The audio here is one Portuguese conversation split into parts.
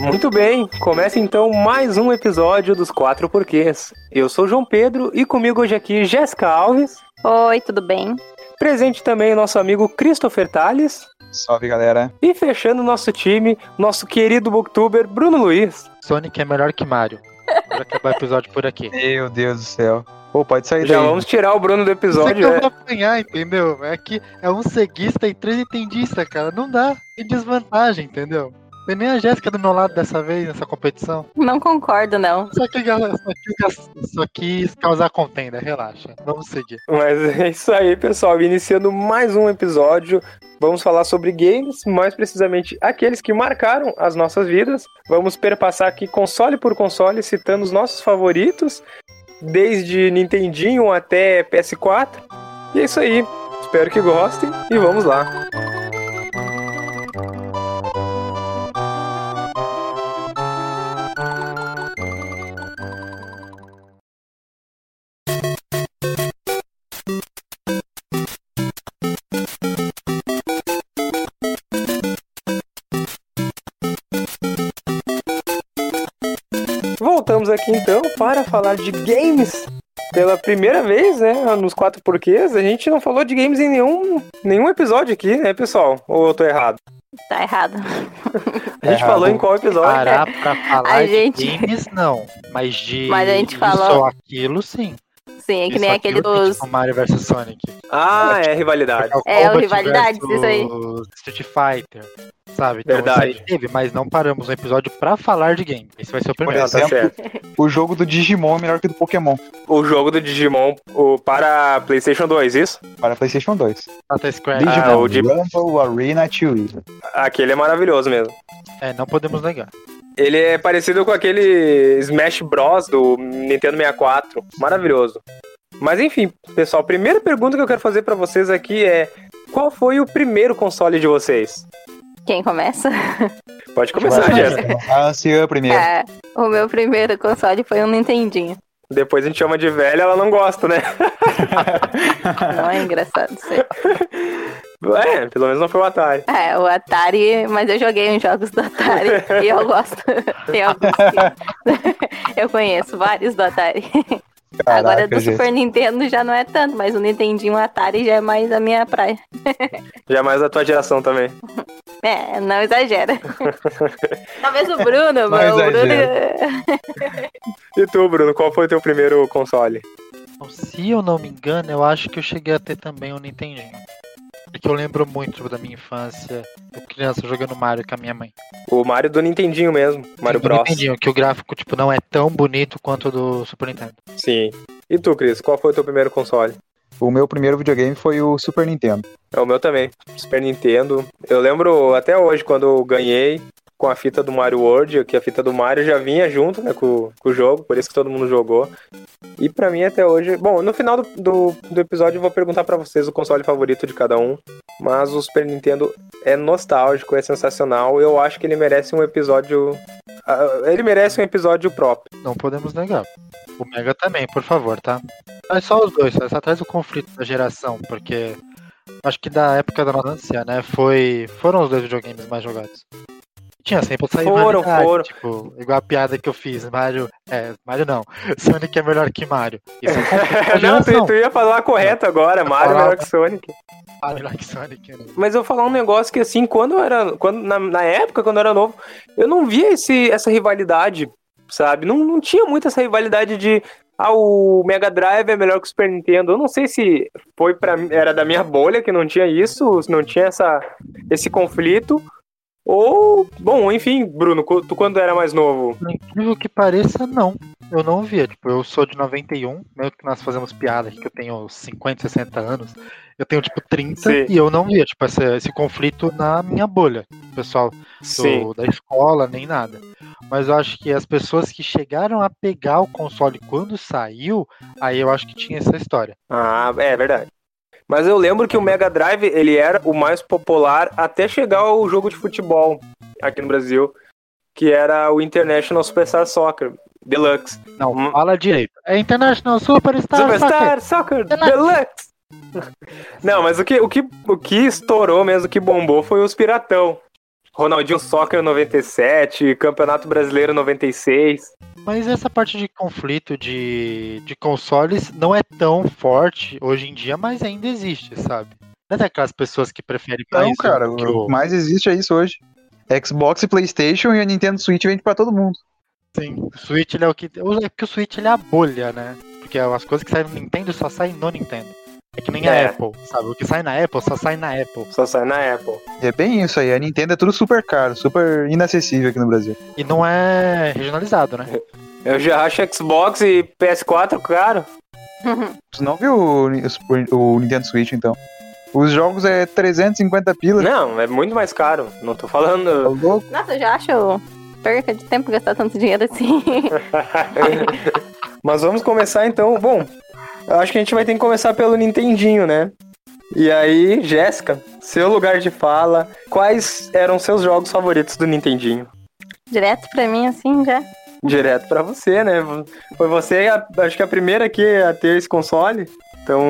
Muito bem, começa então mais um episódio dos Quatro Porquês. Eu sou João Pedro e comigo hoje aqui Jéssica Alves. Oi, tudo bem? Presente também o nosso amigo Christopher Tales. Salve, galera. E fechando o nosso time, nosso querido booktuber Bruno Luiz. Sonic é melhor que Mario. Vou acabar o episódio por aqui. Meu Deus do céu. Pô, pode sair Já daí. vamos tirar o Bruno do Isso episódio. aqui eu é. vou apanhar, entendeu? É que é um ceguista e três entendistas, cara. Não dá. Tem desvantagem, entendeu? Tem nem a Jéssica do meu lado dessa vez nessa competição. Não concordo, não. Só que só quis, causar contenda, relaxa. Vamos seguir. Mas é isso aí, pessoal. Iniciando mais um episódio, vamos falar sobre games, mais precisamente aqueles que marcaram as nossas vidas. Vamos perpassar aqui console por console, citando os nossos favoritos, desde Nintendinho até PS4. E é isso aí. Espero que gostem e vamos lá. Aqui então para falar de games. Pela primeira vez, né, nos quatro porquês, a gente não falou de games em nenhum, nenhum episódio aqui, né, pessoal? Ou eu tô errado? Tá errado. A gente Errado. falou em qual episódio? Parar pra falar A de gente- games, não. Mas de Mas a gente isso falou- ou aquilo, sim. Sim, é que Isso nem ou aquele dos. Tipo Mario vs Sonic. Ah, é rivalidade. É, o Kombat Rivalidades, isso aí. Street Fighter. Sabe? Então, Verdade. teve, mas não paramos um episódio pra falar de game. Esse vai ser o primeiro. Tá exemplo, certo. o jogo do Digimon é melhor que o do Pokémon O jogo do Digimon o, para PlayStation 2, isso? para PlayStation 2. Data Square. Ah, Digimon o de- Rumble Arena 2. Aquele é maravilhoso mesmo. É, não podemos negar. Ele é parecido com aquele Smash Bros do Nintendo 64. Maravilhoso. Mas enfim, pessoal, a primeira pergunta que eu quero fazer pra vocês aqui é: qual foi o primeiro console de vocês? Quem começa? Pode começar, Jéssica. Ah, se eu primeiro. É, o meu primeiro console foi um Nintendinho. Depois a gente chama de velha, ela não gosta, né? Não é engraçado isso aí. É, pelo menos não foi o Atari. É, o Atari, mas eu joguei uns jogos do Atari e eu gosto. Tem alguns que... Eu conheço vários do Atari. Agora do gente. Super Nintendo já não é tanto, mas o Nintendinho Atari já é mais a minha praia. Já mais da tua geração também. É, não exagera. Talvez o Bruno, meu, o Bruno. E tu, Bruno, qual foi o teu primeiro console? Se eu não me engano, eu acho que eu cheguei a ter também um Nintendinho. Porque eu lembro muito da minha infância, eu criança jogando Mario com a minha mãe. O Mario do Nintendinho mesmo, Mario Do Bros. Nintendinho, que o gráfico tipo, não é tão bonito quanto o do Super Nintendo. Sim. E tu, Cris, qual foi o teu primeiro console? O meu primeiro videogame foi o Super Nintendo. É o meu também, Super Nintendo. Eu lembro até hoje quando eu ganhei com a fita do Mario World, que a fita do Mario já vinha junto né, com, com o jogo, por isso que todo mundo jogou. E pra mim até hoje. Bom, no final do, do, do episódio eu vou perguntar pra vocês o console favorito de cada um. Mas o Super Nintendo é nostálgico, é sensacional. Eu acho que ele merece um episódio. ah, Ele merece um episódio próprio. Não podemos negar. O Mega também, por favor, tá? Mas só os dois, só traz o conflito da geração, porque acho que da época da nossa né, foi, foram os dois videogames mais jogados. Tinha sempre essa Foram, foram. Tipo, igual a piada que eu fiz, Mario, é, Mario não, Sonic é melhor que Mario. Isso é Não, tu, tu ia falar correto agora, Mario falar- melhor que Sonic. Mario melhor que Sonic, né? Mas eu vou falar um negócio que, assim, quando eu era. Quando, na, na época, quando eu era novo, eu não via esse, essa rivalidade, sabe? Não, não tinha muito essa rivalidade de. Ah, o Mega Drive é melhor que o Super Nintendo. Eu não sei se foi para era da minha bolha que não tinha isso, se não tinha essa, esse conflito. Ou, bom, enfim, Bruno, tu quando era mais novo? Por incrível que pareça, não. Eu não via. Tipo, eu sou de 91, mesmo que nós fazemos piada aqui que eu tenho 50, 60 anos. Eu tenho, tipo, 30 Sim. e eu não via, tipo, esse, esse conflito na minha bolha. Pessoal do, da escola, nem nada. Mas eu acho que as pessoas que chegaram a pegar o console quando saiu, aí eu acho que tinha essa história. Ah, é verdade. Mas eu lembro que o Mega Drive, ele era o mais popular até chegar o jogo de futebol aqui no Brasil, que era o International Superstar Soccer Deluxe. Não, Hum. fala direito. É International Superstar, Superstar Soccer. Soccer Deluxe. Deluxe. Não, mas o que, o, que, o que estourou mesmo, o que bombou foi os Piratão. Ronaldinho Soccer 97, Campeonato Brasileiro 96. Mas essa parte de conflito de, de consoles não é tão forte hoje em dia, mas ainda existe, sabe? Não é daquelas pessoas que preferem Não, mais cara, que o o... que mais existe é isso hoje. Xbox e Playstation e a Nintendo Switch vende pra todo mundo. Sim, o Switch ele é o que. É porque o Switch ele é a bolha, né? Porque as coisas que saem no Nintendo só saem no Nintendo. É que nem É. a Apple, sabe? O que sai na Apple só sai na Apple. Só sai na Apple. E é bem isso aí. A Nintendo é tudo super caro, super inacessível aqui no Brasil. E não é regionalizado, né? Eu já acho Xbox e PS4 caro. Tu não viu o, o o Nintendo Switch, então? Os jogos é 350 pila. Não, é muito mais caro. Não tô Tá falando. louco? Nossa, eu já acho perca de tempo gastar tanto dinheiro assim. Mas vamos começar então. Bom, eu acho que a gente vai ter que começar pelo Nintendinho, né? E aí, Jéssica, seu lugar de fala, quais eram seus jogos favoritos do Nintendinho? Direto pra mim, assim, já. Direto pra você, né? Foi você, a- acho que a primeira aqui a ter esse console. Então,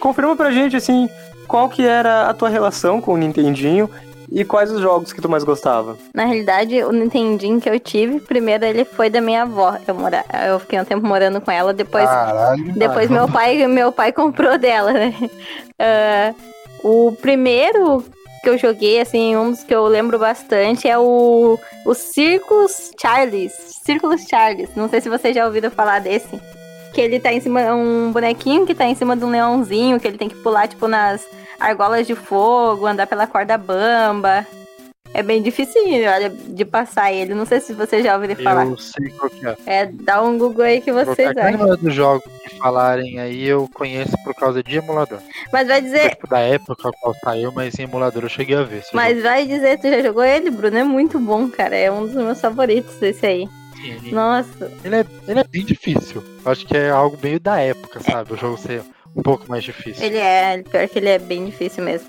confirma pra gente, assim, qual que era a tua relação com o Nintendinho e quais os jogos que tu mais gostava. Na realidade, o Nintendinho que eu tive, primeiro ele foi da minha avó. Eu, mora... eu fiquei um tempo morando com ela, depois Caralho. Depois meu pai, meu pai comprou dela, né? Ah, o primeiro que eu joguei, assim, um dos que eu lembro bastante é o, o Circus Charles. Circus Charles. Não sei se vocês já ouviram falar desse. Que ele tá em cima, um bonequinho que tá em cima de um leãozinho, que ele tem que pular, tipo, nas argolas de fogo, andar pela corda bamba. É bem difícil, olha, de passar ele. Não sei se vocês já ouviram falar. Eu sei qual que é. É, dá um Google aí que vocês Qualquer acham. número dos jogos que falarem aí eu conheço por causa de emulador. Mas vai dizer, tipo, da época qual saiu, mas em emulador eu cheguei a ver. Mas vai dizer, tu já jogou ele, Bruno? É muito bom, cara. É um dos meus favoritos, esse aí. jogo. Sim, Nossa. ele é, ele é bem difícil. Eu acho que é algo meio da época, sabe? O jogo ser um pouco mais difícil. Ele é, pior que ele é bem difícil mesmo.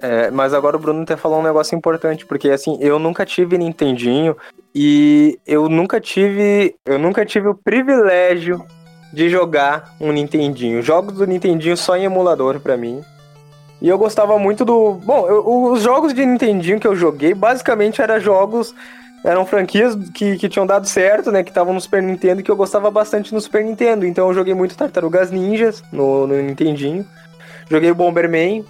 É, mas agora o Bruno até falou um negócio importante, porque assim, eu nunca tive Nintendinho e eu nunca tive. Eu nunca tive o privilégio de jogar um Nintendinho. Jogos do Nintendinho só em emulador pra mim. E eu gostava muito do. Bom, eu- os jogos de Nintendinho que eu joguei basicamente eram jogos. Eram franquias que, que tinham dado certo, né? Que estavam no Super Nintendo e que eu gostava bastante no Super Nintendo. Então eu joguei muito Tartarugas Ninjas no, no Nintendinho. Joguei o Bomberman.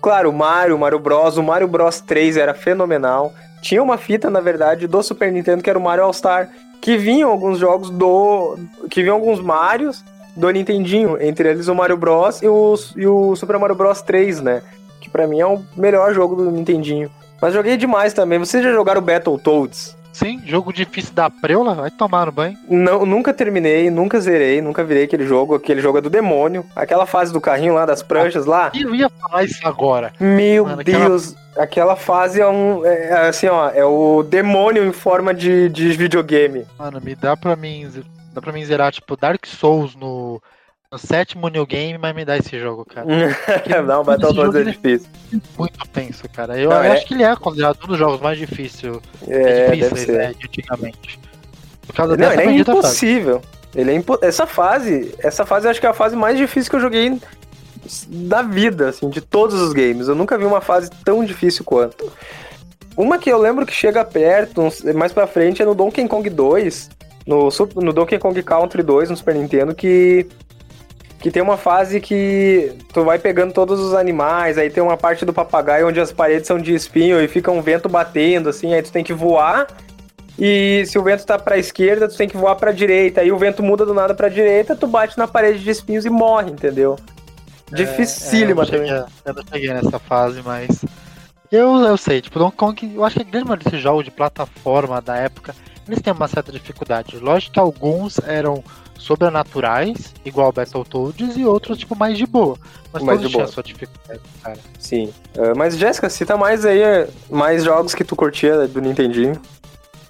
Claro, o Mario, Mario Bros. O Mario Bros 3 era fenomenal. Tinha uma fita, na verdade, do Super Nintendo que era o Mario All-Star. Que vinham alguns jogos do. Que vinham alguns Marios do Nintendinho. Entre eles o Mario Bros. e o, e o Super Mario Bros 3, né? Que pra mim é o melhor jogo do Nintendinho. Mas joguei demais também. Vocês já jogaram Battletoads? Sim, jogo difícil da preula, vai tomar no banho. Não, nunca terminei, nunca zerei, nunca virei aquele jogo. Aquele jogo é do demônio. Aquela fase do carrinho lá, das pranchas lá. E eu ia falar isso agora. Meu Mano, aquela- Deus, aquela fase é um. É, é assim, ó, é o demônio em forma de, de videogame. Mano, me dá pra mim. Dá pra mim zerar, tipo, Dark Souls no, no sétimo New Game, mas me dá esse jogo, cara. Não, Battletoads é jogo, difícil. Muito tenso, cara. Eu, Não, eu é- acho que ele é considerado um dos jogos mais difíceis, É, difíceis né, de antigamente. Por causa Não, ele é bendita fase. impossível. Ele é impo... Essa fase, essa fase eu acho que é a fase mais difícil que eu joguei da vida, assim, de todos os games. Eu nunca vi uma fase tão difícil quanto. Uma que eu lembro que chega perto, mais pra frente, é no Donkey Kong 2, no, no Donkey Kong Country 2, no Super Nintendo, que que tem uma fase que tu vai pegando todos os animais, aí tem uma parte do papagaio onde as paredes são de espinho e fica um vento batendo, assim, aí tu tem que voar e se o vento tá pra esquerda, tu tem que voar pra direita. Aí o vento muda do nada pra direita, tu bate na parede de espinhos e morre, entendeu? É, eu, não também. cheguei, eu não cheguei nessa fase, mas. Eu, eu sei, tipo, Donkey Kong, eu acho que a grande maioria desses jogos de plataforma da época, eles têm uma certa dificuldade. Lógico que alguns eram sobrenaturais, igual Battletoads, e outros, tipo, mais de boa. Mas Mais todos de boa. sua dificuldade, cara. Sim. Ah, mas, Jéssica, cita mais aí, eh, mais jogos que tu curtia do Nintendinho.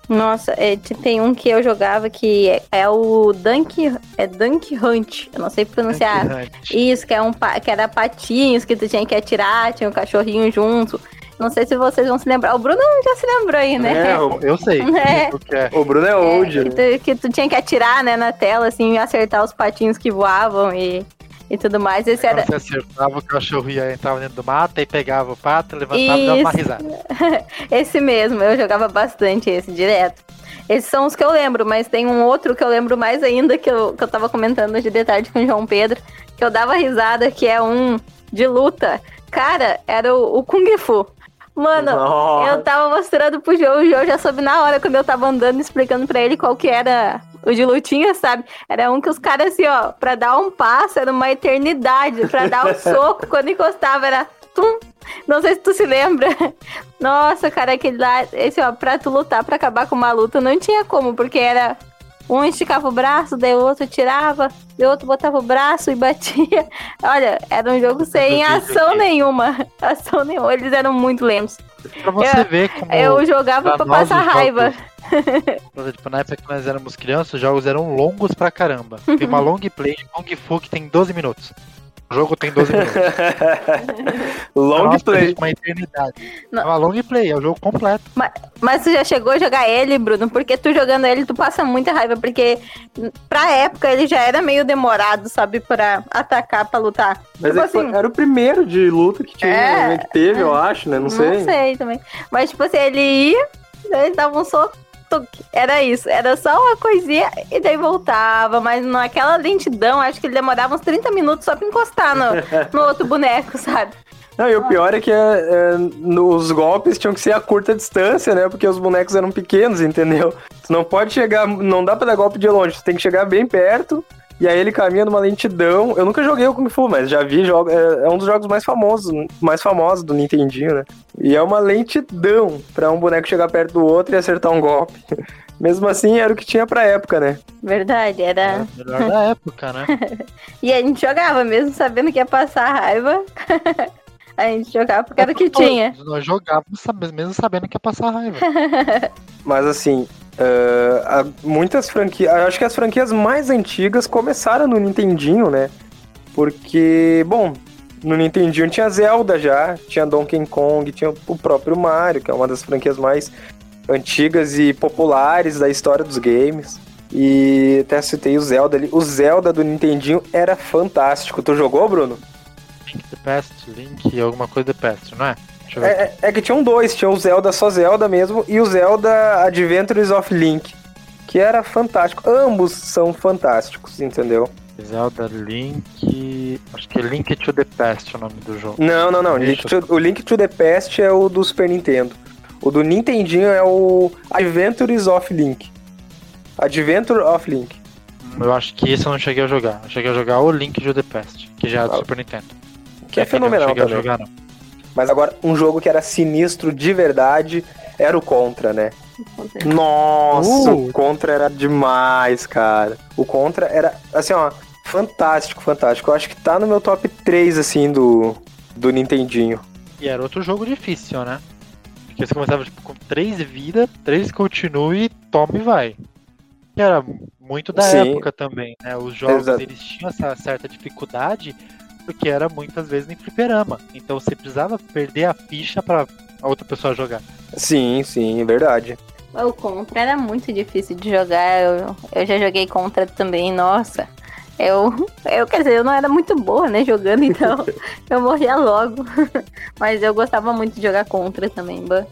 Nossa, é, tem um que eu jogava que é, é o Dunk, é Dunk Hunt. Eu não sei pronunciar. Isso, que, é um, que era patinhos que tu tinha que atirar, tinha um cachorrinho junto. Não sei se vocês vão se lembrar. O Bruno já se lembrou aí, né? É, Eu sei É. o é. o Bruno é É, old. que, tu, que tu tinha que atirar, né, na tela, assim, e acertar os patinhos que voavam e... e tudo mais. Esse era. Você acertava, o cachorro ia entrava dentro do mato, aí pegava o pato, levantava e dava uma Isso. risada. esse mesmo, eu jogava bastante esse, direto. Esses são os que eu lembro, mas tem um outro que eu lembro mais ainda, que eu, que eu tava comentando hoje de tarde com o João Pedro, que eu dava risada, que é um de luta. Cara, era o, o Kung Fu. Mano, Nossa. eu tava mostrando pro João, o João já soube na hora quando eu tava andando, explicando pra ele qual que era o de lutinha, sabe? Era um que os caras, assim, ó, pra dar um passo era uma eternidade, pra dar um soco, quando encostava era tum. Não sei se tu se lembra. Nossa, cara, aquele lá, esse, ó, pra tu lutar, pra acabar com uma luta, não tinha como, porque era. Um esticava o braço, daí o outro tirava, daí o outro botava o braço e batia. Olha, era um jogo sem ação aqui. nenhuma. Ação nenhuma. Eles eram muito lentos. Pra você Eu- ver como. Eu jogava pra passar raiva. jogos- Tipo, na época que nós éramos crianças, os jogos eram longos pra caramba. Tem uma long play de Kung Fu que tem 12 minutos. O jogo tem 12 minutos. Long Nossa, play. Uma eternidade. Não. É uma long play, é o jogo completo. Mas tu já chegou a jogar ele, Bruno? Porque tu jogando ele, tu passa muita raiva. Porque pra época ele já era meio demorado, sabe? Pra atacar, pra lutar. Mas tipo é assim, era o primeiro de luta que tinha, É, né, que teve, eu acho, né? Não sei. Não sei também. Mas, tipo assim, ele ia, daí dava um soco. Tuc. Era isso, era só uma coisinha e daí voltava, mas naquela lentidão, acho que ele demorava uns 30 minutos só pra encostar no, no outro boneco, sabe? Não, e o pior é que é, é, nos golpes tinham que ser a curta distância, né? Porque os bonecos eram pequenos, entendeu? Tu não pode chegar, não dá pra dar golpe de longe, tu tem que chegar bem perto. E aí ele caminha numa lentidão. Eu nunca joguei o Kung Fu, mas já vi jogo. É, é um dos jogos mais famosos, mais famosos do Nintendinho, né? E é uma lentidão pra um boneco chegar perto do outro e acertar um golpe. Mesmo assim, era o que tinha pra época, né? Verdade, era. É melhor da época, né? E a gente jogava mesmo sabendo que ia passar raiva. a gente jogava porque era o que tinha. Nós jogávamos mesmo sabendo que ia passar raiva. Mas assim, há muitas franquias. Acho que as franquias mais antigas começaram no Nintendinho, né? Porque, bom, no Nintendinho tinha Zelda já, tinha Donkey Kong, tinha o próprio Mario, que é uma das franquias mais antigas e populares da história dos games. E até citei o Zelda ali. O Zelda do Nintendinho era fantástico. Tu jogou, Bruno? Link the Past, Link, alguma coisa the Past, não é? Eu. É, é- é que tinham dois, tinha o Zelda só Zelda mesmo e o Zelda Adventures of Link, que era fantástico. Ambos são fantásticos, entendeu? Zelda Link. Acho que é Link to the Past é o nome do jogo. Não, não, não. Link to- o Link to the Past é o do Super Nintendo. O do Nintendinho é o Adventures of Link. Adventure of Link. Eu acho que esse eu não cheguei a jogar. Eu cheguei a jogar o Link to the Past, que já é do Ah, Super Nintendo. Que é eu fenomenal não cheguei também. a jogar, não. Mas agora, um jogo que era sinistro de verdade era o Contra, né? Nossa, Uh. o Contra era demais, cara. O Contra era, assim, ó, fantástico, fantástico. Eu acho que tá no meu top 3, assim, do, do Nintendinho. E era outro jogo difícil, né? Porque você começava tipo, com três vidas, três continue, toma e vai. Que era muito da Sim. época também, né? Os jogos Exato. eles tinham essa certa dificuldade porque era muitas vezes em fliperama. Então você precisava perder a ficha pra a outra pessoa jogar. Sim, sim, é verdade. O Contra era muito difícil de jogar. Eu, eu já joguei Contra também, nossa. Eu, eu, quer dizer, eu não era muito boa, né, jogando, então eu morria logo. Mas eu gostava muito de jogar Contra também, Ban.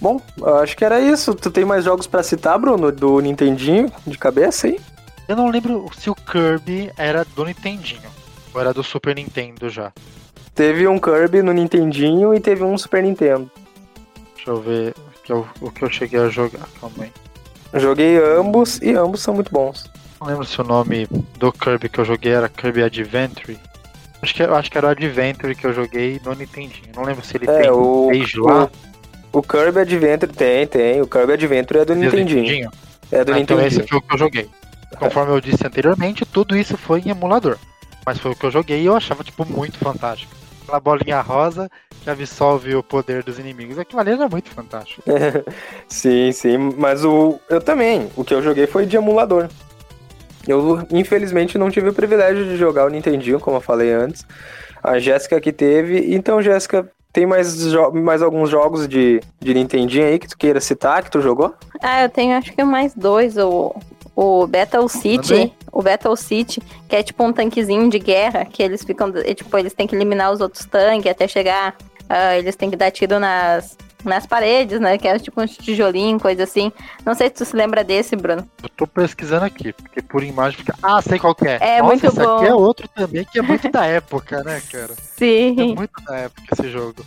Bom, eu acho que era isso. Tu tem mais jogos pra citar, Bruno, do Nintendinho, de cabeça aí? Eu não lembro se o Kirby era do Nintendinho ou era do Super Nintendo já. Teve um Kirby no Nintendinho e teve um Super Nintendo. Deixa eu ver o que eu, o que eu cheguei a jogar. Calma aí. Joguei ambos e ambos são muito bons. Não lembro se o nome do Kirby que eu joguei era Kirby Adventure. Acho que, eu acho que era o Adventure que eu joguei no Nintendinho. Não lembro se ele É, tem o- desde lá. O Kirby Adventure tem, tem. O Kirby Adventure é do desde o Nintendinho. É do Ah, então Nintendinho. esse foi o que eu joguei. Conforme eu disse anteriormente, tudo isso foi em emulador. Mas foi o que eu joguei e eu achava, tipo, muito fantástico. Aquela bolinha rosa que absorve o poder dos inimigos. Aquilo ali era muito fantástico. sim, sim. Mas o eu também. O que eu joguei foi de emulador. Eu, infelizmente, não tive o privilégio de jogar o Nintendinho, como eu falei antes. A Jéssica que teve. Então, Jéssica, tem mais, jo- mais alguns jogos de, de Nintendinho aí que tu queira citar, que tu jogou? Ah, eu tenho acho que mais dois. O, o Battle City. Também. O Battle City, que é tipo um tanquezinho de guerra, que eles ficam, é, tipo, eles têm que eliminar os outros tanques até chegar, ah, eles têm que dar tiro nas, nas paredes, né, que é tipo um tijolinho, coisa assim. Não sei se tu se lembra desse, Bruno. Eu tô pesquisando aqui, porque por imagem fica. Ah, sei qual é. É Nossa, muito esse bom. aqui é outro também, que é muito da época, né, cara? É Sim, muito da época esse jogo.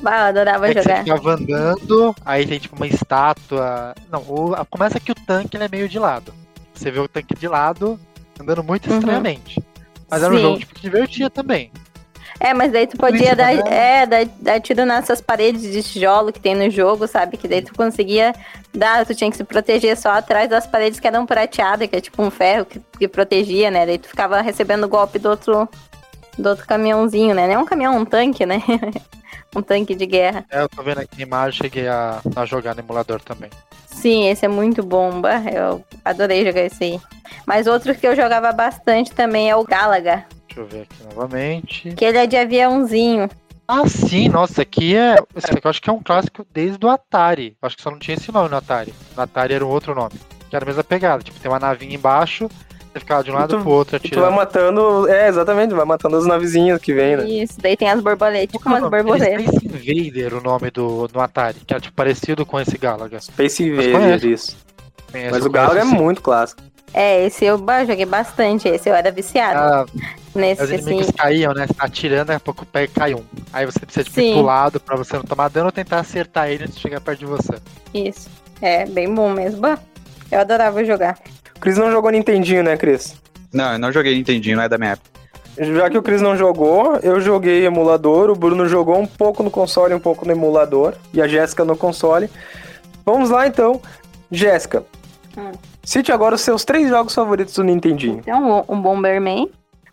bah, eu adorava É que você jogar. ficava andando, aí tem tipo uma estátua. Não, o- começa que o tanque ele é meio de lado. Você vê o tanque de lado andando muito Uhum. estranhamente. Mas era um Sim. jogo tipo, que divertia também. É, mas daí tu podia dar, é, dar, dar tiro nessas paredes de tijolo que tem no jogo, sabe? Que daí tu conseguia dar, tu tinha que se proteger só atrás das paredes que eram prateadas, que é tipo um ferro que, que protegia, né? Daí tu ficava recebendo golpe do outro, do outro caminhãozinho, né? Não é um caminhão, um tanque, né? um tanque de guerra. É, eu tô vendo aqui a imagem, cheguei a, a jogar no emulador também. Sim, esse é muito bomba. Eu adorei jogar esse aí. Mas outro que eu jogava bastante também é o Galaga, Deixa eu ver aqui novamente. que ele é de aviãozinho. Ah, sim, nossa, aqui é. Esse aqui eu acho que é um clássico desde o Atari. Eu acho que só não tinha esse nome no Atari. No Atari era um outro nome. Que era a mesma pegada. Tipo, tem uma navinha embaixo, você ficava de um lado tu- pro outro E tu vai atirando. matando. É, exatamente, vai matando as navezinhas que vem, né? Isso, daí tem as borboletas, tipo Qual que é o umas nome? borboletas. Space Invader, o nome do, do Atari, que era tipo parecido com esse Galaga. Space Invader, isso. Conhece, Mas o Galaga é sim. muito clássico. É, esse eu joguei bastante, esse eu era viciado Ah, nesse, os inimigos assim. caíam, né? Você tá atirando, daqui a pouco o pé cai um. Aí você precisa tipo, ir Sim. pro lado pra você não tomar dano ou tentar acertar ele antes de chegar perto de você. Isso. É, bem bom mesmo. Eu adorava jogar. O Cris não jogou Nintendinho, né, Cris? Não, eu não joguei Nintendinho, não é da minha época. Já que o Cris não jogou, eu joguei emulador, o Bruno jogou um pouco no console, um pouco no emulador, e a Jéssica no console. Vamos lá então. Jéssica, Hum. cite agora os seus três jogos favoritos do Nintendinho. Então, um Bomberman,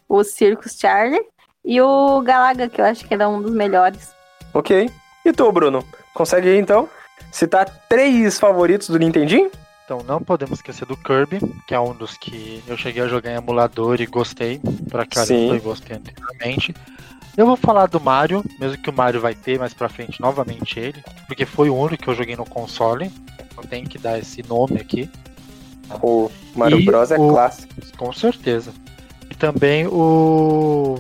o Circus Charlie e o Galaga, que eu acho que era um dos melhores. Ok? E tu, Bruno? Consegue aí então citar três favoritos do Nintendinho? Então não podemos esquecer do Kirby, que é um dos que eu cheguei a jogar em emulador e gostei pra caramba Sim. e gostei anteriormente. Eu vou falar do Mario, mesmo que o Mario vai ter mais pra frente novamente ele, porque foi o único que eu joguei no console. Não tem que dar esse nome aqui, O Mario E Bros é o- clássico. com certeza. E também o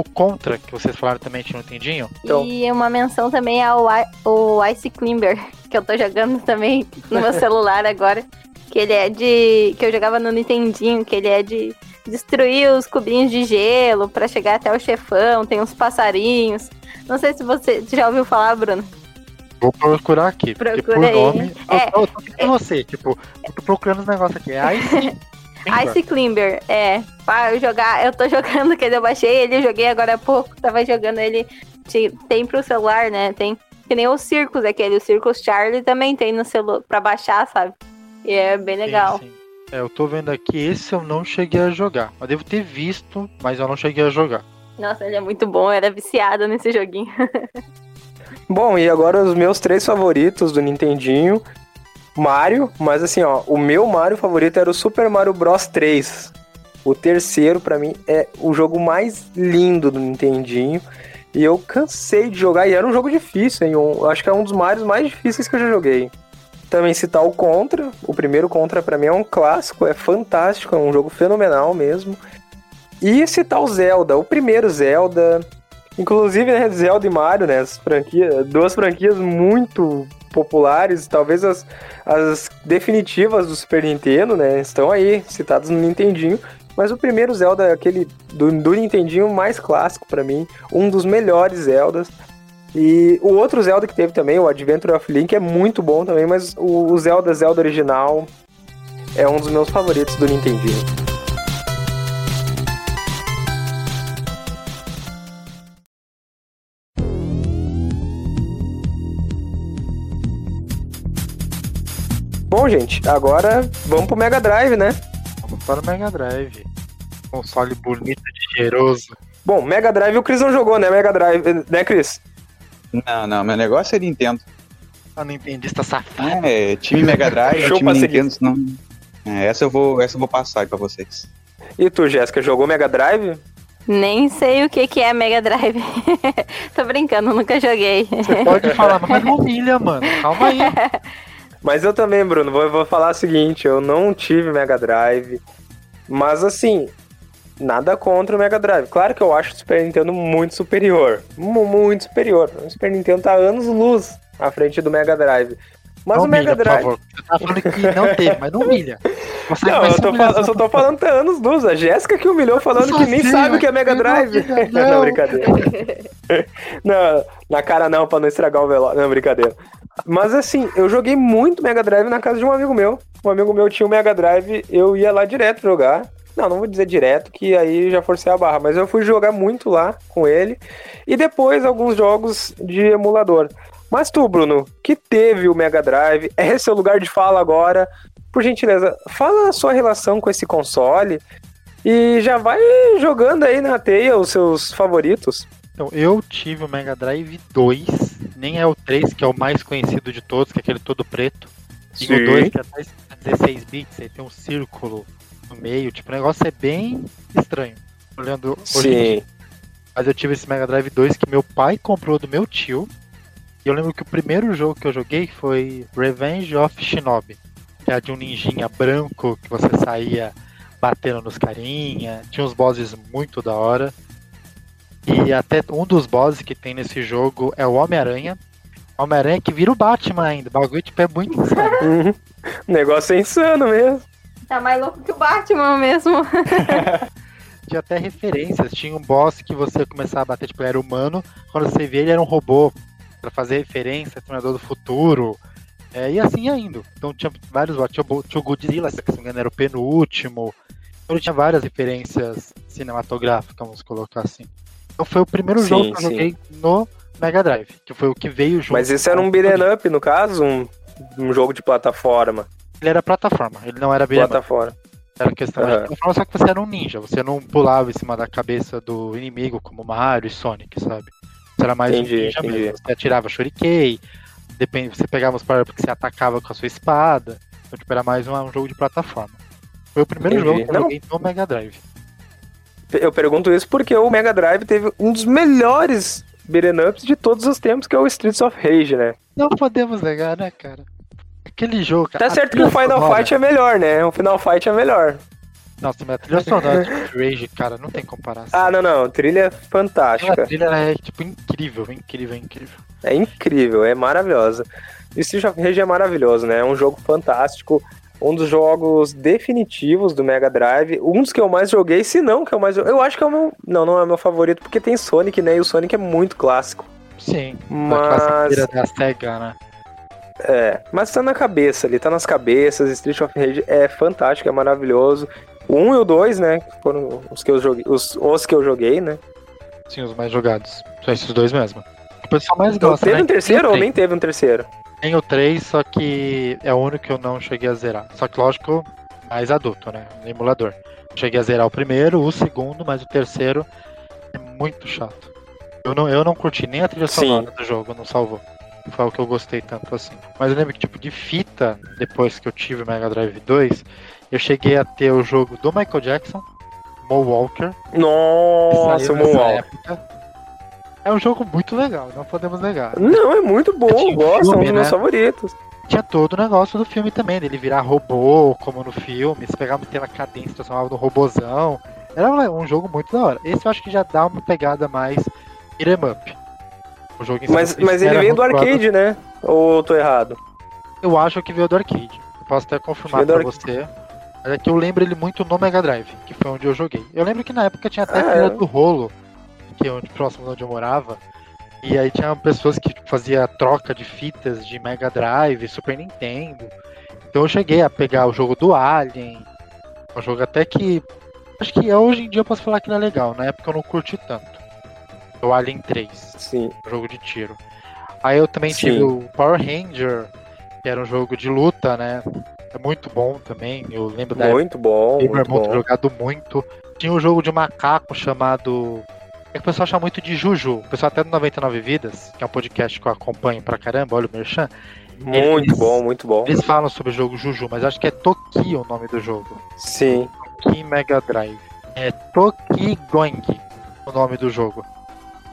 o Contra, que vocês falaram também que não entendinho. Então- E uma menção também ao I- o Ice Climber, que eu tô jogando também no meu celular agora. Que ele é de. que eu jogava no Nintendinho, que ele é de destruir os cubinhos de gelo pra chegar até o chefão, tem uns passarinhos. Não sei se você já ouviu falar, Bruno. Vou procurar aqui, porque por Procura aí. nome. É. Eu tô, eu tô com você, tipo, eu tô procurando os negócios aqui. É Ice. Ice Climber, é. Pra eu jogar, eu tô jogando, que eu baixei ele, eu joguei agora há pouco, tava jogando ele. Tem pro celular, né? Tem. Que nem o Circus, aquele, o Circus Charlie também tem no celular pra baixar, sabe? E é bem legal. Sim, sim. É, eu tô vendo aqui, esse eu não cheguei a jogar. Eu devo ter visto, mas eu não cheguei a jogar. Nossa, ele é muito bom, eu era viciada nesse joguinho. Bom, e agora os meus três favoritos do Nintendinho. Mario, mas assim, ó, o meu Mario favorito era o Super Mario Bros 3. O terceiro, pra mim, é o jogo mais lindo do Nintendinho. E eu cansei de jogar, e era um jogo difícil, hein? Acho que é um dos Marios mais difíceis que eu já joguei. Também citar o Contra. O primeiro Contra, pra mim, é um clássico, é fantástico, é um jogo fenomenal mesmo. E citar o Zelda, o primeiro Zelda. Inclusive, né, Zelda e Mario, né, as franquias, duas franquias muito populares, talvez as, as definitivas do Super Nintendo, né, estão aí, citadas no Nintendinho. Mas o primeiro Zelda aquele do, do Nintendinho mais clássico pra mim, um dos melhores Zeldas. E o outro Zelda que teve também, o Adventure of Link, é muito bom também, mas o, o Zelda Zelda original é um dos meus favoritos do Nintendinho. Bom, gente, agora vamos pro Mega Drive, né? Vamos para o Mega Drive. Console bonito e cheiroso. Bom, Mega Drive o Chris não jogou, né? Mega Drive, né, Chris? Não, não, meu negócio é Nintendo. A Nintendista safado. É, time Mega Drive, Show time. Nintendo, senão... É, essa eu vou, essa eu vou passar aí pra vocês. E tu, Jéssica, jogou Mega Drive? Nem sei o que, que é Mega Drive. tô brincando, nunca joguei. Você pode falar, mas humilha, mano. Calma aí. Mas eu também, Bruno, vou, vou falar o seguinte, eu não tive Mega Drive. Mas assim, nada contra o Mega Drive. Claro que eu acho o Super Nintendo muito superior. Mu- Muito superior. O Super Nintendo tá anos luz à frente do Mega Drive. Mas não o Mega humilha, Drive. por favor. Você tá falando que não teve, mas não humilha. Consegue Não, eu, tô humilhação, fal- eu só tô falando que tá anos luz. A Jéssica que humilhou falando que nem sabe o que é Mega Drive. Não, não. brincadeira. não, na cara não, pra não estragar o velório. Não, brincadeira. Mas assim, eu joguei muito Mega Drive na casa de um amigo meu. Um amigo meu tinha um Mega Drive, eu ia lá direto jogar. Não, não vou dizer direto, que aí já forcei a barra, mas eu fui jogar muito lá com ele. E depois alguns jogos de emulador. Mas tu, Bruno, que teve o Mega Drive, é seu lugar de fala agora. Por gentileza, fala a sua relação com esse console e já vai jogando aí na teia os seus favoritos. Então, eu tive o Mega Drive 2, nem é o 3, que é o mais conhecido de todos, que é aquele todo preto. E o 2, que é até 16 bits, aí tem um círculo no meio, tipo, o negócio é bem estranho. Olhando hoje. Sim. Mas eu tive esse Mega Drive 2 que meu pai comprou do meu tio. E eu lembro que o primeiro jogo que eu joguei foi Revenge of Shinobi. Que é de um ninjinha branco que você saía batendo nos carinha. Tinha uns bosses muito da hora. E até um dos bosses que tem nesse jogo é o Homem-Aranha. Homem-Aranha que vira o Batman ainda. O bagulho tipo, é muito insano. Uhum. O negócio é insano mesmo. Tá mais louco que o Batman mesmo. Tinha até referências. Tinha um boss que você começava a bater, tipo, ele era humano. Quando você vê ele era um robô. Pra fazer referência, Tornador do Futuro. É, e assim ia indo. Então tinha vários boss. Tinha, tinha o Godzilla, se não me engano, era o penúltimo. Então ele tinha várias referências cinematográficas, vamos colocar assim. Então foi o primeiro Sim, jogo que eu sim. joguei no Mega Drive. Que foi o que veio junto. Mas esse era um beat'em up, no caso, um, um jogo de plataforma. Ele era plataforma, ele não era beat'em up. Plataforma. Era questão Aham. de plataforma, só que você era um ninja. Você não pulava em cima da cabeça do inimigo, como Mario e Sonic, sabe? Você era mais Entendi, um ninja entendi. mesmo. Você atirava shuriken, depende, você pegava os power porque você atacava com a sua espada. Então, tipo, era mais um, um jogo de plataforma. Foi o primeiro Entendi. jogo que eu Não. joguei no Mega Drive. Eu pergunto isso porque o Mega Drive teve um dos melhores beat'em ups de todos os tempos, que é o Streets of Rage, né? Não podemos negar, né, cara? Aquele jogo, cara. Tá a certo que o Final sonora- Fight é melhor, né? O Final Fight é melhor. Nossa, mas a trilha sonora de Rage, cara, não tem comparação. Ah, não, não. Trilha é fantástica. trilha é, tipo, incrível, incrível, incrível. É incrível, é maravilhosa. E Streets of Rage é maravilhoso, né? É um jogo fantástico. Um dos jogos definitivos do Mega Drive. Um dos que eu mais joguei, se não que eu mais joguei. Eu acho que é o meu. Não, não é o meu favorito, porque tem Sonic, né? E o Sonic é muito clássico. Sim, Mas- a classe da SEGA, né? É, mas tá na cabeça ali, tá nas cabeças. Street of Rage é fantástico, é maravilhoso. O 1 e o 2, né? que Foram os que eu joguei, os, os que eu joguei, né? Sim, os mais jogados. São esses dois mesmo. O pessoal mais Então, gosta, teve né? um terceiro ou nem teve um terceiro? Tem o 3, só que é o único que eu não cheguei a zerar. Só que, lógico, mais adulto, né? No emulador. Cheguei a zerar o primeiro, o segundo, mas o terceiro é muito chato. Eu não, eu não curti nem a trilha Sim. sonora do jogo, não salvou. Foi o que eu gostei tanto assim. Mas eu lembro que, tipo, de fita, depois que eu tive o Mega Drive 2, eu cheguei a ter o jogo do Michael Jackson, Mo Walker, Nossa, saiu o nessa Moonwalk. época. É um jogo muito legal, não podemos negar. Não, é muito bom, eu gosto, é um filme, dos meus né? favoritos. Tinha todo o negócio do filme também, dele virar robô, como no filme, se pegava tela cadência, transformava no robozão. Era um jogo muito da hora. Esse eu acho que já dá uma pegada mais beat'em up. O jogo em Mas, mas ele veio do arcade, né? Ou eu tô errado? Eu acho que veio do arcade. Eu posso até confirmar pra você. Mas é que eu lembro ele muito no Mega Drive, que foi onde eu joguei. Eu lembro que na época tinha até a Ah, é? do rolo, que é onde, próximo de onde eu morava. E aí tinha pessoas que fazia troca de fitas de Mega Drive, Super Nintendo. Então eu cheguei a pegar o jogo do Alien. Um jogo até que. Acho que hoje em dia eu posso falar que ele é legal. Na época eu não curti tanto. O Alien 3 Sim. um jogo de tiro. Aí eu também Sim. tive o Power Ranger, que era um jogo de luta, né? É muito bom também. Eu lembro da época Muito bom, do meu muito irmão bom. jogado muito. Tinha um jogo de macaco chamado. É que o pessoal chama muito de Juju. O pessoal até do 99 Vidas, que é um podcast que eu acompanho pra caramba, olha o Merchan. Muito Eles- bom, muito bom. Eles falam sobre o jogo Juju, mas acho que é Toki o nome do jogo. Sim. Toki Mega Drive. É Toki Going o nome do jogo.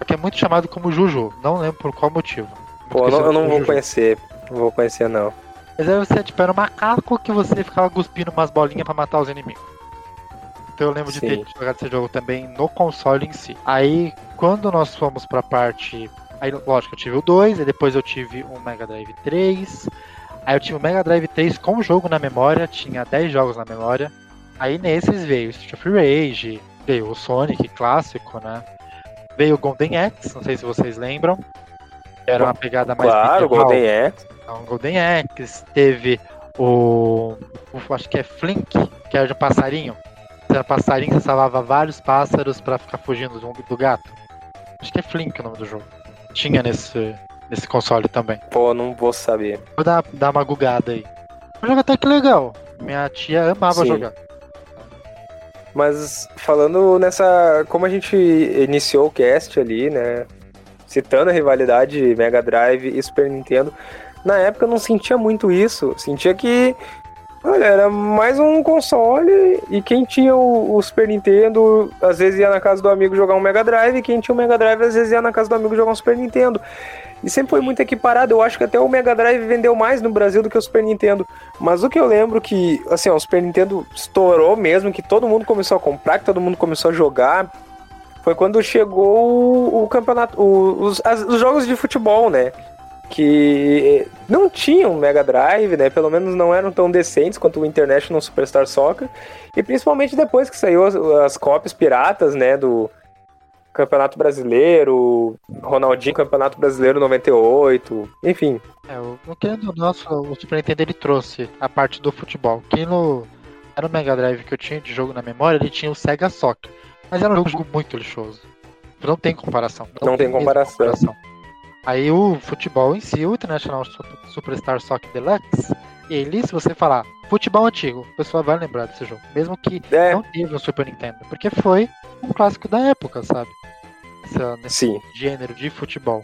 Que é muito chamado como Juju. Não lembro por qual motivo. Pô, eu não, eu não vou Juju. conhecer. Não vou conhecer, não. Mas aí você tipo, era um macaco que você ficava cuspindo umas bolinhas pra matar os inimigos. Então eu lembro de ter Sim. jogado esse jogo também no console em si. Aí, quando nós fomos pra parte. Aí, lógico, eu tive o 2, e depois eu tive um Mega Drive 3. Aí eu tive o Mega Drive 3 com o jogo na memória, tinha 10 jogos na memória. Aí nesses veio Street of Rage, veio o Sonic clássico, né? Veio o Golden Axe, não sei se vocês lembram. Era uma pegada mais Claro, medieval. Golden Axe. Então, Golden Axe, teve o, o- Acho que é Flink, que era de um passarinho. Era passarinho, você salvava vários pássaros pra ficar fugindo do, do gato. Acho que é Flink o nome do jogo. Tinha nesse, nesse console também. Pô, não vou saber. Vou dar, dar uma gugada aí. Um jogo até que legal. Minha tia amava Sim. jogar. Mas falando nessa. Como a gente iniciou o cast ali, né? Citando a rivalidade Mega Drive e Super Nintendo, na época eu não sentia muito isso. Sentia que. Olha, era mais um console e quem tinha o, o Super Nintendo às vezes ia na casa do amigo jogar um Mega Drive e quem tinha o Mega Drive às vezes ia na casa do amigo jogar um Super Nintendo. E sempre foi muito equiparado. Eu acho que até o Mega Drive vendeu mais no Brasil do que o Super Nintendo. Mas o que eu lembro que, assim, ó, o Super Nintendo estourou mesmo, que todo mundo começou a comprar, que todo mundo começou a jogar, foi quando chegou o, o campeonato, os, as- os jogos de futebol, né? Que não tinham Mega Drive, né? Pelo menos não eram tão decentes quanto o International Superstar Soccer. E principalmente depois que saiu as, as cópias piratas, né? Do Campeonato Brasileiro, Ronaldinho Campeonato Brasileiro 98, enfim. É, o, o querendo não, o Super Nintendo ele trouxe a parte do futebol. Que no, era o Mega Drive que eu tinha de jogo na memória, ele tinha o Sega Soccer. Mas era um jogo muito lixoso. Não tem comparação. Não tem mesmo comparação. Aí o futebol em si, o International Super- Superstar Soccer Deluxe, ele, se você falar futebol antigo, o pessoal vai lembrar desse jogo. Mesmo que É, não teve um Super Nintendo. Porque foi um clássico da época, sabe? Essa, nesse sim. gênero de futebol.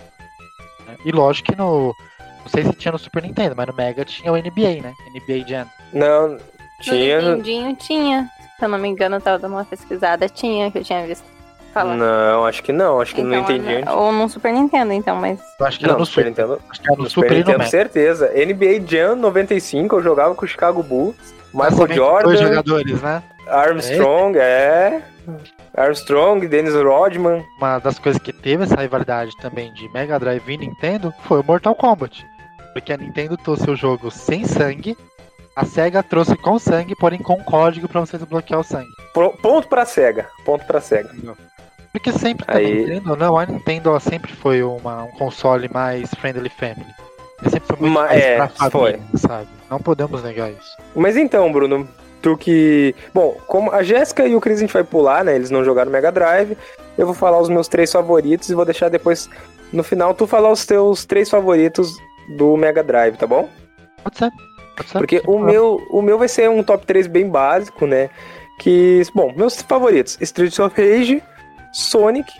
né? E lógico que no. Não sei se tinha no Super Nintendo, mas no Mega tinha o NBA, né? NBA Jam. Não, No tinha. Nintendinho tinha. Se eu não me engano, eu tava dando uma pesquisada. Tinha, que eu tinha visto falar. Não, acho que não, acho que não Então, entendi. antes. Ou no Super Nintendo, então, mas. Eu acho que era Não, no Super. Nintendo. Acho que era no, No Super, Super Nintendo, Mega. certeza. NBA Jam 95, eu jogava com o Chicago Bulls. Michael Jordan, Dois jogadores, né? Armstrong, é. Armstrong, Dennis Rodman. Uma das coisas que teve essa rivalidade também de Mega Drive e Nintendo foi o Mortal Kombat. Porque a Nintendo trouxe o jogo sem sangue, a SEGA trouxe com sangue, porém com código pra você desbloquear o sangue. Pro- Ponto pra SEGA. Ponto pra SEGA. Porque sempre Aí- também, não, a Nintendo sempre foi uma, um console mais friendly family. Ele sempre foi muito Ma- mais é, pra foi. família, sabe? Não podemos negar isso. Mas então, Bruno, tu que. Bom, como a Jéssica e o Chris a gente vai pular, né? Eles não jogaram Mega Drive. Eu vou falar os meus três favoritos e vou deixar depois, no final, tu falar os teus três favoritos do Mega Drive, tá bom? Pode ser. Pode ser. Porque o meu, o meu vai ser um top 3 bem básico, né? Que, bom, meus favoritos: Streets of Rage, Sonic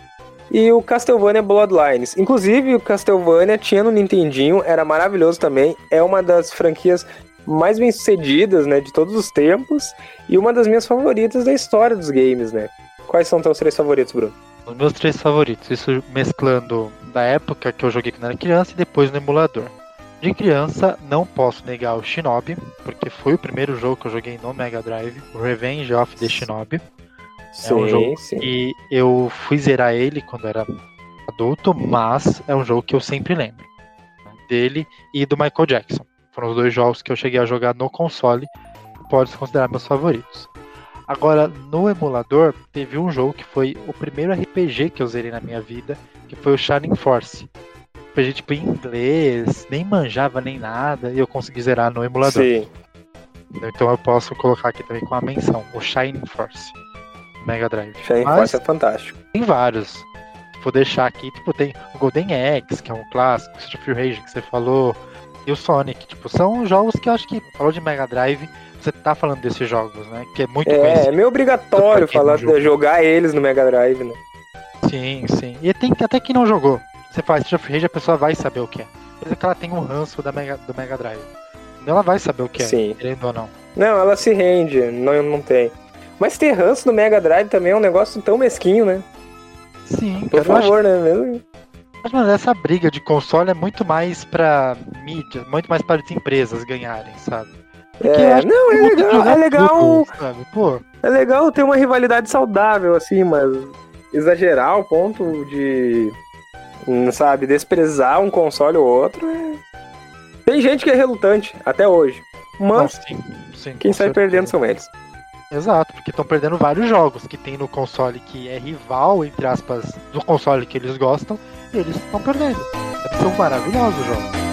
e o Castlevania Bloodlines. Inclusive, o Castlevania tinha no Nintendinho, era maravilhoso também. É uma das franquias mais bem sucedidas, né, de todos os tempos e uma das minhas favoritas da história dos games, né? Quais são teus três favoritos, Bruno? Os meus três favoritos, isso mesclando da época que eu joguei quando era criança e depois no emulador. De criança, não posso negar o Shinobi, porque foi o primeiro jogo que eu joguei no Mega Drive, o Revenge of the Shinobi. Sim, um jogo sim. E eu fui zerar ele quando era adulto, mas é um jogo que eu sempre lembro. né, Dele e do Michael Jackson. Foram os dois jogos que eu cheguei a jogar no console, que pode se considerar meus favoritos. Agora, no emulador, teve um jogo que foi o primeiro RPG que eu zerei na minha vida, que foi o Shining Force. RPG tipo em inglês, nem manjava nem nada, e eu consegui zerar no emulador. Sim. Então eu posso colocar aqui também com a menção, o Shining Force. Mega Drive. Shining Mas- Force é fantástico. tem vários. Vou deixar aqui, tipo, tem o Golden Axe, que é um clássico, Street of Rage que você falou, e o Sonic, tipo, são jogos que eu acho que, falou de Mega Drive, você tá falando desses jogos, né? Que é muito É, é meio obrigatório falar, jogou. jogar eles no Mega Drive, né? Sim, sim. E tem até quem não jogou. Você faz Street of Rage, a pessoa vai saber o que é. Mas é que ela tem um ranço da Mega, do Mega Drive. Ela vai saber o que é, Sim. querendo ou não. Não, ela se rende, não, não tem. Mas ter ranço no Mega Drive também é um negócio tão mesquinho, né? Sim, Por eu acho favor, né? Mesmo? Mas, mano, essa briga de console é muito mais pra mídia, muito mais para as empresas ganharem, sabe? Porque É, não, é legal, jogar é legal, tudo, é legal ter uma rivalidade saudável, assim, mas exagerar ao ponto de, sabe, desprezar um console ou outro. é- Tem gente que é relutante, até hoje. Mas sim, sim, quem sai certeza. perdendo são eles. Exato, porque estão perdendo vários jogos que tem no console que é rival, entre aspas, do console que eles gostam, e eles estão perdendo. São maravilhosos os jogos.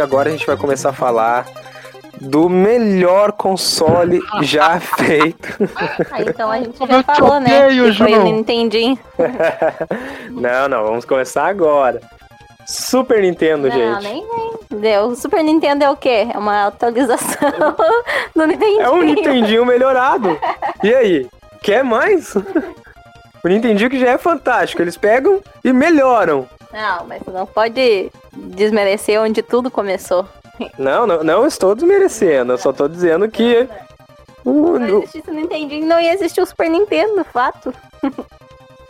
Agora a gente vai começar a falar do melhor console já feito. Ah, então a gente já eu falou, né? odeio, Que foi o João. Nintendinho. Não, não, vamos começar agora. Super Nintendo, Não, gente. nem vem. Deu. O Super Nintendo é o quê? É uma atualização do Nintendinho. É um Nintendinho melhorado. E aí? Quer mais? O Nintendinho que já é fantástico. Eles pegam e melhoram. Não, mas você não pode desmerecer onde tudo começou. Não, não, não estou desmerecendo. Eu só estou dizendo que. o- Se não existisse o Nintendinho, não ia existir o Super Nintendo, fato.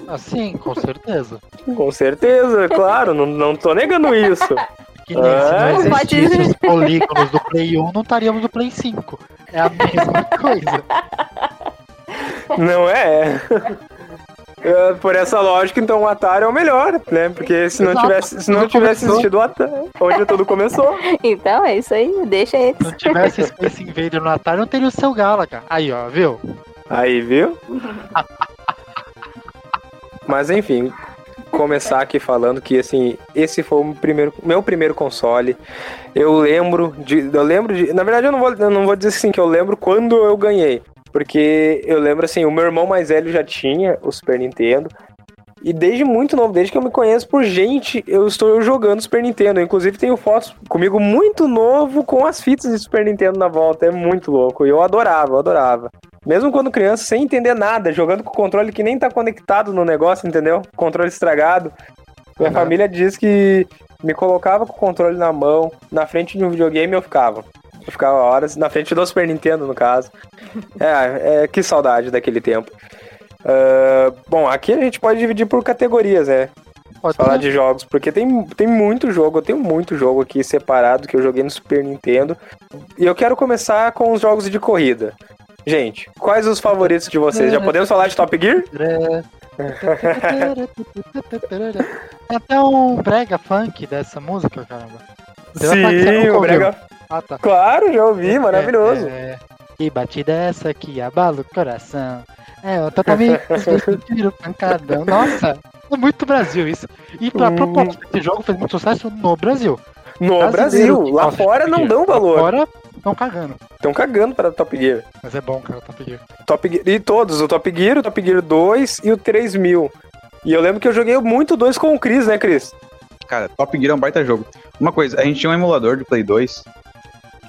Assim, com certeza. com certeza, claro. Não, não tô negando isso. Que nem se Ah, não não dizer. os polígonos do Play 1, não estaríamos no Play 5. É a mesma coisa. Não é? É, Por essa lógica, então o Atari é o melhor, né? Porque se não tivesse, se não tivesse existido o Atari, onde tudo começou. Então é isso aí, deixa eles. Se não tivesse Space Invader no Atari, não teria o seu Galaga. Aí, ó, viu? Aí, viu? Mas enfim, começar aqui falando que assim, esse foi o primeiro, meu primeiro console. Eu lembro de, eu lembro de, na verdade eu não vou, eu não vou dizer assim que eu lembro quando eu ganhei, porque eu lembro assim, o meu irmão mais velho já tinha o Super Nintendo. E desde muito novo, desde que eu me conheço por gente, eu estou jogando Super Nintendo. Eu, inclusive tenho fotos comigo muito novo com as fitas de Super Nintendo na volta. É muito louco. E eu adorava, eu adorava. Mesmo quando criança, sem entender nada, jogando com o controle que nem tá conectado no negócio, entendeu? Controle estragado. Minha Uhum. família diz que me colocava com o controle na mão, na frente de um videogame eu ficava. Eu ficava horas, na frente do Super Nintendo, no caso. É, é que saudade daquele tempo. Ah, bom, aqui a gente pode dividir por categorias, né? Pode Falar de jogos, porque tem, tem muito jogo, eu tenho muito jogo aqui separado que eu joguei no Super Nintendo. E eu quero começar com os jogos de corrida. Gente, quais os favoritos de vocês? Já podemos falar de Top Gear? Até um brega funk dessa música, caramba. Você Sim, o. Brega. Ah, tá. Claro, já ouvi, maravilhoso. É, é. E batida essa que abala o coração. É, eu totalmente tiro pancadão. Nossa, é muito Brasil isso. E pra Hum. propósito, esse jogo fez muito sucesso no Brasil. No Brasileiro Brasil, que lá fora não dão valor. Lá fora estão cagando. Estão cagando para Top Gear. Mas é bom, cara, Top Gear. Top Gear. E todos, o Top Gear, o Top Gear 2 e o 3000. E eu lembro que eu joguei muito dois com o Chris, né, Chris? Cara, Top Gear é um baita jogo. Uma coisa, a gente tinha um emulador de Play 2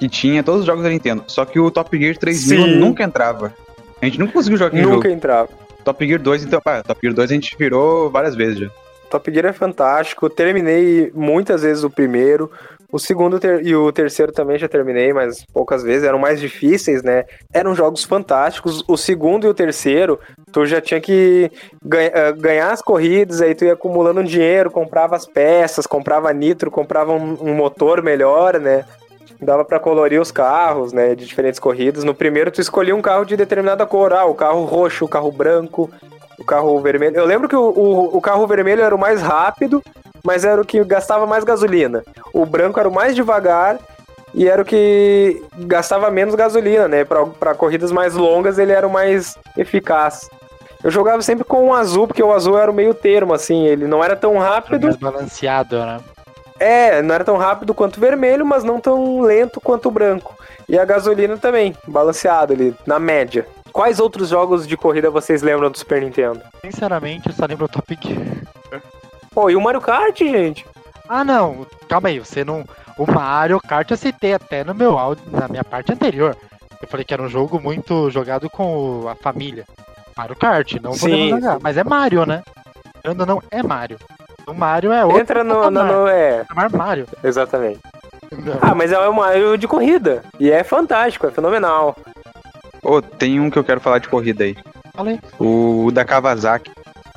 que tinha todos os jogos da Nintendo, só que o Top Gear 3000 Sim. nunca entrava. A gente nunca conseguiu jogar Nunca jogo. entrava. Top Gear 2, então, pá, Top Gear 2 a gente virou várias vezes já. Top Gear é fantástico. Terminei muitas vezes o primeiro. O segundo e o terceiro também já terminei, mas poucas vezes. Eram mais difíceis, né? Eram jogos fantásticos. O segundo e o terceiro, tu já tinha que ganha- eh, ganhar as corridas, aí tu ia acumulando dinheiro, comprava as peças, comprava nitro, comprava um, um motor melhor, né? Dava pra colorir os carros, né? De diferentes corridas. No primeiro, tu escolhia um carro de determinada cor. Ah, o carro roxo, o carro branco, o carro vermelho. Eu lembro que o, o, o carro vermelho era o mais rápido, mas era o que gastava mais gasolina. O branco era o mais devagar e era o que gastava menos gasolina, né? Pra, pra corridas mais longas, ele era o mais eficaz. Eu jogava sempre com o azul, porque o azul era o meio termo, assim. Ele não era tão rápido. Mais balanceado, né? É, não era tão rápido quanto o vermelho, mas não tão lento quanto o branco. E a gasolina também, balanceado ali, na média. Quais outros jogos de corrida vocês lembram do Super Nintendo? Sinceramente, eu só lembro o Top Gear. Pô, e o Mario Kart, gente? Ah, não. Calma aí, você não. O Mario Kart eu citei até no meu áudio, na minha parte anterior. Eu falei que era um jogo muito jogado com a família. Mario Kart, não Sim, podemos sim. Mas é Mario, né? Querendo não, é Mario. O Mario é outro. Entra no, no, no- É, Patamar Mario. exatamente. entendeu? Ah, mas é um Mario de corrida. E é fantástico, é fenomenal. Ô, tem um que eu quero falar de corrida aí. Falei, O da Kawasaki.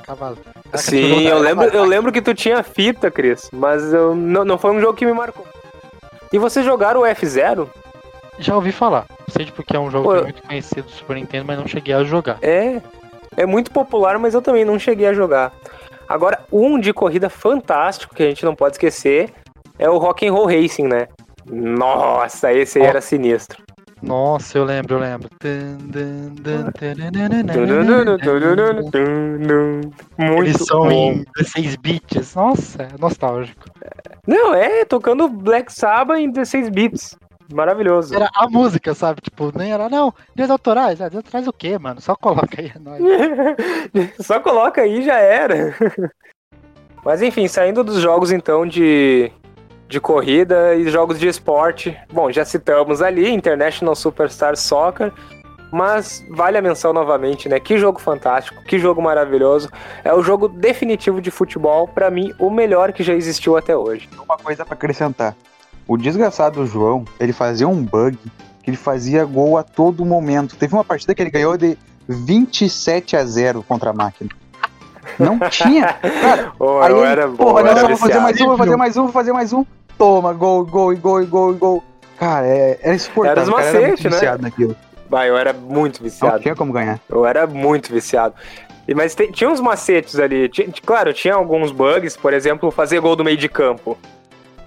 cavalo. Sim, eu lembro, eu lembro que tu tinha fita, Cris, mas eu, não, não foi um jogo que me marcou. E vocês jogaram o F0? Já ouvi falar. Sei porque é um jogo Pô, que é muito conhecido do Super Nintendo, mas não cheguei a jogar. É. É muito popular, mas eu também não cheguei a jogar. Agora, um de corrida fantástico que a gente não pode esquecer é o Rock and Roll Racing, né? Nossa, esse aí era sinistro. Nossa, eu lembro, eu lembro. Muito Eles são bom. em 16 bits. Nossa, é nostálgico. Não, é, tocando Black Sabbath em 16 bits. Maravilhoso. Era a música, sabe? Tipo, nem era, não, direitos autorais. Ah, direitos autorais o quê, mano? Só coloca aí, é nóis. Só coloca aí já era. Mas enfim, saindo dos jogos então de, de corrida e jogos de esporte. Bom, já citamos ali International Superstar Soccer. Mas vale a menção novamente, né? Que jogo fantástico, que jogo maravilhoso. É o jogo definitivo de futebol, pra mim, o melhor que já existiu até hoje. Uma coisa pra acrescentar. O desgraçado João, ele fazia um bug que ele fazia gol a todo momento. Teve uma partida que ele ganhou de 27 a 0 contra a máquina. Não tinha. Cara, Oh, aí eu ele, era porra, eu não, era vou fazer mais um, vou fazer mais um, vou fazer mais um. Toma, gol, gol, gol, gol, gol. Cara, é, era insuportável. Era cara, era muito né? viciado naquilo. Vai, eu era muito Não viciado. tinha como ganhar. Eu era muito viciado. Mas tinha uns macetes ali. Ti- claro, tinha alguns bugs, por exemplo, fazer gol do meio de campo.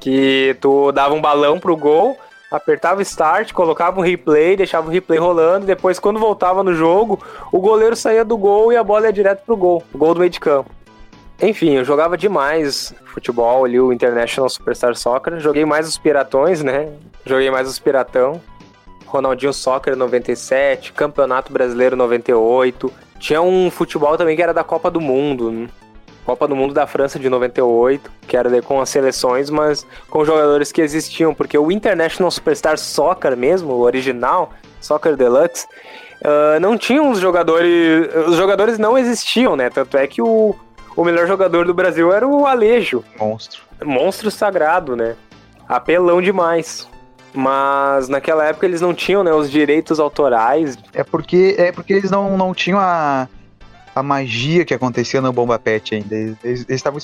Que tu dava um balão pro gol, apertava start, colocava um replay, deixava o replay rolando, depois, quando voltava no jogo, o goleiro saía do gol e a bola ia direto pro gol. Gol do meio de campo. Enfim, eu jogava demais futebol ali, o International Superstar Soccer. Joguei mais os piratões, né? Joguei mais os piratão. Ronaldinho Soccer 97, Campeonato Brasileiro 98. Tinha um futebol também que era da Copa do Mundo. né? Copa do Mundo da França de 98, que era com as seleções, mas com jogadores que existiam, porque o International Superstar Soccer mesmo, o original, Soccer Deluxe, ah, não tinha os jogadores. Os jogadores não existiam, né? Tanto é que o, o melhor jogador do Brasil era o Alejo Monstro. monstro sagrado, né? Apelão demais. Mas naquela época eles não tinham né, os direitos autorais. É porque, é porque eles não, não tinham a, a magia que acontecia no Bomba Pet ainda. Eles, eles, eles, tavam-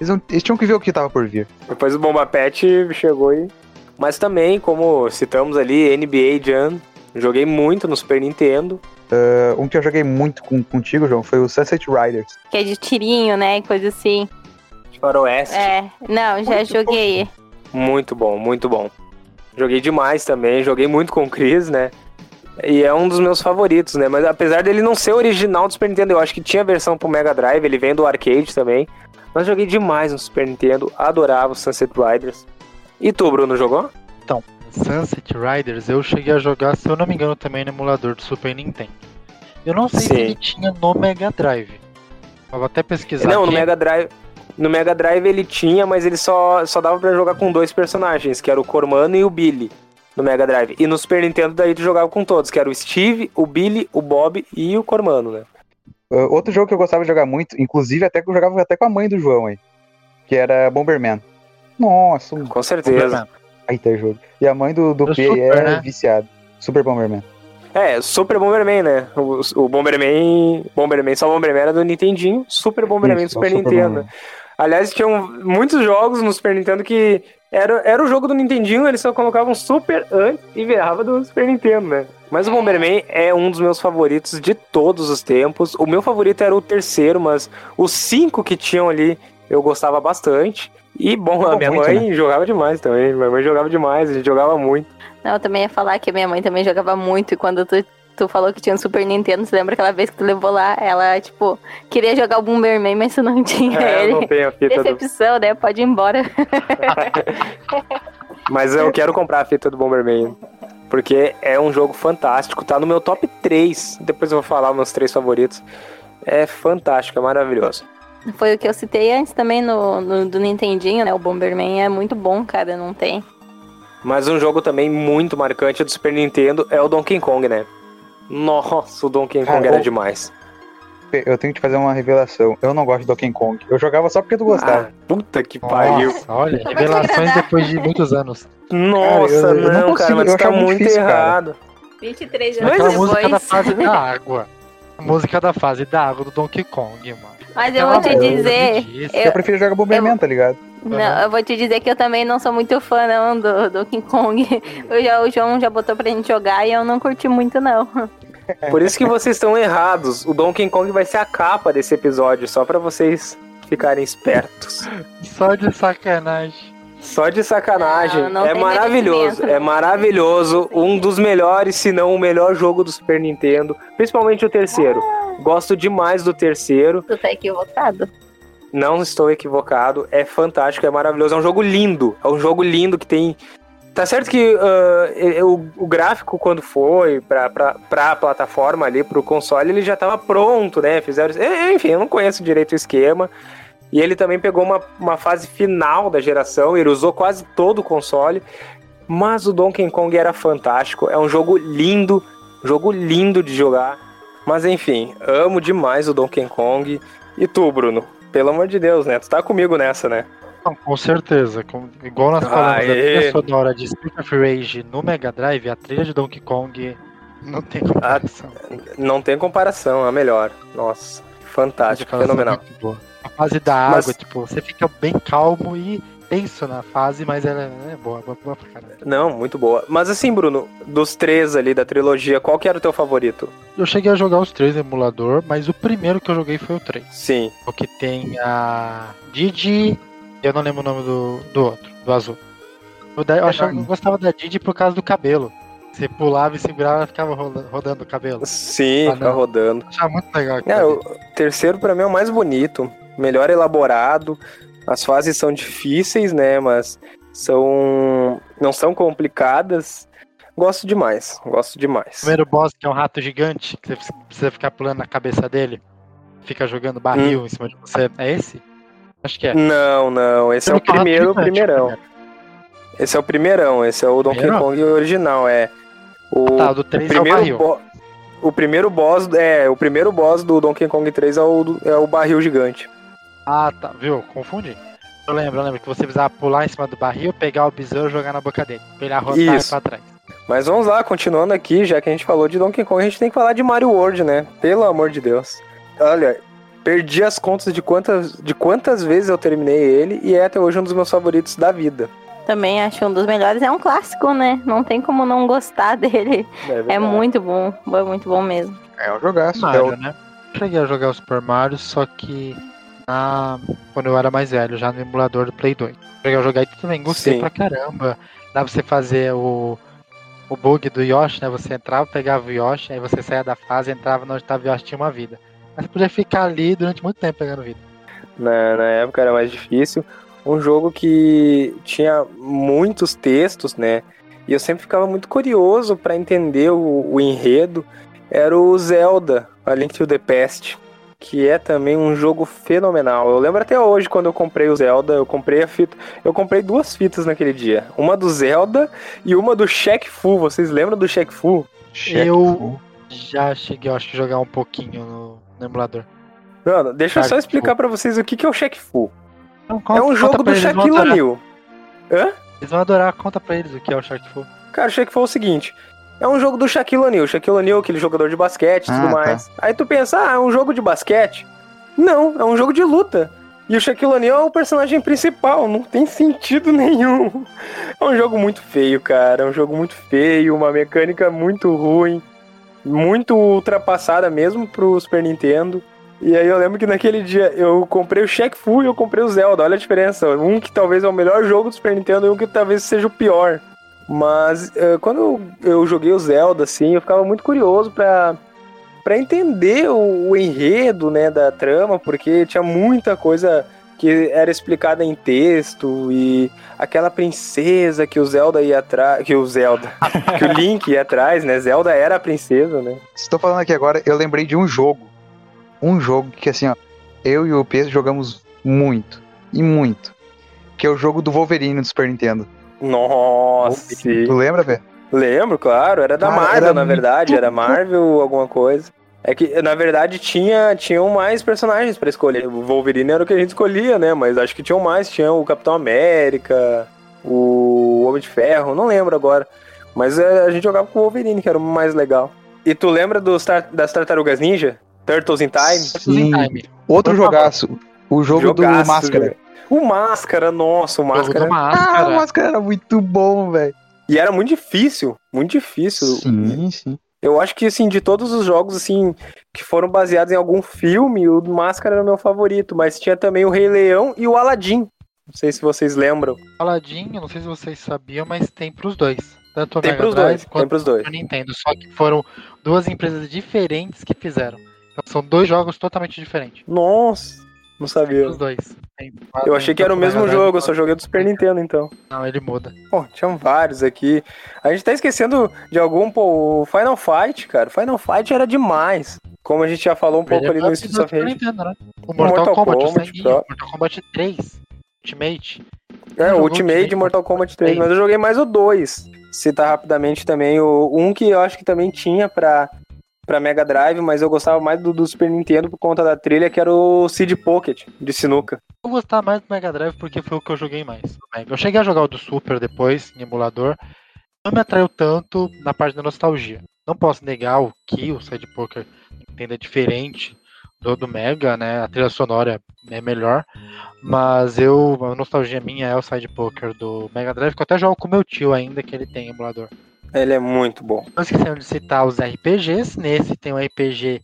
eles, não- eles tinham que ver o que tava por vir. Depois o Bomba Pet chegou e. Mas também, como citamos ali, NBA Jam. Joguei muito no Super Nintendo. Uh, um que eu joguei muito com, contigo, João, foi o Sunset Riders. Que é de tirinho, né? Coisa assim. Faroeste. É, não, já joguei. Muito bom, muito bom. Joguei demais também, joguei muito com o Chris, né? E é um dos meus favoritos, né? Mas apesar dele não ser original do Super Nintendo, eu acho que tinha versão pro Mega Drive, ele vem do arcade também. Mas joguei demais no Super Nintendo, adorava o Sunset Riders. E tu, Bruno, jogou? Sunset Riders eu cheguei a jogar, se eu não me engano, também no emulador do Super Nintendo. Eu não sei Sim. se ele tinha no Mega Drive. Eu vou até pesquisar não, no aqui. Mega Drive. No Mega Drive ele tinha, mas ele só, só dava pra jogar com dois personagens, que era o Cormano e o Billy, no Mega Drive. E no Super Nintendo daí tu jogava com todos, que era o Steve, o Billy, o Bob e o Cormano, né? Uh, outro jogo que eu gostava de jogar muito, inclusive até que eu jogava até com a mãe do João aí, que era Bomberman. Nossa, um Com certeza. Superman. baita jogo. E a mãe do, do Do P Super, é né? viciado. Super Bomberman. É, Super Bomberman, né? O, o Bomberman. Bomberman, só Bomberman era do Nintendinho, Super Bomberman Isso, do Super Super Nintendo. Bomberman. Aliás, tinham muitos jogos no Super Nintendo que era, era o jogo do Nintendinho, eles só colocavam Super antes e virava do Super Nintendo, né? Mas o Bomberman é um dos meus favoritos de todos os tempos. O meu favorito era o terceiro, mas os cinco que tinham ali eu gostava bastante. E, bom, a minha muito, mãe jogava demais também. Minha mãe jogava demais, a gente jogava muito. Não, eu também ia falar que a minha mãe também jogava muito. E quando tu, tu falou que tinha um Super Nintendo, você lembra aquela vez que tu levou lá? Ela, tipo, queria jogar o Bomberman, mas tu não tinha É, eu ele. não tenho a fita do Decepção, né? Pode ir embora. Mas eu quero comprar a fita do Bomberman. Porque é um jogo fantástico. Tá no meu top 3. Depois eu vou falar meus três favoritos. É fantástico, é maravilhoso. Foi o que eu citei antes também no, no- do Nintendinho, né? O Bomberman é muito bom, cara, não tem. Mas um jogo também muito marcante do Super Nintendo é o Donkey Kong, né? Nossa, o Donkey Kong Cara, era demais. Eu tenho que te fazer uma revelação. Eu não gosto de Donkey Kong. Eu jogava só porque tu gostava. Ah, puta que pariu. Nossa, olha, revelações depois de muitos anos. Nossa, eu- eu não não, consigo, cara, mas eu tá muito difícil, cara. errado. 23 Mas anos Aquela música da depois. fase da água. A música da fase da água do Donkey Kong, mano. Mas eu vou te dizer. Eu- Eu prefiro jogar Bomberman, tá ligado? Não, eu vou te dizer que eu também não sou muito fã não, do Donkey Kong. Eu já, o João já botou pra gente jogar e eu não curti muito, não. Por isso que vocês estão errados. O Donkey Kong vai ser a capa desse episódio, só pra vocês ficarem espertos. Só de sacanagem. Só de sacanagem. Não, não é maravilhoso, é maravilhoso. Um dos melhores, se não o melhor jogo do Super Nintendo. Principalmente o terceiro. Gosto demais do terceiro. Tu tá equivocado. Não estou equivocado. É fantástico, é maravilhoso. É um jogo lindo. É um jogo lindo que tem. Tá certo que e- o, o gráfico, quando foi pra, pra, pra plataforma ali, pro console, ele já tava pronto, né? Fizeram. Enfim, eu não conheço direito o esquema. E ele também pegou uma, uma fase final da geração, ele usou quase todo o console. Mas o Donkey Kong era fantástico. É um jogo lindo, jogo lindo de jogar. Mas enfim, amo demais o Donkey Kong. E tu, Bruno? Pelo amor de Deus, né? Tu tá comigo nessa, né? Não, com certeza. Com- igual nós falamos da Aê. trilha sonora de Street of Rage no Mega Drive, a trilha de Donkey Kong não tem comparação. Não tem comparação, é a melhor. Nossa, fantástico, A é fenomenal. boa. A fase da Mas- água, tipo, você fica bem calmo e tenso na fase, mas ela é boa, boa, boa pra caralho. Não, muito boa. Mas assim, Bruno, dos três ali da trilogia, qual que era o teu favorito? Eu cheguei a jogar os três no emulador, mas o primeiro que eu joguei foi o 3. Sim. O que tem a Didi. Eu não lembro o nome do, do outro, do azul. Da, eu, achava, eu gostava da Didi por causa do cabelo. Você pulava e segurava e ficava roda- rodando o cabelo. Sim, Ah, fica não. rodando. Eu achava muito legal É, o terceiro pra mim é o mais bonito, melhor elaborado. As fases são difíceis, né? Mas são. não são complicadas. Gosto demais, gosto demais. primeiro boss, que é um rato gigante, que você precisa ficar pulando na cabeça dele, fica jogando barril em cima de você. É esse? Acho que é. Não, não, esse é o primeiro, gigante, primeirão. primeiro. Esse é o primeirão, esse é o Donkey Primeiro? Kong original, é. O Tá, o do 3 é o primeiro barril. O primeiro boss, é, o primeiro boss do Donkey Kong 3 é o, é o barril gigante. Ah, tá. Viu? Confundi. Eu lembro, eu lembro que você precisava pular em cima do barril, pegar o besouro e jogar na boca dele. Pra ele arrotar Isso. pra trás. Mas vamos lá, continuando aqui, já que a gente falou de Donkey Kong, a gente tem que falar de Mario World, né? Pelo amor de Deus. Olha, perdi as contas de quantas, de quantas vezes eu terminei ele e é até hoje um dos meus favoritos da vida. Também acho um dos melhores. É um clássico, né? Não tem como não gostar dele. É verdade. muito bom. É muito bom mesmo. É um jogaço. Mario, É o- né? Cheguei a jogar o Super Mario, só que na... quando eu era mais velho, já no emulador do Play 2. Cheguei a jogar e também gostei Sim. pra caramba. Dá pra você fazer o, o bug do Yoshi, né? Você entrava, pegava o Yoshi, aí você saía da fase, entrava onde tava o Yoshi, tinha uma vida. Mas você podia ficar ali durante muito tempo pegando vida. Na, na época era mais difícil. Um jogo que tinha muitos textos, né? E eu sempre ficava muito curioso pra entender o, o enredo. Era o Zelda, A Link to the Past, que é também um jogo fenomenal. Eu lembro até hoje quando eu comprei o Zelda, eu comprei a fita, eu comprei duas fitas naquele dia, uma do Zelda e uma do Shaq Fu. Vocês lembram do Shaq Fu? Eu-. Já cheguei, eu acho que jogar um pouquinho no, no emulador. Mano, deixa eu só Shaq explicar pra vocês o que que é o Shaq Fu. Então, É conta- um conta jogo do eles, vão Shaquille adorar. O'Neal. Hã? Eles vão adorar, conta pra eles o que é o Shark Fu. Cara, o Shaq Fu é o seguinte. É um jogo do Shaquille O'Neal. Shaquille O'Neal, aquele jogador de basquete e Ah, tudo tá. mais. Aí tu pensa, ah, é um jogo de basquete? Não, é um jogo de luta. E o Shaquille O'Neal é o personagem principal, não tem sentido nenhum. É um jogo muito feio, cara. É um jogo muito feio, uma mecânica muito ruim, muito ultrapassada mesmo pro Super Nintendo. E aí eu lembro que naquele dia eu comprei o Shaq Fu e eu comprei o Zelda. Olha a diferença. Um que talvez é o melhor jogo do Super Nintendo e um que talvez seja o pior. Mas eh, quando eu, joguei o Zelda, assim, eu ficava muito curioso pra, pra entender o, o enredo, né, da trama, porque tinha muita coisa que era explicada em texto e aquela princesa que o Zelda ia atrás, que o Zelda, que o Link ia atrás, né? Zelda era a princesa, né? Estou falando aqui agora, eu lembrei de um jogo. Um jogo que assim, ó, eu e o Pedro jogamos muito. E muito. Que é o jogo do Wolverine do Super Nintendo. Nossa. Tu lembra, velho? Lembro, claro. Era da Cara, Marvel, era na muito verdade. Era. Marvel alguma coisa. É que, na verdade, tinha, tinham mais personagens pra escolher. O Wolverine era o que a gente escolhia, né? Mas acho que tinham mais. Tinha o Capitão América, o Homem de Ferro, não lembro agora. Mas é, a gente jogava com o Wolverine, que era o mais legal. E tu lembra dos tar- das Tartarugas Ninja? Turtles in Time? Sim. Time. Outro jogaço. O jogo Jogaço, do Máscara. O Máscara, nossa, o Máscara. do Ah, o Máscara. Máscara era muito bom, velho. E era muito difícil, muito difícil. Sim, sim. Eu acho que, assim, de todos os jogos, assim, que foram baseados em algum filme, o Máscara era o meu favorito. Mas tinha também o Rei Leão e o Aladdin. Não sei se vocês lembram. Aladdin, eu não sei se vocês sabiam, mas tem pros dois. Tanto o Tem Mega pros Drive dois, tem quanto pros dois. o Nintendo. Só que foram duas empresas diferentes que fizeram. Então são dois jogos totalmente diferentes. Nossa, não sabia. Os dois. Eu achei que era o mesmo jogo, eu só joguei do Super Nintendo, então. Não, ele muda. Pô, tinham vários aqui. A gente tá esquecendo de algum, pô, o Final Fight, cara. Final Fight era demais. Como a gente já falou um pouco Ele ali é no of Rage. Nintendo, né? O Mortal Mortal, Kombat, o Kombat, Sanguinho, pro- Mortal Kombat 3, Ultimate. É, o Ultimate Ultimate Mortal Kombat 3, três. mas eu joguei mais o 2. Citar rapidamente também o um que eu acho que também tinha pra, pra Mega Drive, mas eu gostava mais do, do Super Nintendo por conta da trilha, que era o Seed Pocket de sinuca. Eu gostava mais do Mega Drive porque foi o que eu joguei mais. Eu cheguei a jogar o do Super depois, em emulador. Não me atraiu tanto na parte da nostalgia. Não posso negar o que o Side Poker Nintendo é diferente do, do Mega, né? A trilha sonora é melhor. Mas eu, a nostalgia minha é o Side Poker do Mega Drive, que eu até jogo com meu tio ainda, que ele tem emulador. Ele é muito bom. Não esquecendo de citar os RPGs. Nesse tem um RPG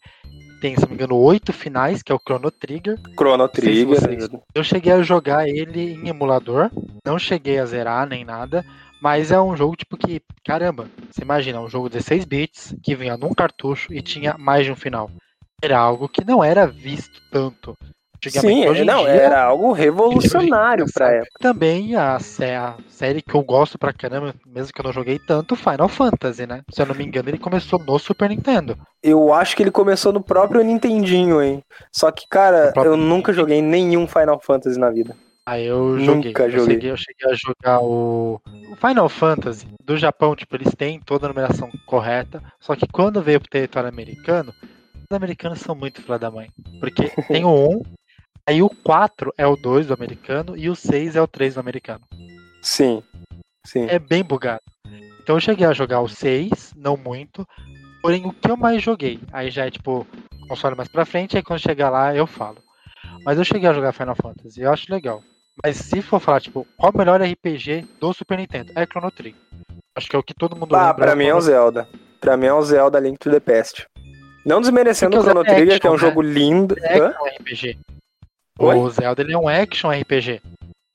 tem, se não me engano, oito finais, que é o Chrono Trigger. Chrono Trigger. vocês- Eu cheguei a jogar ele em emulador, não cheguei a zerar nem nada, mas é um jogo tipo que, caramba, você imagina, um jogo de 16 bits que vinha num cartucho e tinha mais de um final. Era algo que não era visto tanto. Antigamente, Sim, hoje não, dia, era algo revolucionário pra época. Também a, sé- a série que eu gosto pra caramba, mesmo que eu não joguei tanto, Final Fantasy, né? Se eu não me engano, ele começou no Super Nintendo. Eu acho que ele começou no próprio Nintendinho, hein? Só que, cara, próprio eu nunca joguei nenhum Final Fantasy na vida. Aí eu Nunca joguei. Eu joguei. cheguei, eu cheguei a jogar o... o Final Fantasy do Japão, tipo, eles têm toda a numeração correta. Só que quando veio pro território americano, os americanos são muito filha da mãe. Porque tem o 1, aí o 4 é o 2 do americano e o 6 é o 3 do americano. Sim, sim. É bem bugado. Então eu cheguei a jogar o 6, não muito. Porém, o que eu mais joguei, aí já é tipo console mais pra frente, aí quando chegar lá eu falo. Mas eu cheguei a jogar Final Fantasy, eu acho legal. Mas se for falar, tipo, qual o melhor RPG do Super Nintendo? É Chrono Trigger. Acho que é o que todo mundo Ah, lembra. pra mim é o Zelda. Pra mim é o Zelda Link to the Past. Não desmerecendo o Chrono é Trigger, que é um action, jogo lindo. É Hã? action RPG. Oi? O Zelda ele é um action RPG.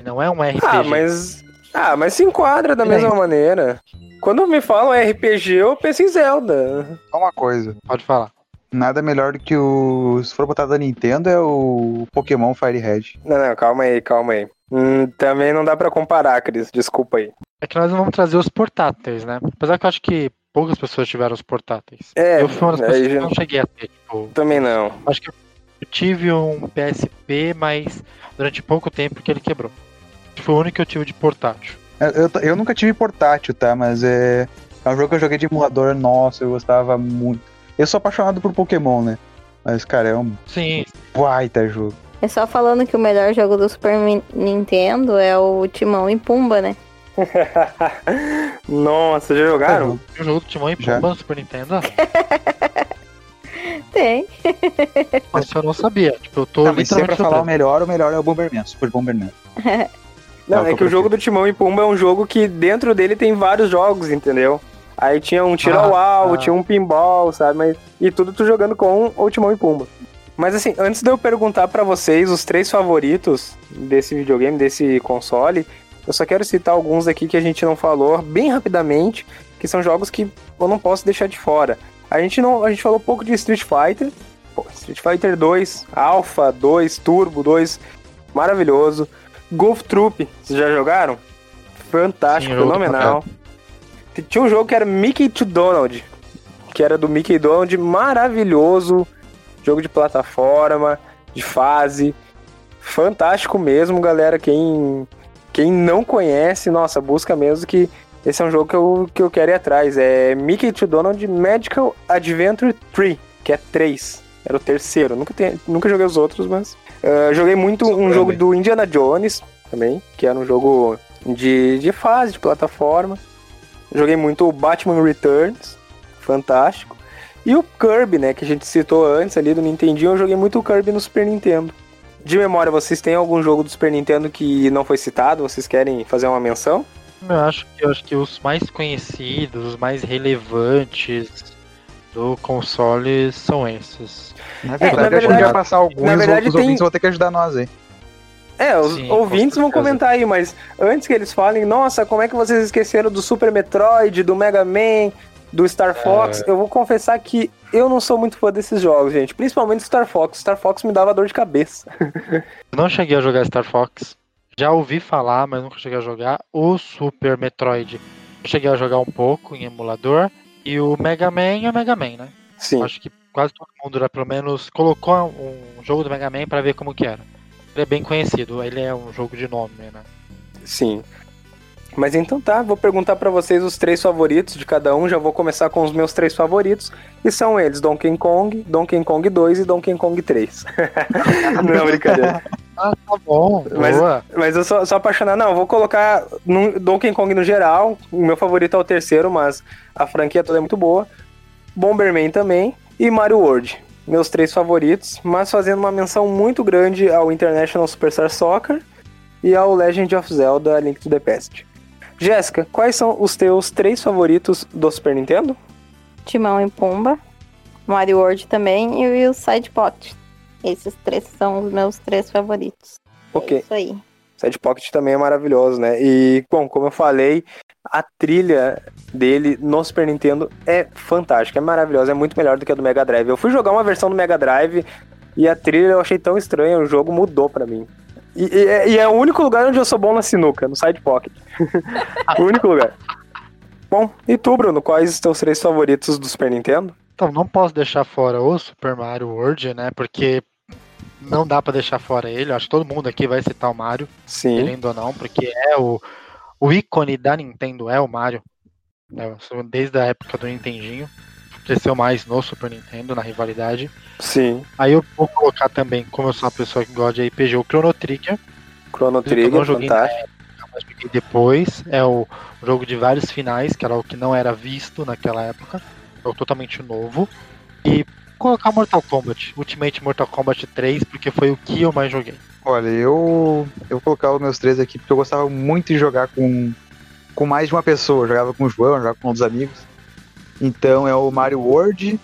Não é um RPG. Ah, mas. Ah, mas se enquadra da é mesma maneira. Quando me falam RPG, eu penso em Zelda. Só uma coisa. Pode falar. Nada melhor do que o. Se for botar da Nintendo, é o Pokémon Fire Red. Não, não, calma aí, calma aí. Hum, também não dá pra comparar, Cris. Desculpa aí. É que nós não vamos trazer os portáteis, né? Apesar que eu acho que poucas pessoas tiveram os portáteis. É, eu fui uma das pessoas que não cheguei a ter, tipo, Também não. Acho que eu tive um PSP, mas durante pouco tempo que ele quebrou. Foi o único que eu tive de portátil. Eu, eu, eu nunca tive portátil, tá? Mas é. É um jogo que eu joguei de emulador, nossa, eu gostava muito. Eu sou apaixonado por Pokémon, né? Mas, cara, é um Sim, baita jogo. É só falando que o melhor jogo do Super Nintendo é o Timão e Pumba, né? Nossa, já jogaram? o jogo do Timão e Já. Pumba no Super Nintendo, Tem. mas eu não sabia. Tipo, eu tô Ah, mas se é pra falar o melhor, o melhor é o Bomberman, Super Bomberman. Não, É é que o jogo do Timão e Pumba é um jogo que dentro dele tem vários jogos, entendeu? Aí tinha um tiro ao Ah, alvo, ah. tinha um pinball, sabe? Mas, e tudo tu jogando com o Timão e Pumba. Mas assim, antes de eu perguntar pra vocês os três favoritos desse videogame, desse console, eu só quero citar alguns aqui que a gente não falou bem rapidamente, que são jogos que eu não posso deixar de fora. A gente não, a gente falou pouco de Street Fighter, Pô, Street Fighter 2, Alpha 2, Turbo 2, maravilhoso. Golf Troop, vocês já jogaram? Fantástico, Sim, fenomenal. Tinha um jogo que era Mickey to Donald, que era do Mickey e Donald, maravilhoso. Jogo de plataforma, de fase. Fantástico mesmo, galera. Quem, Quem não conhece, nossa, busca mesmo que esse é um jogo que eu, que eu quero ir atrás. É Mickey to Donald Magical Adventure 3, que é 3. Era o terceiro. Nunca, tem, nunca joguei os outros, mas. Uh, joguei muito um também. jogo do Indiana Jones também, que era um jogo de, de fase, de plataforma. Joguei muito o Batman Returns, fantástico. E o Kirby, né, que a gente citou antes ali do Nintendinho, eu joguei muito o Kirby no Super Nintendo. De memória, vocês têm algum jogo do Super Nintendo que não foi citado? Vocês querem fazer uma menção? Eu acho que, eu acho que os mais conhecidos, os mais relevantes do console são esses. Na É, na verdade, acho que verdade- vai passar alguns, na verdade, outros tem- ouvintes vão ter que ajudar nós aí. É, os Sim, com ouvintes vão comentar aí, mas antes que eles falem, nossa, como é que vocês esqueceram do Super Metroid, do Mega Man, do Star Fox? Eu vou confessar que eu não sou muito fã desses jogos, gente. Principalmente Star Fox. Star Fox me dava dor de cabeça. Eu não cheguei a jogar Star Fox. Já ouvi falar, mas nunca cheguei a jogar. O Super Metroid. Cheguei a jogar um pouco em emulador. E o Mega Man é o Mega Man, né? Sim. Acho que quase todo mundo já pelo menos colocou um jogo do Mega Man pra ver como que era. Ele é bem conhecido, ele é um jogo de nome, né? Sim. Mas então tá, vou perguntar pra vocês os três favoritos de cada um. Já vou começar com os meus três favoritos. E são eles: Donkey Kong, Donkey Kong 2 e Donkey Kong 3. não, brincadeira. Ah, tá bom, Mas- boa. Mas eu sou, sou apaixonado. Não, eu vou colocar no Donkey Kong no geral. O meu favorito é o terceiro, mas a franquia toda é muito boa. Bomberman também. E Mario World. Meus três favoritos. Mas fazendo uma menção muito grande ao International Superstar Soccer e ao Legend of Zelda Link to the Past. Jéssica, quais são os teus três favoritos do Super Nintendo? Timão e Pumba, Mario World também e o Side Pot. Esses três são os meus três favoritos. É Ok. isso aí. Side Pocket também é maravilhoso, né? E, bom, como eu falei, a trilha dele no Super Nintendo é fantástica, é maravilhosa, é muito melhor do que a do Mega Drive. Eu fui jogar uma versão do Mega Drive e a trilha eu achei tão estranha, o jogo mudou pra mim. E, e é- e é o único lugar onde eu sou bom na sinuca, no Side Pocket. o único lugar. Bom, e tu, Bruno, quais os teus três favoritos do Super Nintendo? Então, não posso deixar fora o Super Mario World, né? Porque não dá pra deixar fora ele. Eu acho que todo mundo aqui vai citar o Mario, Sim, querendo ou não, porque é o, o ícone da Nintendo, é o Mario. né, Desde a época do Nintendinho. Cresceu mais no Super Nintendo, na rivalidade. sim. Aí eu vou colocar também, como eu sou uma pessoa que gosta de RPG, o Chrono Trigger. Chrono Eu Trigger, não joguei na fantástico. joguei depois. É o jogo de vários finais, que era o que não era visto naquela época. Totalmente novo. E colocar Mortal Kombat, Ultimate Mortal Kombat 3, porque foi o que eu mais joguei. Olha, eu, eu vou colocar os meus três aqui porque eu gostava muito de jogar com, com mais de uma pessoa. Eu jogava com o João, eu jogava com outros amigos. Então é o Mario World,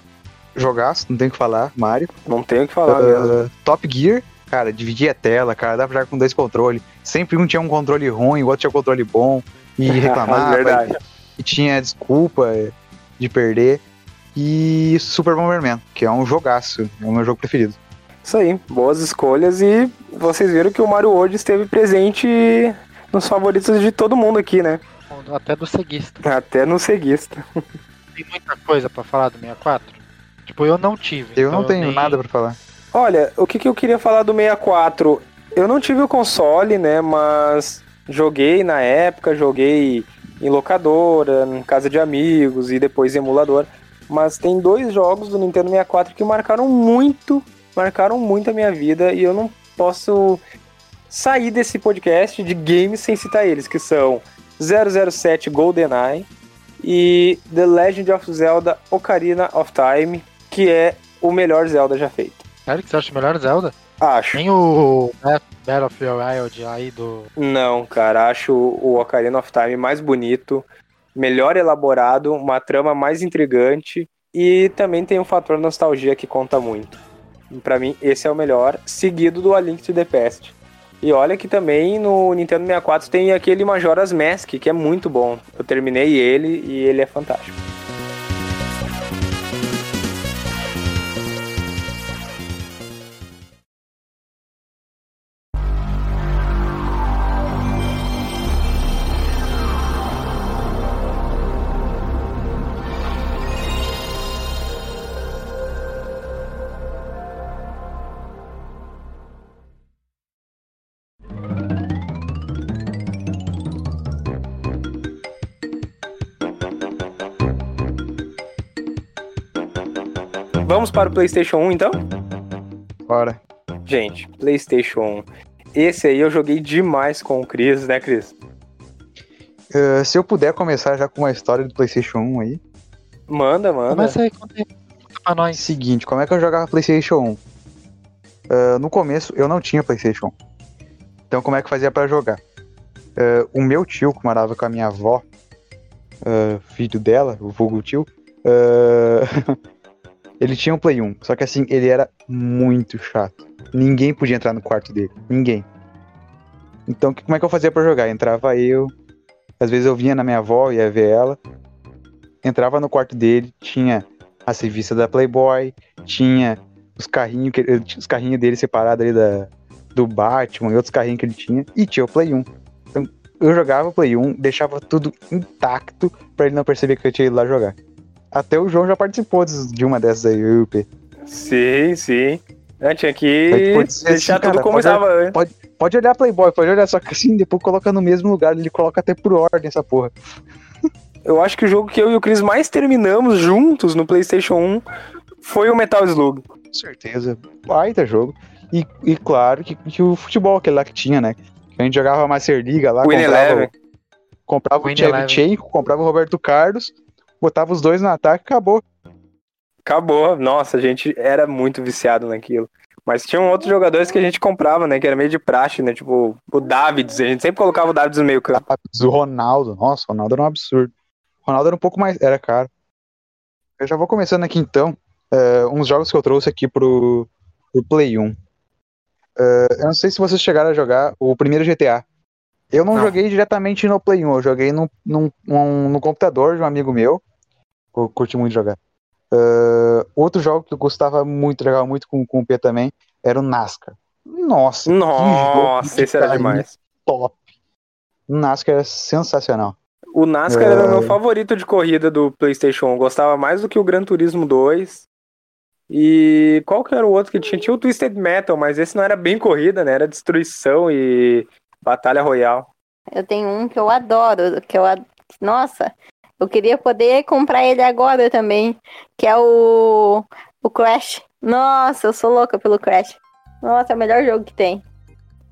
jogaço, não tem o que falar, Mario. Não tenho o que falar mesmo. Uh, Top Gear, cara, dividia a tela, cara, dava pra jogar com dois controles. Sempre um tinha um controle ruim, o outro tinha um controle bom e reclamava. Verdade. e tinha desculpa de perder. E Super Bomberman, que é um jogaço, é o meu jogo preferido. Isso aí, boas escolhas e vocês viram que o Mario World esteve presente nos favoritos de todo mundo aqui, né? Até do ceguista. Até no ceguista. Tem muita coisa pra falar do 64. Tipo, eu não tive. Eu então não tenho nem- nada pra falar. Olha, o que, que eu queria falar do 64? Eu não tive o console, né? Mas joguei na época, joguei em locadora, em casa de amigos e depois em emulador. Mas tem dois jogos do Nintendo 64 que marcaram muito, marcaram muito a minha vida e eu não posso sair desse podcast de games sem citar eles, que são 007 GoldenEye e The Legend of Zelda Ocarina of Time, que é o melhor Zelda já feito. Sério que você acha melhor Zelda? Acho. Nem o Bat- Battle of the Wild aí do. Não, cara, acho o Ocarina of Time mais bonito, melhor elaborado, uma trama mais intrigante e também tem um fator nostalgia que conta muito. Pra mim, esse é o melhor, seguido do A Link to the Past. E olha que também no Nintendo 64 tem aquele Majora's Mask, que é muito bom. Eu terminei ele e ele é fantástico. Vamos para o PlayStation 1 então? Bora. Gente, PlayStation 1. Esse aí eu joguei demais com o Cris, né, Cris? Uh, se eu puder começar já com uma história do PlayStation 1 aí. Manda, manda. Começa aí, conta aí. Pra nós. Seguinte, como é que eu jogava PlayStation 1? Uh, no começo eu não tinha PlayStation 1. Então como é que fazia pra jogar? Uh, o meu tio, que morava com a minha avó, uh, filho dela, o vulgo tio, ele tinha um Play 1. Só que assim, ele era muito chato. Ninguém podia entrar no quarto dele. Ninguém. Então como é que eu fazia pra jogar? Entrava eu, às vezes eu vinha na minha avó, ia ver ela, entrava no quarto dele, tinha a revista da Playboy, tinha os carrinhos, que, os carrinhos dele separados ali da, do Batman e outros carrinhos que ele tinha, e tinha o Play 1. Então, eu jogava o Play 1, deixava tudo intacto para ele não perceber que eu tinha ido lá jogar. Até o João já participou de uma dessas aí, eu e o P. Sim, sim. Eu tinha que deixar assim, tudo cara, como estava. Pode, pode olhar Playboy, pode olhar, só que assim, depois coloca no mesmo lugar, ele coloca até por ordem essa porra. Eu acho que o jogo que eu e o Cris mais terminamos juntos no PlayStation 1 foi o Metal Slug. Com certeza. Baita jogo. E, e claro que, que o futebol, aquele lá que tinha, né? Que a gente jogava Master Liga lá, Win comprava, Eleven. comprava o Win Eleven. Tchevchenko, comprava o Roberto Carlos, botava os dois no ataque e acabou. Acabou. Nossa, a gente era muito viciado naquilo. Mas tinham outros jogadores que a gente comprava, né? Que era meio de praxe, né? Tipo, o Davids. A gente sempre colocava o Davids no meio campo. O Ronaldo, nossa, o Ronaldo era um absurdo. O Ronaldo era um pouco mais. Era caro. Eu já vou começando aqui então. é, uns jogos que eu trouxe aqui pro, pro Play 1. É, eu não sei se vocês chegaram a jogar o primeiro GTA. Eu não, Não. joguei diretamente no Play 1, eu joguei no, num- num- no computador de um amigo meu. Eu curti muito jogar. É, outro jogo que eu gostava muito, jogava muito com, com o P também, era o NASCAR. Nossa, Nossa, esse era demais. top. O NASCAR era sensacional. O NASCAR era o meu favorito de corrida do PlayStation 1. Eu Gostava mais do que o Gran Turismo 2. E qual que era o outro que tinha? Tinha o Twisted Metal, mas esse não era bem corrida, né? Era destruição e batalha royal. Eu tenho um que eu adoro, que eu ad- Nossa, eu queria poder comprar ele agora também, que é o o Crash. Nossa, eu sou louca pelo Crash. Nossa, é o melhor jogo que tem.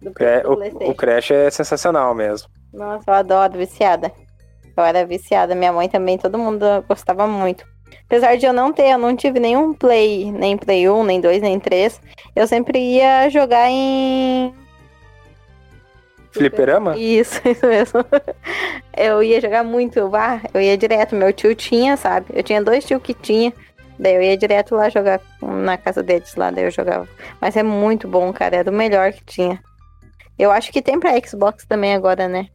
Do, É, o, o Crash é sensacional mesmo. Nossa, eu adoro, viciada. Eu era viciada, minha mãe também, todo mundo gostava muito. Apesar de eu não ter, eu não tive nenhum Play, nem Play 1, nem 2, nem 3. Eu sempre ia jogar em Fliperama? Isso, isso mesmo. Eu ia jogar muito, vá, eu ia direto. Meu tio tinha, sabe? Eu tinha dois tios que tinha. Daí eu ia direto lá jogar na casa deles lá, daí eu jogava. Mas é muito bom, cara, é do melhor que tinha. Eu acho que tem pra Xbox também agora, né?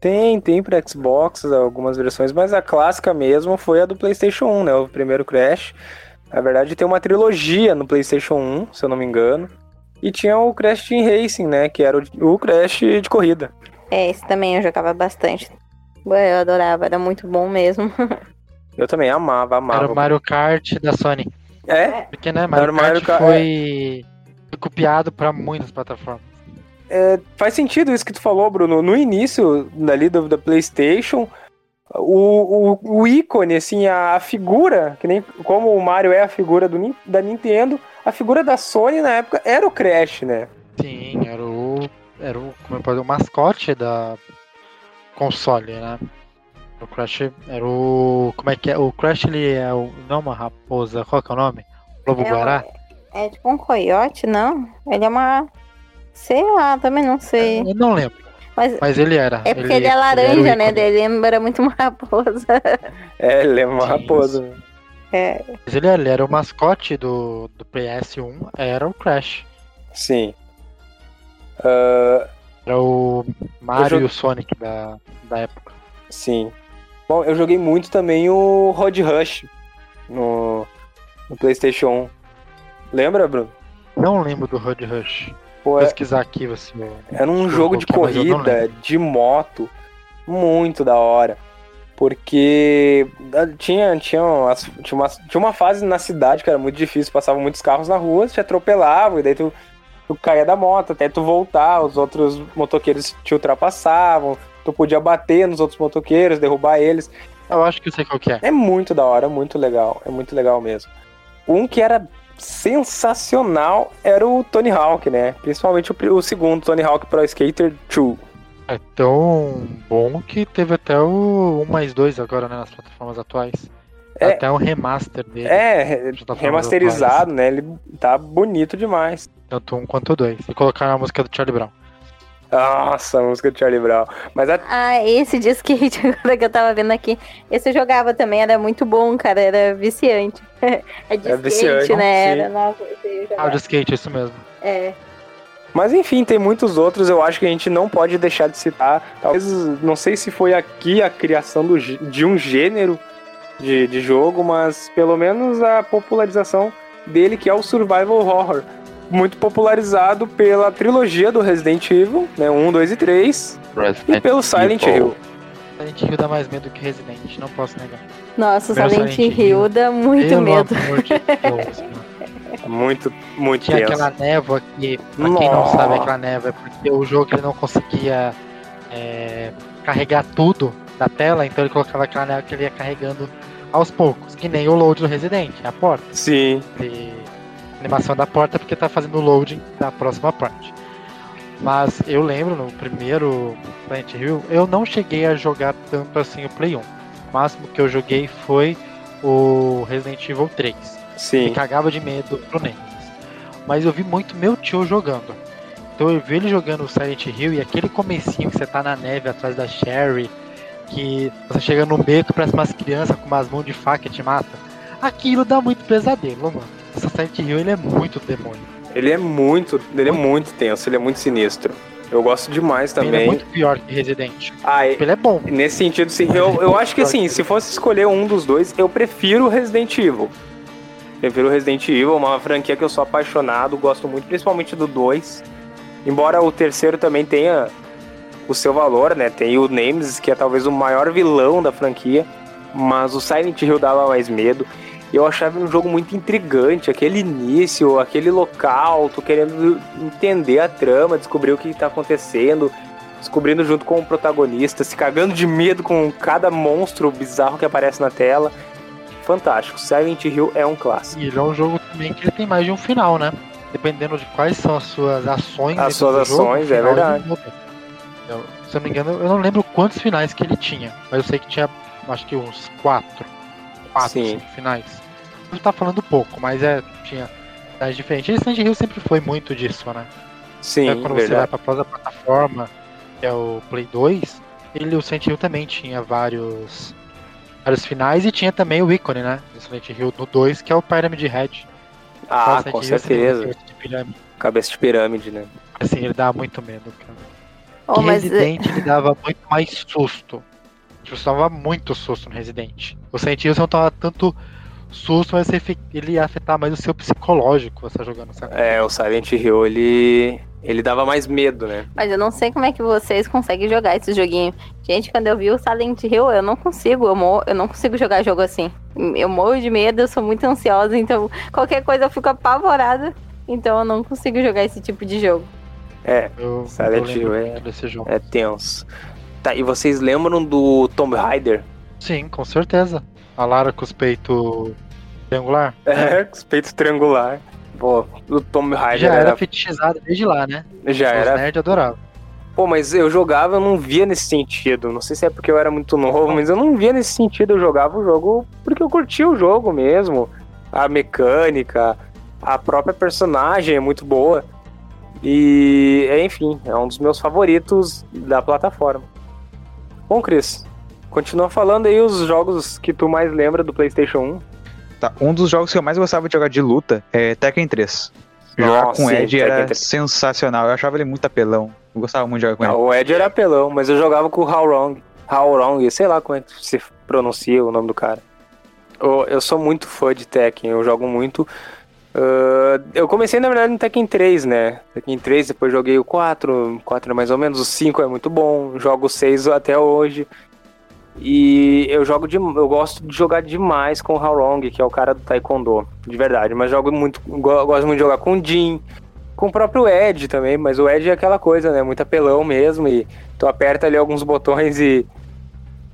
Tem, tem pra Xbox algumas versões, mas a clássica mesmo foi a do PlayStation 1, né? O primeiro Crash. Na verdade, tem uma trilogia no PlayStation 1, se eu não me engano. E tinha o Crash Team Racing, né? Que era o, o Crash de corrida. É, esse também eu jogava bastante. Eu adorava, era muito bom mesmo. Eu também amava, amava. Era o Mario Kart da Sony. É, Porque, né, Mario, Mario Kart Kart, foi... foi copiado pra muitas plataformas. é, faz sentido isso que tu falou, Bruno. No início dali do, da PlayStation, o, o, o ícone, assim, a, a figura, que nem como o Mario é a figura do, da Nintendo, a figura da Sony na época era o Crash, né? Sim, era o. Era o. Como eu posso dizer, o mascote da console, né? O Crash era o. Como é que é? O Crash ele é o. Não uma raposa, qual que é o nome? Lobo É, Guará? É tipo um coiote, não? Ele é uma. Sei lá, também não sei. Eu não lembro. Mas Mas ele era. é porque ele, é era o laranja, né? ícone. Dele lembra muito uma raposa. É, ele é uma Sim. raposa. É, Mas ele era, ele era o mascote do, do PS1, era o Crash. Sim. Ah, Era o Mario jogue- e o Sonic da, da época. sim. Bom, eu joguei muito também o Road Rush no, no PlayStation 1. Lembra, Bruno? Não lembro do Road Rush. Pô, Vou é- pesquisar aqui você. Era um jogo de corrida, de moto, muito da hora. Porque ah, tinha, tinha, umas- tinha, uma, tinha uma fase na cidade que era muito difícil, passavam muitos carros na rua, te atropelavam, e daí tu, tu caía da moto, até tu voltar, os outros motoqueiros te ultrapassavam, tu podia bater nos outros motoqueiros, derrubar eles. Eu acho que eu sei qual que é. É muito da hora, muito legal, é muito legal mesmo. um que era sensacional era o Tony Hawk, né? Principalmente o, o segundo, Tony Hawk Pro Skater 2. É tão bom que teve até o 1 mais 2 agora, né, nas plataformas atuais. É. Até um remaster dele. É, remasterizado, né? Ele tá bonito demais. Tanto um quanto dois. E colocaram a música do Charlie Brown. Nossa, a música do Charlie Brown. Mas a Ah, esse de skate agora que eu tava vendo aqui. Esse eu jogava também, era muito bom, cara. Era viciante. É de É skate, viciante, né? sim. Era, nossa, Ah, de skate, isso mesmo. É. Mas enfim, tem muitos outros, eu acho que a gente não pode deixar de citar. Talvez, não sei se foi aqui a criação do de um gênero de, de jogo, mas pelo menos a popularização dele, que é o Survival Horror. Muito popularizado pela trilogia do Resident Evil, né? 1, 2 e 3, e pelo Silent Hill. Silent Hill dá mais medo que Resident, não posso negar. Nossa, Silent Silent Hill Hill. dá muito Pelo medo. amor de Deus. Muito, muito Tinha aquela névoa que, pra quem não Nossa. sabe, aquela névoa é porque o jogo ele não conseguia é, carregar tudo da tela, então ele colocava aquela névoa que ele ia carregando aos poucos, que nem o load do Resident, a porta. Sim, de animação da porta porque tá fazendo o loading da próxima parte. Mas eu lembro no primeiro Silent Hill, eu não cheguei a jogar tanto assim o Play 1. O máximo que eu joguei foi o Resident Evil 3. Me sim. cagava de medo pro Nemesis. Mas eu vi muito meu tio jogando. Então eu vi ele jogando o Silent Hill e aquele comecinho que você tá na neve atrás da Sherry, que você chega no beco e parece umas crianças com umas mãos de faca e te mata. Aquilo dá muito pesadelo, mano. Esse Silent Hill ele é muito demônio. Ele é muito, ele é muito tenso, ele é muito sinistro. Eu gosto demais Ele é também. muito pior que Resident. Ah, e- Ele é bom. Nesse sentido, sim. Eu, eu acho que assim, se fosse escolher um dos dois, eu prefiro Resident Evil. Prefiro Resident Evil, uma franquia que eu sou apaixonado, gosto muito, principalmente do 2. Embora o terceiro também tenha o seu valor, né? Tem o Nemesis, que é talvez o maior vilão da franquia. Mas o Silent Hill dava mais medo. Eu achava um jogo muito intrigante, aquele início, aquele local, tu querendo entender a trama, descobrir o que tá acontecendo, descobrindo junto com o protagonista, se cagando de medo com cada monstro bizarro que aparece na tela. Fantástico. Silent Hill é um clássico. E ele é um jogo também que ele tem mais de um final, né? Dependendo de quais são as suas ações. As suas jogo, ações, o é verdade. Eu- se eu não me engano, eu não lembro quantos finais que ele tinha. Mas eu sei que tinha, acho que uns quatro. Quatro, Sim. cinco finais. Você tá falando pouco, mas é, tinha finais diferentes. E Silent Hill sempre foi muito disso, né? Sim, Até quando você vai verdade. pra próxima plataforma, que é o Play 2, ele, o Silent Hill também tinha vários, vários finais e tinha também o ícone, né? Do Silent Hill no 2, que é o Pyramid Head. Ah, com Hill, lembra certeza. de. Cabeça de pirâmide, né? Assim, ele dá muito medo, cara. Oh, Que mas, eh, Resident ele dava muito mais susto. Tipo, Você dava muito susto no Resident. O Silent Hill você não tava tanto susto, mas ele ia afetar mais o seu psicológico você tá jogando, sabe? É, o Silent Hill, ele. Ele dava mais medo, né? mas eu não sei como é que vocês conseguem jogar esse joguinho. Gente, quando eu vi o Silent Hill, eu não consigo. Eu, eu não consigo jogar jogo assim. Eu morro de medo, eu sou muito ansiosa, então qualquer coisa eu fico apavorada. Então eu não consigo jogar esse tipo de jogo. É, Eu, Silent Hill é- muito desse jogo. é tenso. Tá, e vocês lembram do Tomb Raider? Sim, com certeza. A Lara com os peitos triangular. É, com os peitos triangular. Pô, o Tomb Raider Já era era, fetichizado desde lá, né? já Os era. nerds adoravam. Pô, mas eu jogava, eu não via nesse sentido. Não sei se é porque eu era muito novo, mas eu não via nesse sentido. Eu jogava o jogo porque eu curtia o jogo mesmo. A mecânica, a própria personagem é muito boa. E, é, enfim, é um dos meus favoritos da plataforma. Bom, Cris, continua falando aí os jogos que tu mais lembra do PlayStation 1. Tá, um dos jogos que eu mais gostava de jogar de luta é Tekken 3. Jogar Nossa, com o sim, Ed Tekken era 3. sensacional. Eu achava ele muito apelão. Eu gostava muito de jogar com ele. O Ed era apelão, mas eu jogava com o How Wrong. How Wrong, sei lá como é que se pronuncia o nome do cara. Eu, eu sou muito fã de Tekken, eu jogo muito. Ah, eu comecei, na verdade, no Tekken 3, né? Tekken 3, depois joguei o 4, o 4 é mais ou menos, o 5 é muito bom, jogo o 6 até hoje. E eu jogo de, eu gosto de jogar demais com o Haorong, que é o cara do Taekwondo, de verdade. Mas jogo muito, go- gosto muito de jogar com o Jin, com o próprio Ed também, mas o Ed é aquela coisa, né? Muito apelão mesmo, e tu aperta ali alguns botões e,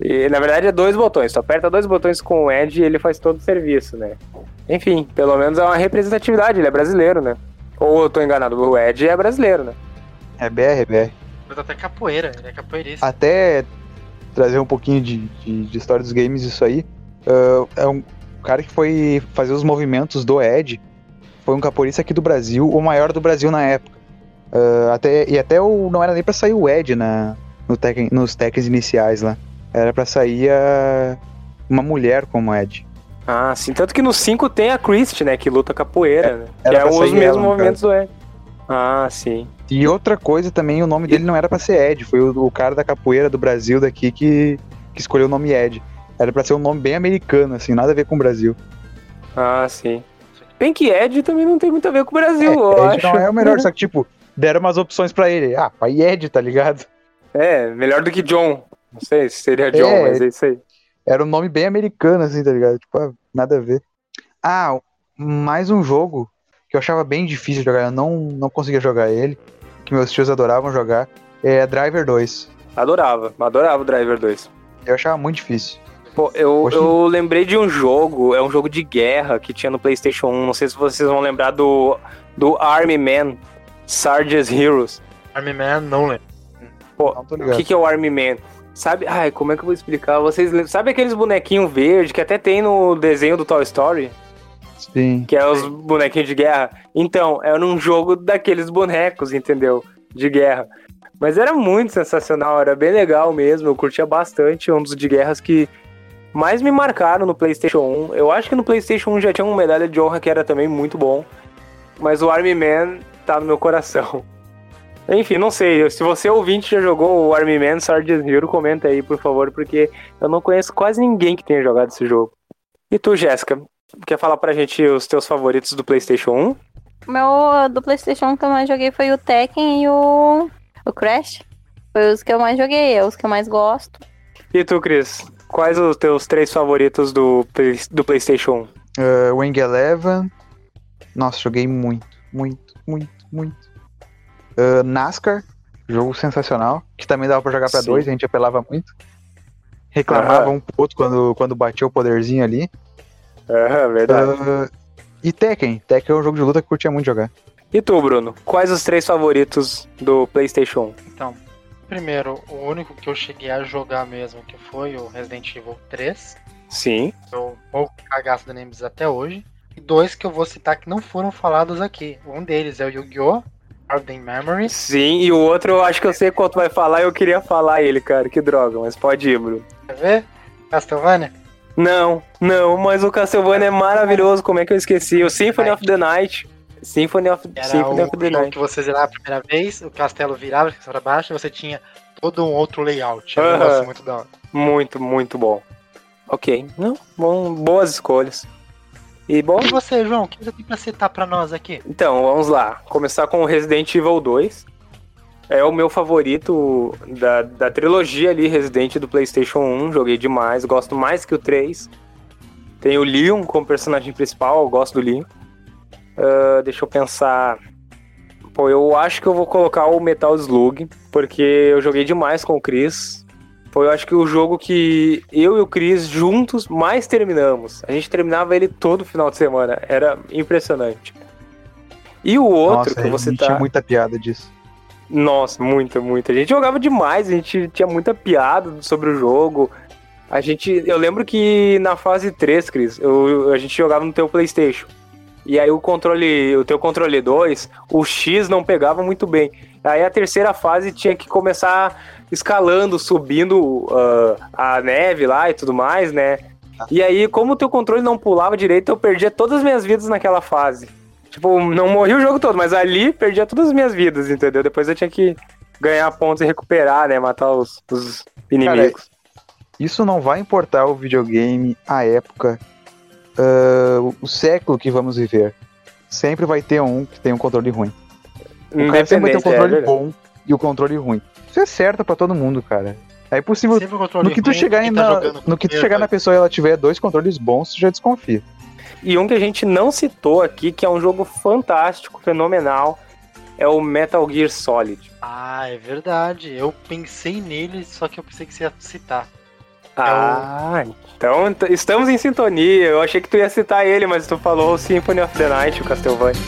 E na verdade é dois botões. Tu aperta dois botões com o Edge e ele faz todo o serviço, né? Enfim, pelo menos é uma representatividade, ele é brasileiro, né? Ou eu tô enganado, o Edge é brasileiro, né? É BR, é BR. Mas até capoeira, ele é capoeirista. Até trazer um pouquinho de, de, de história dos games, isso aí. ah, é um cara que foi fazer os movimentos do Ed. Foi um capoeirista aqui do Brasil, o maior do Brasil na época. Ah, até, e até o, não era nem pra sair o Ed na, no Tekken- nos Tekkens iniciais lá. Era pra sair a- uma mulher como Ed. Ah, sim. Tanto que no 5 tem a Christie, né? Que luta capoeira, né? Que é pra os mesmos movimentos do Edge. Ah, sim. E outra coisa também, o nome dele não era pra ser Ed, foi o, o cara da capoeira do Brasil daqui que, que escolheu o nome Ed. Era pra ser um nome bem americano, assim, nada a ver com o Brasil. Ah, sim. Bem que Ed também não tem muito a ver com o Brasil, eu Ed acho. não é o melhor, só que, tipo, deram umas opções pra ele. Ah, pai Ed, tá ligado? É, melhor do que John. Não sei se seria John, É. mas é isso aí. Era um nome bem americano, assim, tá ligado? Tipo, ah, nada a ver. Ah, mais um jogo que eu achava bem difícil jogar, eu não, não conseguia jogar ele, que meus tios adoravam jogar, é Driver 2. Adorava, adorava o Driver 2. Eu achava muito difícil. Pô, eu, eu lembrei de um jogo, é um jogo de guerra que tinha no PlayStation 1. Não sei se vocês vão lembrar do, do Army Man, Sarge's Heroes. Army Man, não lembro. Não tô O que, que é o Army Man? Sabe, ai, como é que eu vou explicar? Vocês lembram? Sabe aqueles bonequinhos verdes que até tem no desenho do Toy Story? Sim. Que é os bonequinhos de guerra? Então, era um jogo daqueles bonecos, entendeu? De guerra. Mas era muito sensacional, era bem legal mesmo. Eu curtia bastante. Um dos de guerras que mais me marcaram no PlayStation 1. Eu acho que no PlayStation 1 já tinha uma medalha de honra que era também muito bom. Mas o Army Man tá no meu coração. Enfim, não sei. Se você ouvinte já jogou o Army Man Sergeant Hero, comenta aí, por favor, porque eu não conheço quase ninguém que tenha jogado esse jogo. E tu, Jéssica, quer falar pra gente os teus favoritos do PlayStation 1? O meu do PlayStation 1 que eu mais joguei foi o Tekken e o, o Crash. Foi os que eu mais joguei, é os que eu mais gosto. E tu, Cris? Quais os teus três favoritos do, do PlayStation 1? Uh, Wing Eleven. Nossa, joguei muito, muito, muito, muito. Uh, NASCAR, jogo sensacional, que também dava pra jogar pra Sim. dois, a gente apelava muito. Reclamava um pro outro quando, quando batia o poderzinho ali. É, verdade. Uh, e Tekken, Tekken é um jogo de luta que eu curtia muito jogar. E tu, Bruno? Quais os três favoritos do PlayStation 1? Então, primeiro, o único que eu cheguei a jogar mesmo, que foi o Resident Evil 3. Sim. Eu pouco cagaço da Nemesis até hoje. E dois que eu vou citar que não foram falados aqui. Um deles é o Yu-Gi-Oh! Ardent Memories. Sim, e o outro eu acho que eu sei qual tu vai falar e eu queria falar ele, cara. Que droga, mas pode ir, Bruno. Quer ver? Castlevania? Não, não, mas o Castlevania é maravilhoso, como é que eu esqueci? O Symphony of the Night. Symphony of, Era Symphony o of the Night. que você zerava a primeira vez, o castelo virava pra baixo e você tinha todo um outro layout. Um Aham. negócio muito da hora. Muito, muito bom. Ok, não, bom, boas escolhas. E bom, E você, João, o que você tem pra citar pra nós aqui? Então, vamos lá. Começar com o Resident Evil 2. É o meu favorito da, da trilogia ali, Resident do PlayStation 1. Joguei demais, gosto mais que o 3. Tem o Leon como personagem principal, eu gosto do Leon. Ah, deixa eu pensar. Pô, eu acho que eu vou colocar o Metal Slug, porque eu joguei demais com o Chris. Foi, eu acho que o jogo que eu e o Chris juntos mais terminamos. A gente terminava ele todo final de semana. Era impressionante. E o outro Nossa, que você tinha tá. muita piada disso. Nossa, muita, muita. A gente jogava demais, a gente tinha muita piada sobre o jogo. A gente. Eu lembro que na fase 3, Cris, eu, a gente jogava no teu Playstation. E aí o controle. O teu controle 2, o X não pegava muito bem. Aí a terceira fase tinha que começar escalando, subindo ah, a neve lá e tudo mais, né? E aí, como o teu controle não pulava direito, eu perdia todas as minhas vidas naquela fase. Tipo, não morri o jogo todo, mas ali perdia todas as minhas vidas, entendeu? Depois eu tinha que ganhar pontos e recuperar, né? Matar os, os inimigos. Isso não vai importar o videogame, a época, ah, o- século que vamos viver. Sempre vai ter um que tem um controle ruim. O cara sempre vai ter um é controle verdade. bom e o controle ruim. Isso é certo pra todo mundo, cara. É impossível. Sempre o controle No que tu chegar, tá no que tu chegar na pessoa e ela tiver dois controles bons, tu já desconfia. E um que a gente não citou aqui, que é um jogo fantástico, fenomenal, é o Metal Gear Solid. Ah, é verdade. Eu pensei nele, só que eu pensei que você ia citar. Ah, então t- estamos em sintonia. Eu achei que tu ia citar ele, mas tu falou o Symphony of the Night, o Castlevania.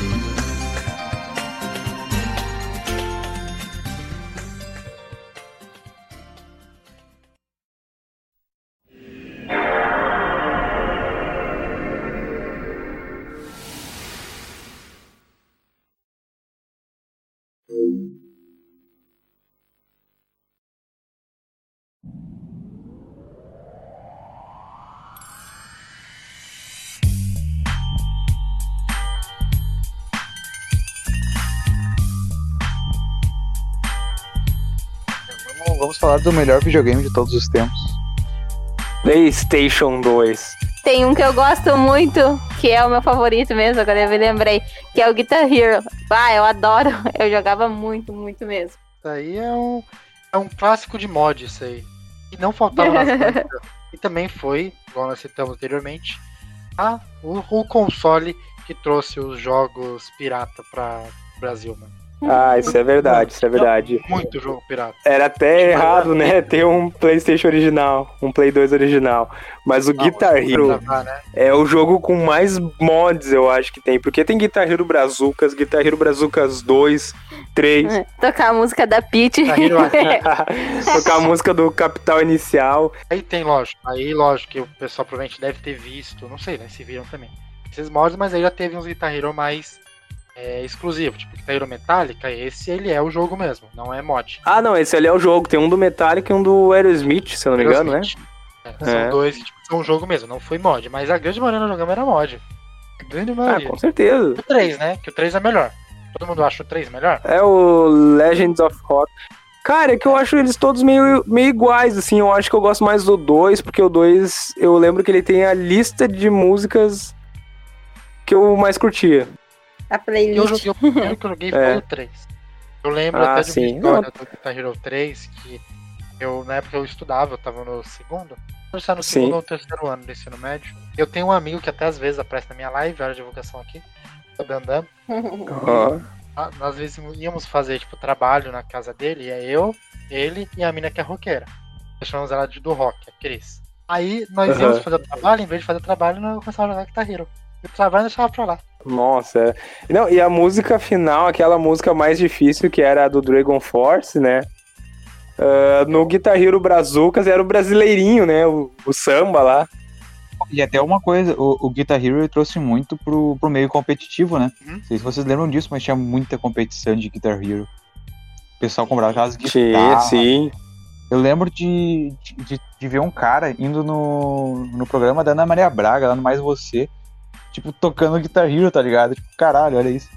Vamos, falar do melhor videogame de todos os tempos. PlayStation 2. Tem um que eu gosto muito, que é o meu favorito mesmo, agora eu me lembrei, que é o Guitar Hero. Ah, eu adoro. Eu jogava muito, muito mesmo. Isso aí é um, é um clássico de mod, isso aí. E não faltava nas. E também foi, igual nós citamos anteriormente, a, o, o console que trouxe os jogos pirata para o Brasil, mano. Ah, isso é verdade, isso é verdade. Muito jogo pirata. Era até errado, né? Ter um PlayStation original, um Play 2 original. Mas o Não, Guitar pra Hero gravar, né? é o jogo com mais mods, eu acho que tem. Porque tem Guitar Hero Brazucas, Guitar Hero Brazucas 2, 3. Tocar a música da Peach. Guitar Hero Tocar a música do Capital Inicial. Aí tem, lógico. Aí, lógico, que o pessoal provavelmente deve ter visto, não sei, né? Se viram também. Esses mods, mas aí já teve uns Guitar Hero mais é, exclusivos. Tipo, Guitar Hero Metallica, esse ele é o jogo mesmo, não é mod. Ah, não, esse ali é o jogo. Tem um do Metallica e um do Aerosmith, se eu não me engano, né? É, são É. dois que tipo, são um jogo mesmo, não foi mod. Mas a grande maioria do jogamos era mod. A grande Ah, maioria. com certeza. o 3, né? Que o 3 é melhor. Todo mundo acha o 3 melhor? É o Legends of Rock. Cara, é que eu acho eles todos meio, meio iguais, assim. Eu acho que eu gosto mais do 2, porque o 2, eu lembro que ele tem a lista de músicas que eu mais curtia. A E eu playlist. joguei o primeiro que eu joguei foi É. o 3. Eu lembro Ah, até de uma sim. história do Guitar Hero 3 que eu, na época eu estudava, eu tava no segundo. Eu estava no Sim. segundo ou terceiro ano do ensino médio. Eu tenho um amigo que até às vezes aparece na minha live, olha a divulgação aqui, o Dandam. Ó. Ah, Nós às vezes íamos fazer, tipo, trabalho na casa dele, e é eu, ele e a mina que é roqueira. Nós chamamos ela de do rock, a Cris. Aí nós íamos fazer o trabalho, em vez de fazer o trabalho, nós começávamos a jogar Guitar Hero. E o trabalho deixava pra lá. Nossa. é. Não, e a música final, aquela música mais difícil, que era a do Dragon Force, né? Ah, no Guitar Hero Brazucas era o brasileirinho, né? O, o samba lá. E até uma coisa, o, o Guitar Hero trouxe muito pro, pro meio competitivo, né? Uhum. Não sei se vocês lembram disso, mas tinha muita competição de Guitar Hero. O pessoal comprava aquelas Sim, guitarras. sim. Eu lembro de, de, de ver um cara indo no, no programa da Ana Maria Braga, lá no Mais Você, tipo, tocando Guitar Hero, tá ligado? Tipo, caralho, olha isso.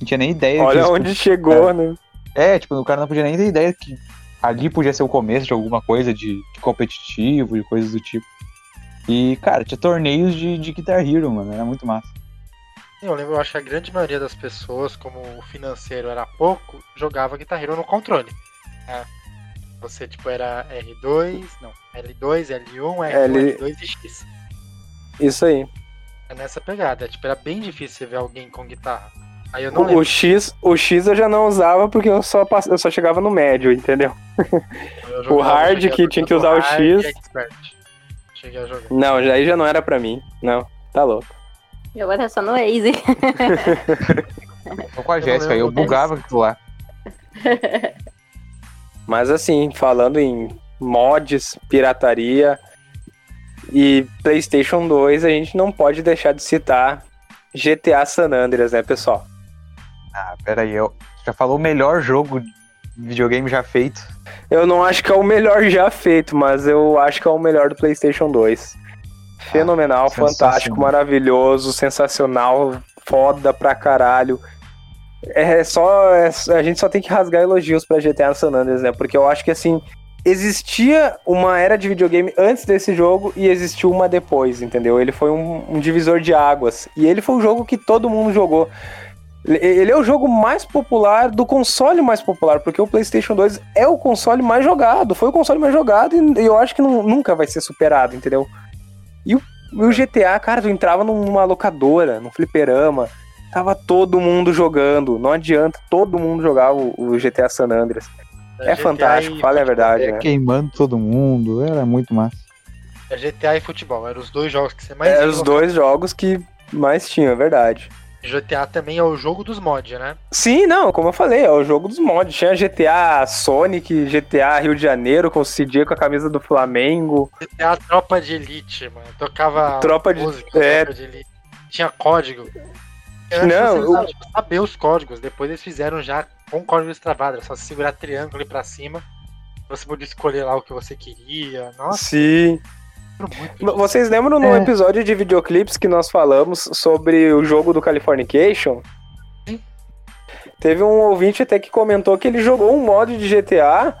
Não tinha nem ideia Olha que isso- onde chegou, né? É, tipo, o cara não podia nem ter ideia que ali podia ser o começo de alguma coisa de, de competitivo, de coisas do tipo. E, cara, tinha torneios de, de Guitar Hero, mano, era muito massa. Eu lembro, eu acho que a grande maioria das pessoas, como o financeiro era pouco, jogava Guitar Hero no controle. né? Você, tipo, era R2, não, L2, L1, R1, L- L2 e X. Isso aí. É nessa pegada. Tipo, era bem difícil você ver alguém com guitarra. Aí eu não O, lembro. o X, o X eu já não usava porque eu só, pass- eu só chegava no médio, entendeu? Eu o jogava, hard que tinha que usar o X. Cheguei a jogar. Não, já- aí já não era pra mim. Não, tá louco. E agora é só no Easy. Tô com a Eu Jéssica, eu lembro bugava aquilo lá. Mas assim, falando em mods, pirataria e PlayStation 2, a gente não pode deixar de citar GTA San Andreas, né, pessoal? Ah, pera aí, eu já falou o melhor jogo de videogame já feito. Eu não acho que é o melhor já feito, mas eu acho que é o melhor do PlayStation 2. Fenomenal, sensacional. fantástico, maravilhoso, sensacional, foda pra caralho. É só. é- a gente só tem que rasgar elogios pra GTA San Andreas, né? Porque eu acho que assim. Existia uma era de videogame antes desse jogo e existiu uma depois, entendeu? Ele foi um, um divisor de águas. E ele foi o jogo que todo mundo jogou. Ele- é o jogo mais popular do console mais popular, porque o PlayStation 2 é o console mais jogado, foi o console mais jogado e eu acho que nu- nunca vai ser superado, entendeu? E o, o GTA, cara, tu entrava numa locadora, num fliperama, tava todo mundo jogando, não adianta, todo mundo jogava o, o GTA San Andreas. É GTA fantástico, e fala a verdade, É, né? queimando todo mundo, era muito massa. É GTA e futebol, eram os dois jogos que você mais É viu. os dois jogos que mais tinha, é verdade. GTA também é o jogo dos mods, né? Sim, não, como eu falei, é o jogo dos mods. Tinha GTA Sonic, GTA Rio de Janeiro com o CJ com a camisa do Flamengo. GTA Tropa de Elite, mano. Tocava Tropa de- música, é. Tropa de Elite. Tinha código. Antes Não, você tipo, saber os códigos. Depois eles fizeram já com código travado. Era só segurar triângulo ali pra cima. Você podia escolher lá o que você queria. Nossa, Sim. Vocês lembram no É. episódio de videoclipes que nós falamos sobre o jogo do Californication? Sim. Teve um ouvinte até que comentou que ele jogou um mod de GTA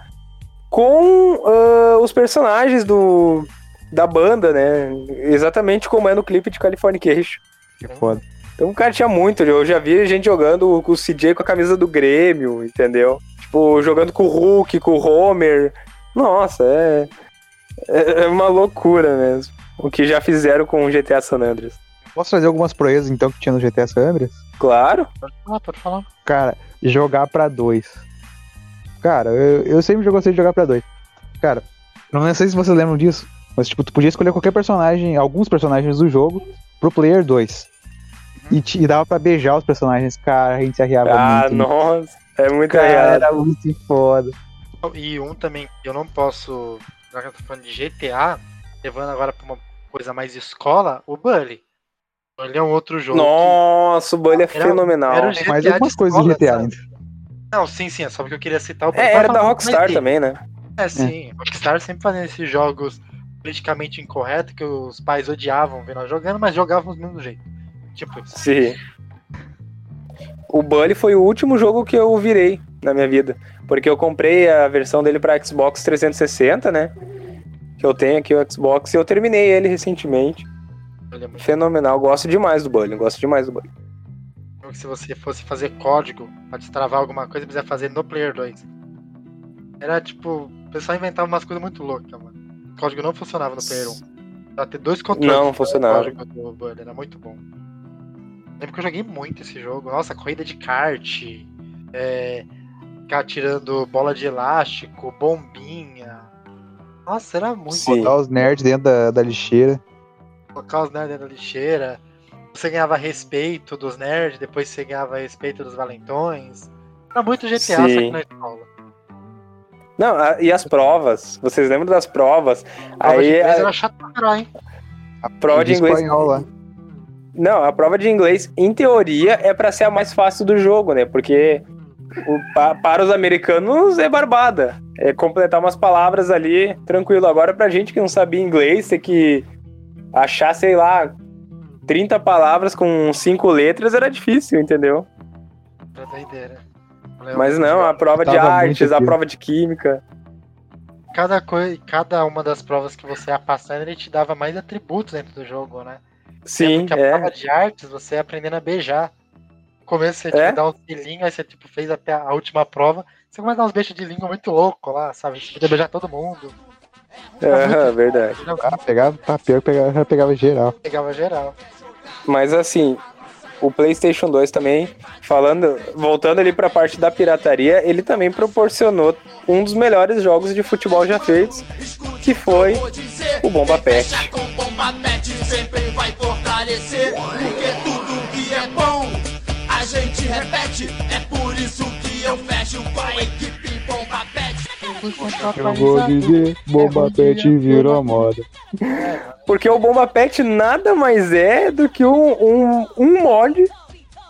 com ah, os personagens do da banda, né? Exatamente como é no clipe de Californication. Que foda. Então o cara tinha muito, eu já vi gente jogando com o CJ com a camisa do Grêmio, entendeu? Tipo, jogando com o Hulk, com o Homer. Nossa, é. É é uma loucura mesmo. O que já fizeram com o GTA San Andreas. Posso trazer algumas proezas então que tinha no GTA San Andreas? Claro. Pode falar, pode falar. Cara, jogar pra dois. Cara, eu, eu sempre gostei de jogar pra dois. Cara, não sei se vocês lembram disso, mas tipo, tu podia escolher qualquer personagem, alguns personagens do jogo, pro player 2. E, te- e dava pra beijar os personagens, cara, a gente se arriava Ah, muito. nossa. É muito Cara, errado. era muito foda. E um também que eu não posso, já que eu tô falando de GTA, levando agora pra uma coisa mais escola, o Bully. Ele é um outro jogo. que- Nossa, o Bully é Era- fenomenal. era o GTA algumas de coisas escola, GTA ainda. Não, sim, sim, é só porque eu queria citar o Bully. É, era da Rockstar também, né? É, sim. Rockstar sempre fazendo esses jogos politicamente incorretos que os pais odiavam ver nós jogando, mas jogavam do mesmo jeito. Tipo. Sim. O Bully foi o último jogo que eu virei na minha vida. Porque eu comprei a versão dele pra Xbox 360, né? Que eu tenho aqui o Xbox e eu terminei ele recentemente. É Fenomenal. Gosto demais do Bully. Gosto demais do Bully. se você fosse fazer código pra destravar alguma coisa, precisa fazer no Player 2. Era tipo, o pessoal inventava umas coisas muito loucas, mano. O código não funcionava no Player 1. Pra ter dois controles. Não, não funcionava. Do Bully, era muito bom. Lembro que eu joguei muito esse jogo. Nossa, corrida de kart. É, ficar tirando bola de elástico, bombinha. Nossa, era muito Sim. Botar os nerds dentro da, da lixeira. colocar os nerds dentro da lixeira. Você ganhava respeito dos nerds, depois você ganhava respeito dos valentões. Era muito GTA, só que Sim. na escola. Não, a- e as provas? Vocês lembram das provas? Prova de Aí inglês a era chato pra caralho, hein? a prova de inglês. espanhol lá. Não, a prova de inglês, em teoria, é pra ser a mais fácil do jogo, né? Porque o- pa- para os americanos é barbada. É completar umas palavras ali, tranquilo. Agora, pra gente que não sabia inglês, ter que achar, sei lá, 30 palavras com cinco letras era difícil, entendeu? Era doideira. Mas não, a prova de artes, a prova de química. Cada, coisa, cada uma das provas que você ia passando, ele te dava mais atributos dentro do jogo, né? Sim, Lembro que a é. prova de artes, você ia aprendendo a beijar. No começo você É? tipo, dá um selinho, aí você tipo, fez até a última prova. Você começa a dar uns beijos de língua muito louco lá, sabe? Você podia beijar todo mundo. É, verdade. Ah, pegava, tá, pior que pegava, pegava geral. Pegava geral. Mas assim, o PlayStation 2 também, falando, voltando ali pra parte da pirataria, ele também proporcionou um dos melhores jogos de futebol já feitos, que foi o Bomba Pet. A repete. É por isso que eu fecho a. Eu vou dizer, bomba pet virou moda. Porque o Bomba Pet nada mais é do que um, um, um mod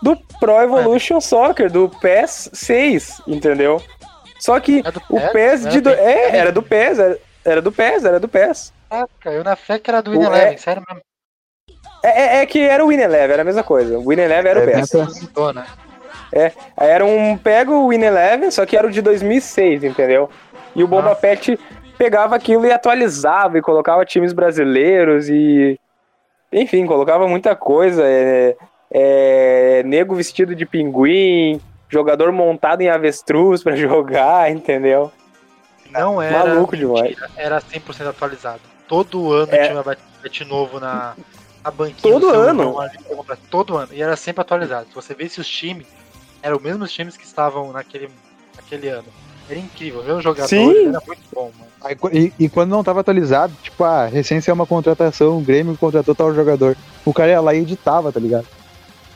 do Pro Evolution Soccer, do PES 6, entendeu? Só que É do o PES? PES de... era Do... É, era do PES, era, era do PES, era do PES. Ah, caiu na fé que era do Win é- Eleven, sério mesmo. É, é- é que era o Win Eleven, era a mesma coisa. O Win Eleven era o É, PES. Mudou, né? Aí Era um pega o Win Eleven, só que era o de 2006, entendeu? E o Bomba Ah. Pet pegava aquilo e atualizava e colocava times brasileiros e enfim, colocava muita coisa, é, é, nego vestido de pinguim, jogador montado em avestruz pra jogar, entendeu? Não era. Maluco demais. Era 100% atualizado. Todo ano É. tinha um bet novo na, na banquinha. Todo ano? irmão ali pra comprar. Todo ano. E era sempre atualizado. Se você visse os times, eram os mesmos times que estavam naquele, naquele ano. Era incrível. Ver os jogadores Sim. era muito bom, mano. Aí, e, e quando não tava atualizado, tipo, ah, recém é uma contratação, o Grêmio contratou tal jogador. O cara ia lá e editava, tá ligado?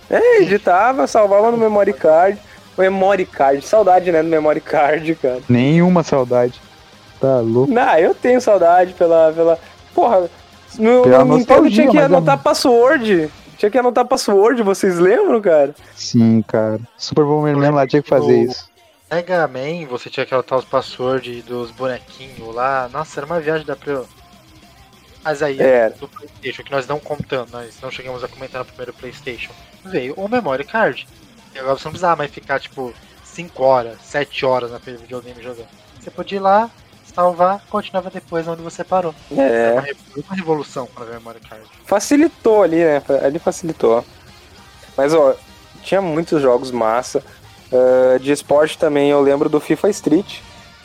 É, editava, salvava no memory card. Memory card, saudade, né, do memory card, cara. Nenhuma saudade. Tá louco. Não, eu tenho saudade pela. pela... Porra, no, Pela no Nintendo tinha que é- anotar password. Tinha que anotar password, vocês lembram, cara? Sim, cara. Super Bomberman lá tinha que fazer O- isso. Mega Man, você tinha que anotar os passwords dos bonequinhos lá. Nossa, era uma viagem da pra. Mas aí, Era. do PlayStation, que nós não contamos, nós não chegamos a comentar no primeiro PlayStation, veio o Memory Card. E agora você não precisava mais ficar, tipo, 5 horas, 7 horas naquele videogame jogando. Você podia ir lá, salvar, continuava depois onde você parou. É, uma, uma revolução veio o Memory Card. facilitou ali, né? Ali facilitou. Mas, ó, tinha muitos jogos massa. Ah, de esporte também eu lembro do FIFA Street.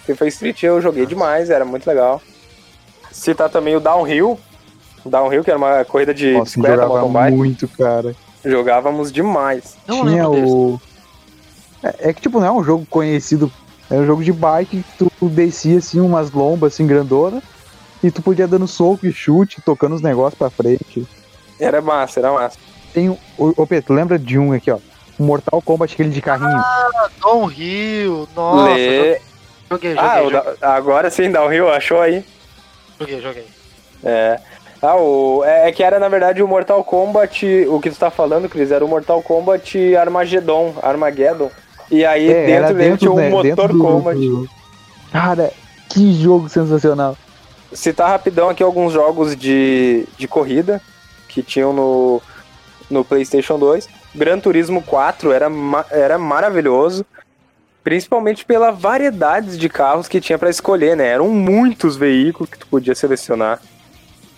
FIFA Street eu joguei demais, era muito legal. Citar também o Downhill. O Downhill, que era uma corrida de Nossa, bicicleta, jogava muito, cara. Jogávamos demais. Não tinha o. É, é que, tipo, não é um jogo conhecido. É um jogo de bike que tu descia, assim, umas lombas, assim, grandona. E tu podia dando soco e chute, tocando os negócios pra frente. Era massa, era massa. Tem o. Ô, Pedro, lembra de um aqui, ó? Mortal Kombat, aquele de carrinho. Don Hill, nossa, Lê- joguei, joguei, Ah, o joguei, da- agora sim, Downhill, achou aí? joguei, joguei. É. Ah, o, é é que era na verdade o Mortal Kombat. O que tu tá falando, Cris, era o Mortal Kombat Armageddon. Armageddon. E aí É, dentro dele tinha um né, motor do- Kombat. Cara, que jogo sensacional. Citar rapidão aqui alguns jogos de, de corrida que tinham no, no PlayStation 2. Gran Turismo 4 era, ma- era maravilhoso. Principalmente pela variedade de carros que tinha pra escolher, né? Eram muitos veículos que tu podia selecionar.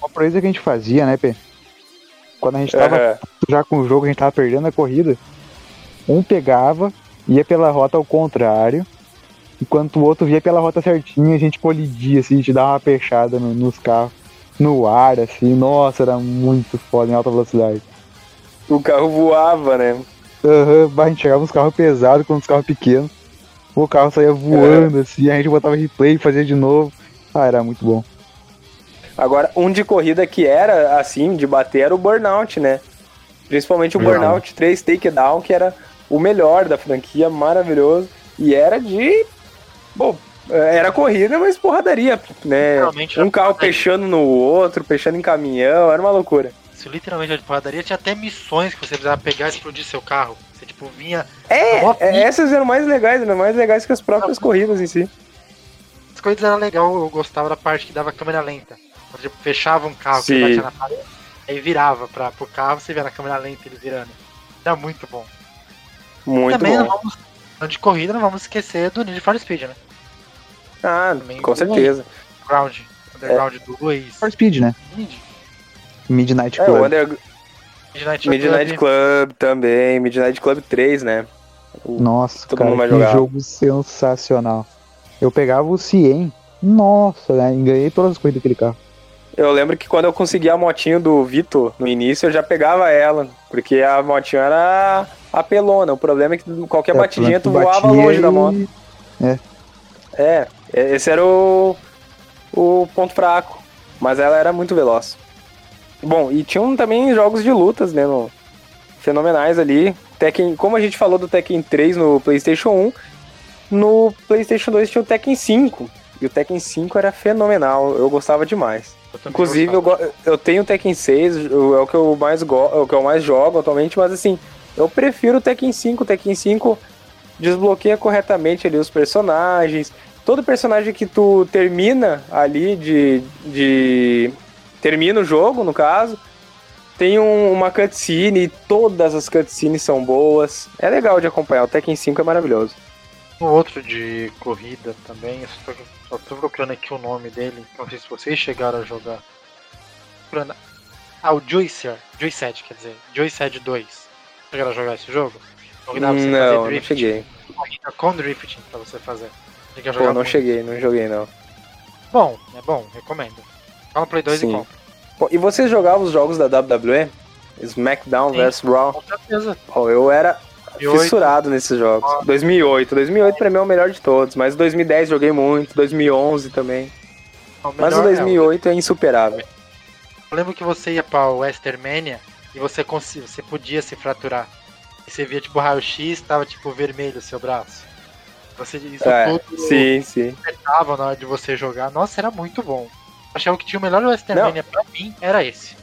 Uma coisa que a gente fazia, né, Pê? Quando a gente tava já com o jogo, a gente tava perdendo a corrida. Um pegava, ia pela rota ao contrário, enquanto o outro via pela rota certinha, a gente colidia, assim, a gente dava uma peixada no- nos carros, no ar, assim. Nossa, era muito foda em alta velocidade. O carro voava, né? Aham, bah, a gente chegava uns carros pesados com uns carros pequenos. O carro saía voando, assim, a gente botava replay e fazia de novo. Ah, era muito bom. Agora, um de corrida que era assim, de bater, era o Burnout, né? Principalmente o Verdade. Burnout 3 Takedown, que era o melhor da franquia, maravilhoso. E era de. Bom, era corrida, mas porradaria, né? Um carro porradaria. fechando no outro, fechando em caminhão, era uma loucura. Isso literalmente era de porradaria. Tinha até missões que você precisava pegar e explodir seu carro. Você, tipo, vinha... É, é, essas eram mais legais, eram mais legais que as próprias corridas em si. As coisas eram legal, eu gostava da parte que dava câmera lenta. Quando, tipo, fechava um carro que Sim. batia na parede, aí virava pra, pro carro, você via na câmera lenta ele virando. Era muito bom. Muito Também não bom. vamos... De corrida, não vamos esquecer do Need for Speed, né? Ah, Também com certeza. Ground. Underground 2. For Speed, né? Mid- Midnight É, Club. o Under... Midnight, Midnight Club também, Midnight Club 3, né? O- Nossa, Todo cara, mundo vai que jogar. jogo sensacional. Eu pegava o Cien. Nossa, né? Ganhei todas as corridas daquele carro. Eu lembro que quando eu consegui a motinho do Vitor no início, eu já pegava ela, porque a motinho era apelona. O problema é que qualquer É, batidinha tu batia voava longe da e- moto. É, esse era o, o ponto fraco. Mas ela era muito veloz. Bom, e tinham também jogos de lutas, né? no- fenomenais ali. Tekken, como a gente falou do Tekken 3 no PlayStation 1, no PlayStation 2 tinha o Tekken 5. E o Tekken 5 era fenomenal, eu gostava demais. Eu Inclusive, eu, gostava. go- eu tenho o Tekken 6, eu- é o que eu mais go- é o que eu mais jogo atualmente, mas assim, eu prefiro o Tekken 5. O Tekken 5 desbloqueia corretamente ali os personagens. Todo personagem que tu termina ali de. de termina o jogo, no caso, tem um- uma cutscene e todas as cutscenes são boas. É legal de acompanhar, o Tekken 5 é maravilhoso. Um outro de corrida também, eu só só tô procurando aqui o nome dele, não sei se vocês chegaram a jogar. Procurando- Ah, o Joycer, Joyset, quer dizer, Joyset 2. Chegaram a jogar esse jogo? Não, fazer não drift, cheguei. Corrida com drifting pra você fazer. Pô, não muito. cheguei, não joguei não. Bom, é bom, recomendo. Fala Play 2 Sim. e compra. Pô, e vocês jogavam os jogos da WWE? SmackDown Sim. vs Raw? Com certeza. Pô, eu era. 2008, fissurado nesses jogos. 2008. 2008 pra mim é o melhor de todos, mas 2010 joguei muito, 2011 também. o Mas o melhor é 2008 é insuperável. Eu lembro que você ia pra Westermania e você, consi- você podia se fraturar. E você via tipo raio-x, tava tipo vermelho o seu braço. Você, isso É, tudo sim, sim. na hora de você jogar. Nossa, era muito bom. Achava que tinha o melhor Westermania pra mim, era esse.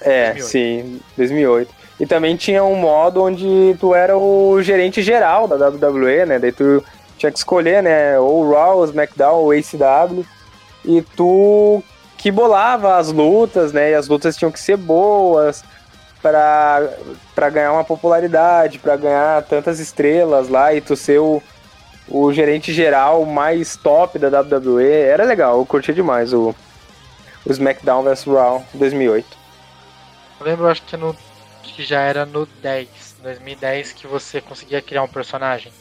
É, 2008. sim, 2008. E também tinha um modo onde tu era o gerente geral da WWE, né? Daí tu tinha que escolher, né? Ou Raw, ou SmackDown, ou ACW. E tu que bolava as lutas, né? E as lutas tinham que ser boas pra ganhar uma popularidade, pra ganhar tantas estrelas lá e tu ser o, o gerente geral mais top da WWE. Era legal, eu curti demais o, o SmackDown vs Raw 2008. Eu lembro, acho que no que já era no 10, 2010, que você conseguia criar um personagem.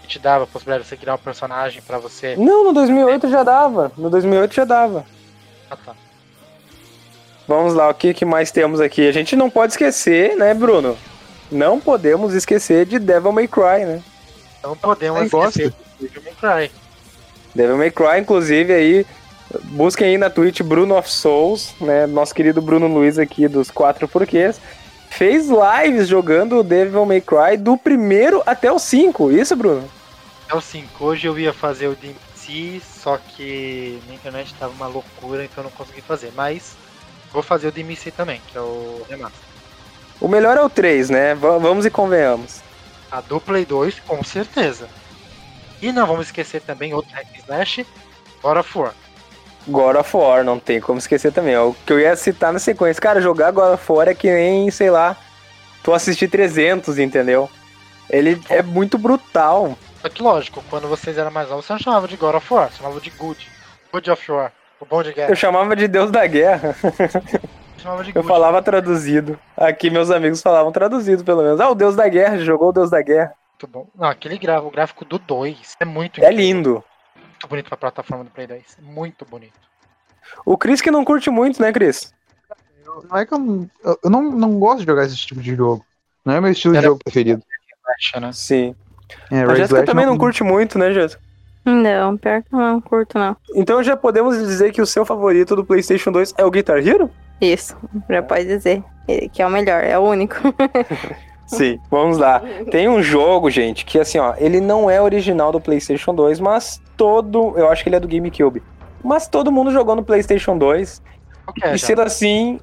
Que te dava a possibilidade de você criar um personagem pra você. Não, no 2008 já dava. No 2008 já dava. Ah, tá. Vamos lá, o que, que mais temos aqui? A gente não pode esquecer, né, Bruno? Não podemos esquecer de Devil May Cry, né? Não podemos Eu gosto. esquecer do Devil May Cry. Devil May Cry, inclusive, aí, busquem aí na Twitch Bruno of Souls, né? Nosso querido Bruno Luiz aqui dos Quatro Porquês. Fez lives jogando Devil May Cry do primeiro até o 5. Isso, Bruno? É o 5. Hoje eu ia fazer o DMC, só que na internet tava uma loucura, então eu não consegui fazer. Mas vou fazer o DMC também, que é o remaster. O melhor é o 3, né? Va- vamos e convenhamos. A do Play 2, com certeza. E não vamos esquecer também outro hack slash, God of War. God of War, não tem como esquecer também. É o que eu ia citar na sequência. Cara, jogar God of War é que nem, sei lá, tu assistir 300, entendeu? Ele é muito brutal. Só que lógico, quando vocês eram mais novos, você não chamava de God of War, você chamava de Good. Good of War. O bom de guerra. Eu chamava de Deus da Guerra. Eu chamava de Eu Good. falava traduzido. Aqui meus amigos falavam traduzido, pelo menos. Ah, o Deus da Guerra, jogou o Deus da Guerra. Muito bom. Não, aquele gráfico, o gráfico do 2 é muito É incrível. lindo. Muito bonito pra plataforma do Play 2. Muito bonito. O Chris que não curte muito, né, Chris? Não é que eu, não- eu- não, não gosto de jogar esse tipo de jogo. Não é meu estilo de Era- jogo preferido. Acha, né? Sim. É, A Jéssica também não curte muito, né, Jéssica? Não, pior que eu não curto, não. Então já podemos dizer que o seu favorito do PlayStation 2 é o Guitar Hero? Isso, já pode dizer. Que é o melhor, é o único. Sim, vamos lá. Tem um jogo, gente, que assim, ó, ele não é original do PlayStation 2, mas todo. Eu acho que ele é do GameCube. Mas todo mundo jogou no PlayStation 2. Qual que é, e já? sendo assim,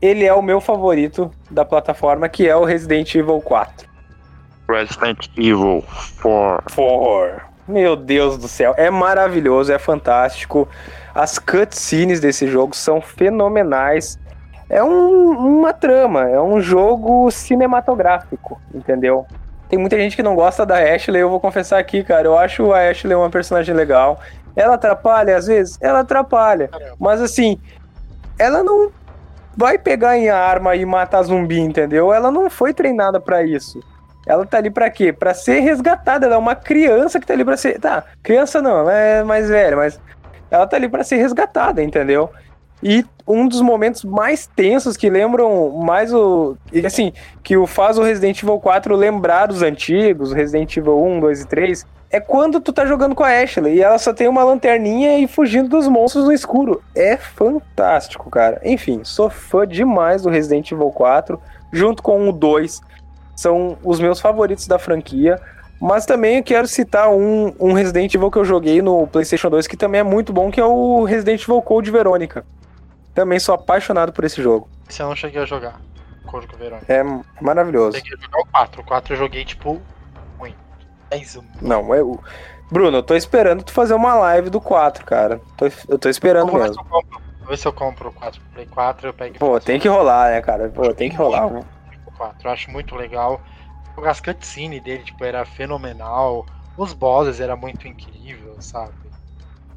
ele é o meu favorito da plataforma, que é o Resident Evil 4. Resident Evil 4. 4. Meu Deus do céu, é maravilhoso, é fantástico. As cutscenes desse jogo são fenomenais. É um- uma trama, é um jogo cinematográfico, entendeu? Tem muita gente que não gosta da Ashley, eu vou confessar aqui, cara. Eu acho a Ashley uma personagem legal. Ela atrapalha às vezes? Ela atrapalha. Mas assim, ela não vai pegar em arma e matar zumbi, entendeu? Ela não foi treinada pra isso. Ela tá ali pra quê? Pra ser resgatada. Ela é uma criança que tá ali pra ser. Tá, criança não, ela é mais velha, mas ela tá ali pra ser resgatada, entendeu? E um dos momentos mais tensos que lembram mais o. Assim, que o faz o Resident Evil 4 lembrar os antigos, Resident Evil 1, 2 e 3, é quando tu tá jogando com a Ashley e ela só tem uma lanterninha e fugindo dos monstros no escuro. É fantástico, cara. Enfim, sou fã demais do Resident Evil 4, junto com o 2. São os meus favoritos da franquia. Mas também eu quero citar um, um Resident Evil que eu joguei no PlayStation 2 que também é muito bom, que é o Resident Evil Code Verônica. Também sou apaixonado por esse jogo. Esse eu não cheguei a jogar. Código Verônica. É maravilhoso. Cheguei a jogar o 4. O 4 eu joguei, tipo, ruim. 10 um. Não, é o. Bruno, eu tô esperando tu fazer uma live do 4, cara. Tô- eu tô esperando Vamos mesmo. eu. Vou ver se eu compro o 4 pro Play 4 eu pego Pô, tem que rolar, né, cara? Pô, tem que rolar. o 4. Eu acho muito legal. As cutscenes dele, tipo, era fenomenal. Os bosses era muito incrível, sabe?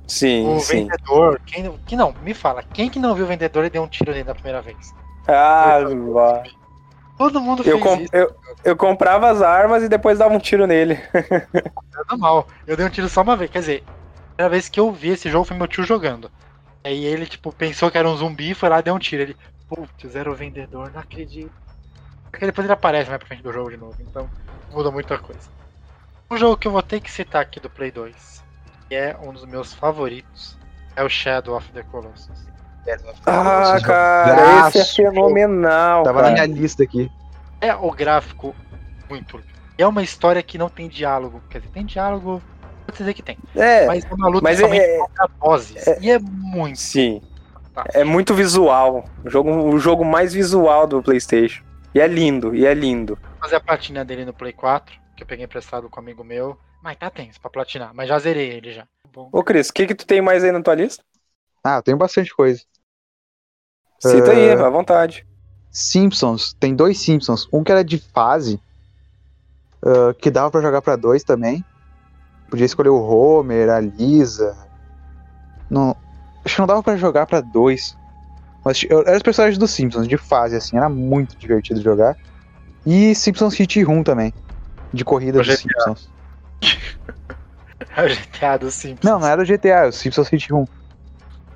Sim, O sim. vendedor, quem, que não, me fala, quem que não viu o vendedor e deu um tiro nele da primeira vez? Ah, vá. Todo mundo eu, fez com- isso, eu, eu comprava as armas e depois dava um tiro nele. é normal. Eu dei um tiro só uma vez, quer dizer, a primeira vez que eu vi esse jogo foi meu tio jogando. Aí ele, tipo, pensou que era um zumbi e foi lá e deu um tiro. Ele, putz, era o vendedor, não acredito. Porque depois ele aparece mais pra frente do jogo de novo, então muda muita coisa. Um jogo que eu vou ter que citar aqui do Play 2, que é um dos meus favoritos, é o Shadow of the Colossus. Ah, cara, esse é fenomenal. Tava na cara. minha lista aqui. É o gráfico muito lindo. E é uma história que não tem diálogo. Quer dizer, tem diálogo, vou dizer que tem. É, Mas é uma luta mas somente é- contra bosses. E é muito sim. fantástico. É muito visual. O jogo, o jogo mais visual do PlayStation. E é lindo, e é lindo. Vou fazer a platina dele no Play 4, que eu peguei emprestado com um amigo meu. Mas tá tenso pra platinar, mas já zerei ele já. Bom. Ô, Cris, o que, que tu tem mais aí na tua lista? Ah, eu tenho bastante coisa. Cita aí, É. à vontade. Simpsons, tem dois Simpsons. Um que era de fase, ah, que dava pra jogar pra dois também. Podia escolher o Homer, a Lisa. Não, acho que não dava pra jogar pra dois. Mas eu- eram os personagens dos Simpsons, de fase, assim. Era muito divertido jogar. E Simpsons Hit Room também. De corrida O dos GTA. Simpsons. É o GTA do Simpsons. Não, não era o GTA, era o Simpsons Hit Room.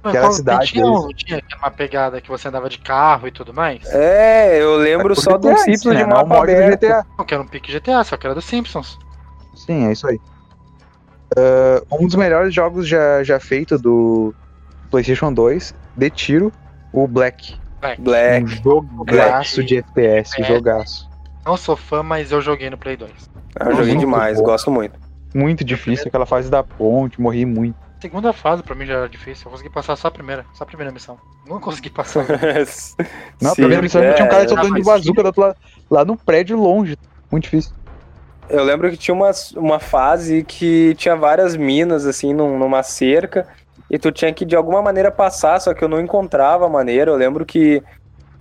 Mas que era a cidade Tinha, deles. um- tinha aquela pegada que você andava de carro e tudo mais? É, eu lembro só do Simpsons né? de Não é mapa do. GTA. Não, que era um pique GTA, só que era do Simpsons. Sim, é isso aí. Ah, um dos melhores jogos já, já feito do PlayStation 2, de tiro, o Black. Black. Um jogaço de FPS, É. jogaço. Não sou fã, mas eu joguei no Play 2. É um joguinho Muito demais, bom. gosto muito. Muito difícil, aquela fase da ponte, morri muito. Segunda fase pra mim já era difícil. Eu consegui passar só a primeira, só a primeira missão. Não consegui passar. Não, a Sim, primeira missão é, tinha um cara é. soltando de bazuca do outro lado, lá no prédio longe. Muito difícil. Eu lembro que tinha uma, uma fase que tinha várias minas, assim, num- numa cerca, e tu tinha que de alguma maneira passar, só que eu não encontrava a maneira. Eu lembro que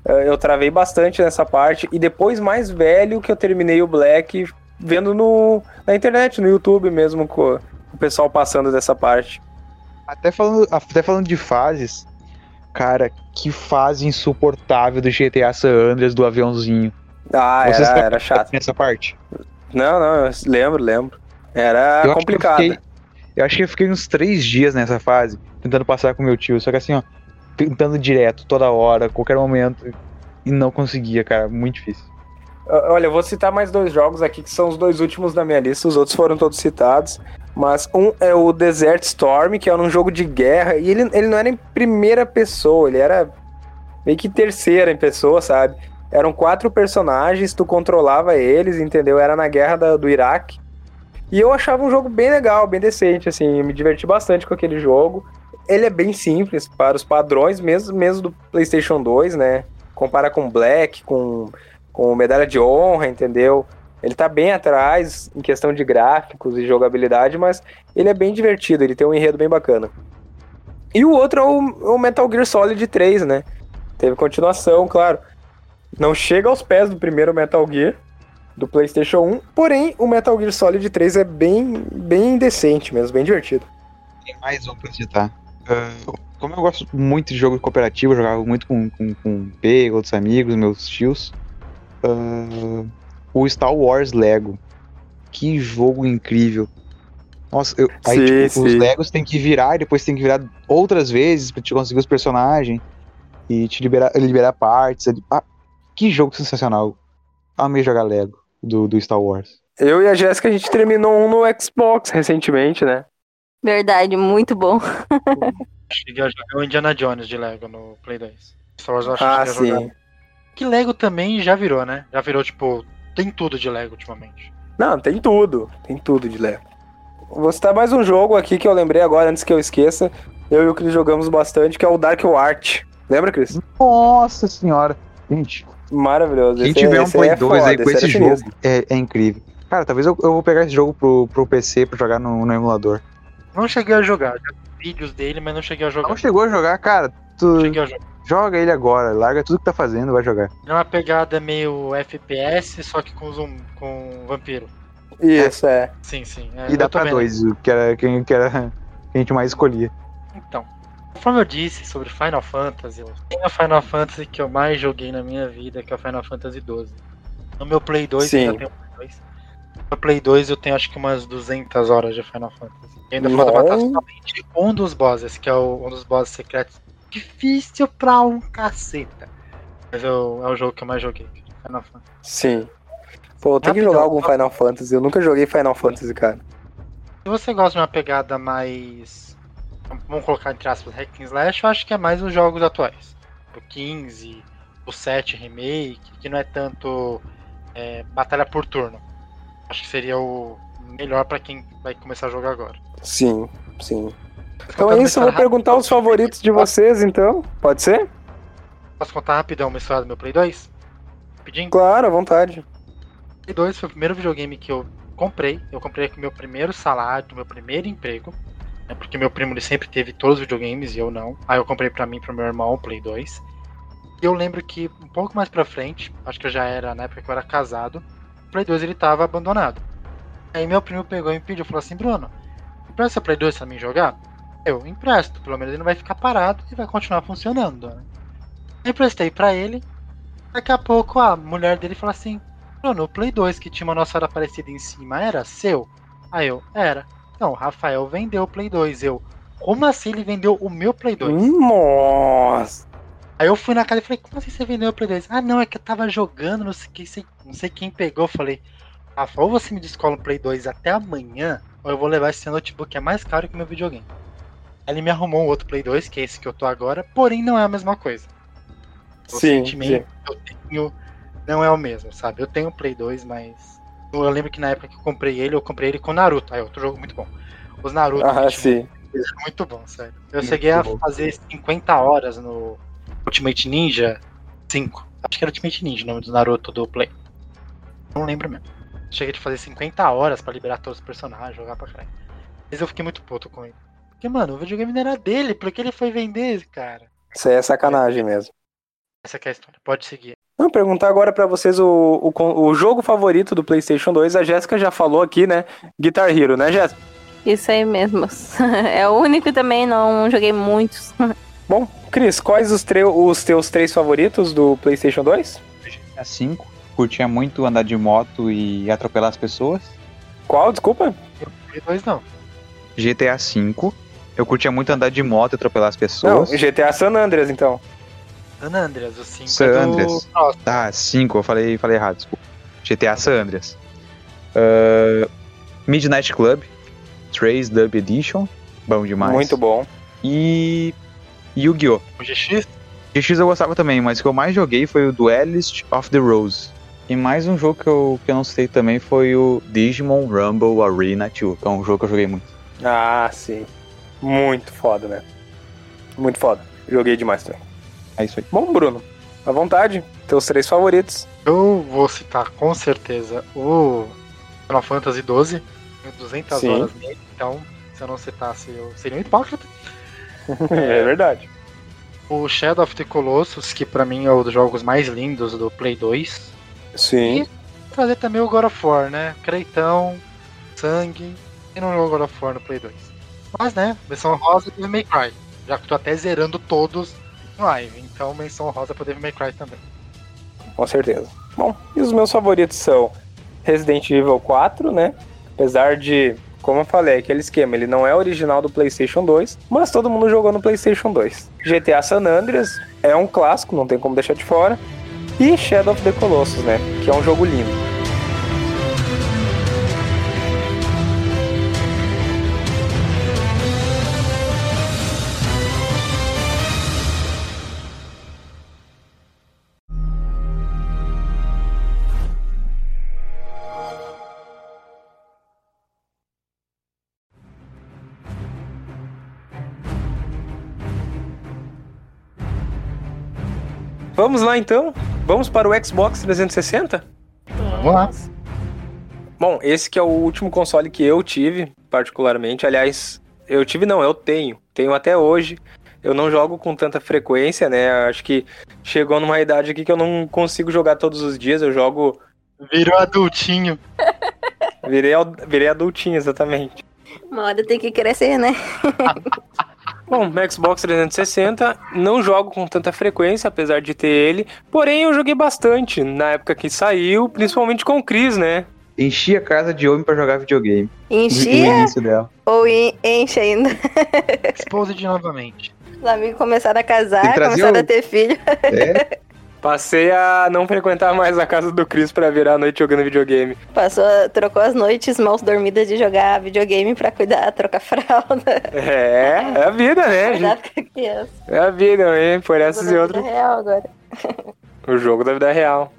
eh, eu travei bastante nessa parte, e depois, mais velho, que eu terminei o Black, vendo no, na internet, no YouTube mesmo, com o pessoal passando dessa parte. Até falando, até falando de fases, cara, que fase insuportável do GTA San Andreas do aviãozinho. Ah, Vocês era, era chato. Nessa parte. Não, não, eu lembro, lembro. Era Eu acho que eu complicado. fiquei- Eu acho que eu fiquei uns três dias nessa fase, tentando passar com meu tio. Só que assim, ó, tentando direto, toda hora, qualquer momento. E não conseguia, cara. Muito difícil. Olha, eu vou citar mais dois jogos aqui que são os dois últimos da minha lista, os outros foram todos citados. Mas um é o Desert Storm, que era um jogo de guerra, e ele, ele não era em primeira pessoa, ele era meio que terceira em pessoa, sabe? Eram quatro personagens, tu controlava eles, entendeu? Era na guerra da- do Iraque. E eu achava um jogo bem legal, bem decente, assim, me diverti bastante com aquele jogo. Ele é bem simples para os padrões mesmo, mesmo do PlayStation 2, né? Compara com Black, com com medalha de honra, entendeu? Ele tá bem atrás em questão de gráficos e jogabilidade, mas ele é bem divertido, ele tem um enredo bem bacana. E o outro é o, o Metal Gear Solid 3, né? Teve continuação, claro. Não chega aos pés do primeiro Metal Gear do PlayStation 1, porém o Metal Gear Solid 3 é bem, bem decente mesmo, bem divertido. Tem mais um pra citar. Ah, como eu gosto muito de jogo cooperativo, eu jogava muito com, com, com o P, outros amigos, meus tios. ah, o Star Wars Lego. Que jogo incrível. Nossa, eu, aí, Sim, tipo, os sim. Legos tem que virar e depois tem que virar outras vezes pra te conseguir os personagens e te liberar, liberar partes. Ah, que jogo sensacional. Amei jogar Lego do, do Star Wars. Eu e a Jéssica, a gente terminou um no Xbox recentemente, né? Verdade, muito bom. Cheguei a jogar o Indiana Jones de Lego no Play 2. Star Wars eu acho Ah, que sim. jogar. Que Lego também já virou, né? Já virou, tipo, tem tudo de Lego ultimamente. Não, tem tudo. Tem tudo de Lego. Vou citar mais um jogo aqui que eu lembrei agora, antes que eu esqueça. Eu e o Cris jogamos bastante, que é o Dark Art. Lembra, Cris? Nossa senhora. Gente, Maravilhoso. Quem Esse- tiver um Play é 2 aí foda, com esse jogo é, é incrível. Cara, talvez eu, eu vou pegar esse jogo pro, pro PC pra jogar no, no emulador. Não cheguei a jogar, já vi vídeos dele, mas não cheguei a jogar. Não chegou a jogar, cara? Tu jogar. joga ele agora, larga tudo que tá fazendo, vai jogar. É uma pegada meio FPS, só que com zoom, com vampiro. Isso, é. Sim, sim. é, E dá pra vendo. dois, o que era quem que era que a gente mais escolhia. Então, conforme eu disse sobre Final Fantasy, tem a Final Fantasy que eu mais joguei na minha vida, que é o Final Fantasy XII. No meu Play 2 Sim. eu tenho Play 2. No Play 2 eu tenho acho que umas 200 horas de Final Fantasy. E ainda falta matar somente um dos bosses, que é o- um dos bosses secretos. Difícil pra um caceta. Mas eu- é o jogo que eu mais joguei. Final Fantasy. Sim. Pô, tem que jogar algum Final Fantasy. Eu nunca joguei Final Fantasy, cara. Se você gosta de uma pegada mais. Vamos colocar entre aspas, hack and slash, eu acho que é mais os jogos atuais. O 15, o 7 remake, que não é tanto é, batalha por turno. Acho que seria o melhor pra quem vai começar a jogar agora. Sim, sim. Então é isso, eu vou perguntar os favoritos de vocês, então. Pode ser? Posso contar rapidão uma história do meu Play 2? Rapidinho? Claro, à vontade. Play 2 foi o primeiro videogame que eu comprei. Eu comprei com o meu primeiro salário, do meu primeiro emprego. Né, porque meu primo ele sempre teve todos os videogames e eu não. Aí eu comprei pra mim pro meu irmão o Play 2. E eu lembro que um pouco mais pra frente, acho que eu já era na época que eu era casado, o Play 2 ele tava abandonado. Aí meu primo pegou e me pediu, falou assim, Bruno, empresta seu Play 2 pra mim jogar? Eu empresto, pelo menos ele não vai ficar parado e vai continuar funcionando. Né? Emprestei pra ele. Daqui a pouco a mulher dele falou assim, Bruno, o Play 2 que tinha uma Nossa Senhora Aparecida em cima era seu? Aí eu, era. Então, o Rafael vendeu o Play 2. Eu, como assim ele vendeu o meu Play 2? Nossa. Aí eu fui na casa e falei, como assim você vendeu o Play 2? Ah, não, é que eu tava jogando, não sei, quem, não sei quem pegou. Eu falei, Rafa, ou você me descola o Play 2 até amanhã, ou eu vou levar esse notebook que é mais caro que o meu videogame. Aí Ele me arrumou um outro Play 2, que é esse que eu tô agora, porém não é a mesma coisa. O Sim, sentimento que eu tenho não é o mesmo, sabe? Eu tenho o Play 2, mas. Eu lembro que na época que eu comprei ele, eu comprei ele com Naruto. Aí, outro jogo muito bom. Os Naruto Ah, tinham- sim. muito bom, sério. Eu Muito cheguei a bom. fazer 50 horas no Ultimate Ninja 5. Acho que era Ultimate Ninja o nome do Naruto do Play. Não lembro mesmo. Cheguei de fazer 50 horas pra liberar todos os personagens, jogar pra caralho. Mas eu fiquei muito puto com ele. Porque, mano, o videogame não era dele, por que ele foi vender, cara? Isso aí é sacanagem mesmo. Essa que é a história, pode seguir. Vou perguntar agora pra vocês o, o, o jogo favorito do PlayStation 2. A Jéssica já falou aqui, né? Guitar Hero, né, Jéssica? Isso aí mesmo. É o único também, não joguei muitos. Bom, Cris, quais os, tre- os teus três favoritos do PlayStation 2? GTA 5. Curtia muito andar de moto e atropelar as pessoas. Qual, desculpa? 2 não. GTA 5. Eu curtia muito andar de moto e atropelar as Não, pessoas. GTA San Andreas, então. San Andreas, o 5 San é do... Andreas. Nossa, Ah, 5, eu falei, falei errado, desculpa. GTA San Andreas. Ah, Midnight Club. Trace Dub Edition. Bom demais. Muito bom. E. Yu-Gi-Oh! o GX GX eu gostava também, mas o que eu mais joguei foi o Duelist of the Rose. E mais um jogo que eu, que eu não citei também foi o Digimon Rumble Arena 2, que é um jogo que eu joguei muito. Ah, sim. Muito foda, né? Muito foda. Joguei demais também. É isso aí. Bom, Bruno, à vontade. Teus três favoritos. Eu vou citar com certeza o Final Fantasy XII, tenho 200 Sim. horas nele, então se eu não citasse eu seria um hipócrita. É verdade. O Shadow of the Colossus, que pra mim é um dos jogos mais lindos do Play 2. Sim. Trazer também o God of War, né? Creitão, sangue, e não jogou God of War no Play 2. Mas né, menção rosa e Devil May Cry, já que eu tô até zerando todos live, então menção rosa pro Devil May Cry também. Com certeza. Bom, e os meus favoritos são Resident Evil 4, né? Apesar de, como eu falei, aquele esquema, ele não é original do PlayStation 2, mas todo mundo jogou no PlayStation 2. GTA San Andreas é um clássico, não tem como deixar de fora. E Shadow of the Colossus, né? Que é um jogo lindo. Vamos lá então? Vamos para o Xbox 360? Vamos lá. Bom, esse que é o último console que eu tive, particularmente. Aliás, eu tive não, eu tenho. Tenho até hoje. Eu não jogo com tanta frequência, né? Acho que chegou numa idade aqui que eu não consigo jogar todos os dias. Eu jogo. Virou adultinho. Virei, virei adultinho, exatamente. Hora tem que crescer, né? Bom, Xbox 360, não jogo com tanta frequência, apesar de ter ele. Porém, eu joguei bastante na época que saiu, principalmente com o Chris, né? Enchi a casa de homem pra jogar videogame. No Enchia início dela. ou en- enche ainda? Exposed novamente. Os amigos começaram a casar, começaram o- a ter filho. É. Passei a não frequentar mais a casa do Cris pra virar a noite jogando videogame. Passou, trocou as noites mal dormidas de jogar videogame pra cuidar, trocar fralda. É, é a vida, né? Cuidar com a criança. É a vida, hein? Por essas e outras. vida real agora. O jogo da vida real.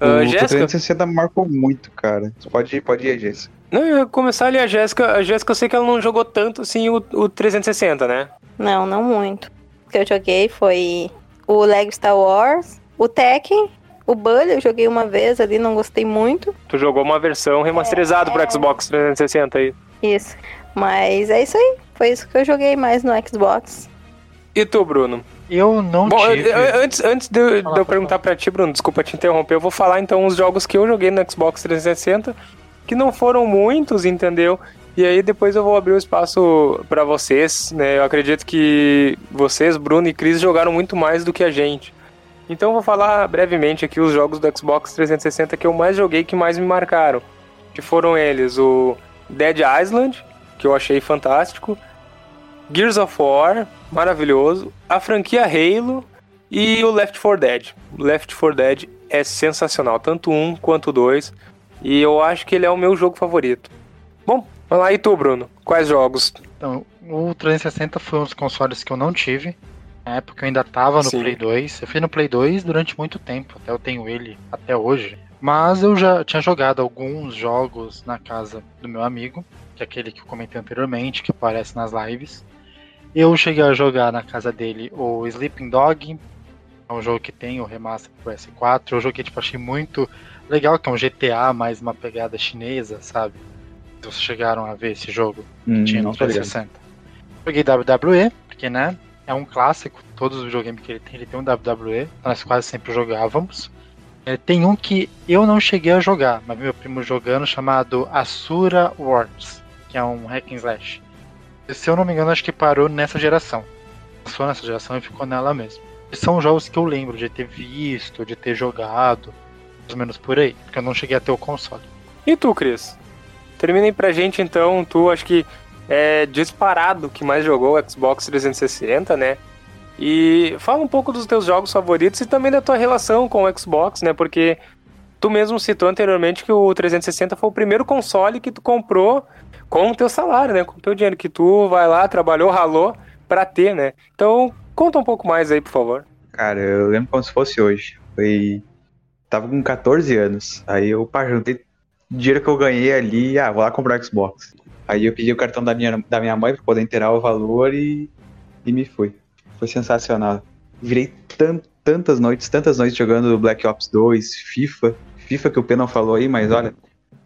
O Ah, Jéssica? 360 marcou muito, cara. Você pode ir, pode ir, Jéssica. Não, eu ia começar ali a Jéssica. A Jéssica eu sei que ela não jogou tanto assim o, o 360, né? Não, não muito. O que eu joguei foi o Lego Star Wars, o Tekken, o Bully, eu joguei uma vez ali, não gostei muito. Tu jogou uma versão remasterizada pro Xbox 360 aí. Isso. Mas é isso aí. Foi isso que eu joguei mais no Xbox. E tu, Bruno? Eu não Bom, tive. antes, antes de, eu- Fala, de eu perguntar pra ti, Bruno, desculpa te interromper, eu vou falar então os jogos que eu joguei no Xbox 360, que não foram muitos, entendeu? E aí depois eu vou abrir o espaço pra vocês, né? Eu acredito que vocês, Bruno e Cris, jogaram muito mais do que a gente. Então eu vou falar brevemente aqui os jogos do Xbox 360 que eu mais joguei, que mais me marcaram. Que foram eles, o Dead Island, que eu achei fantástico, Gears of War, maravilhoso, a franquia Halo e o Left 4 Dead. Left 4 Dead é sensacional, tanto um quanto dois, e eu acho que ele é o meu jogo favorito. Bom, vamos lá, e tu, Bruno? Quais jogos? Então, o 360 foi um dos consoles que eu não tive. Na época eu ainda tava no Sim. Play 2. Eu fui no Play 2 durante muito tempo, até eu tenho ele até hoje. Mas eu já tinha jogado alguns jogos na casa do meu amigo, que é aquele que eu comentei anteriormente, que aparece nas lives. Eu cheguei a jogar na casa dele o Sleeping Dog, é um jogo que tem o remaster pro PS4. Eu joguei, tipo, achei muito legal, que é um GTA mais uma pegada chinesa, sabe? Vocês chegaram a ver esse jogo? Hum, tinha não no tô ligado. 360. Joguei WWE, porque né, é um clássico, todos os videogames que ele tem, ele tem um WWE, nós quase sempre jogávamos. É, tem um que eu não cheguei a jogar, mas meu primo jogando, chamado Asura Wars, que é um hack and slash. Se eu não me engano, acho que parou nessa geração. Passou nessa geração e ficou nela mesmo. E são jogos que eu lembro de ter visto, de ter jogado, mais ou menos por aí, porque eu não cheguei a ter o console. E tu, Cris? Termina aí pra gente então, tu acho que é disparado que mais jogou o Xbox 360, né? E fala um pouco dos teus jogos favoritos e também da tua relação com o Xbox, né? Porque tu mesmo citou anteriormente que o 360 foi o primeiro console que tu comprou com o teu salário, né? Com o teu dinheiro que tu vai lá, trabalhou, ralou pra ter, né? Então, conta um pouco mais aí, por favor. Cara, eu lembro como se fosse hoje. Foi. Tava com 14 anos. Aí eu, juntei dinheiro que eu ganhei ali, ah, vou lá comprar Xbox. Aí eu pedi o cartão da minha, da minha mãe pra poder inteirar o valor e, e me fui. Foi sensacional. Virei tan- tantas noites, tantas noites jogando Black Ops 2, FIFA. FIFA que o P não falou aí, mas olha,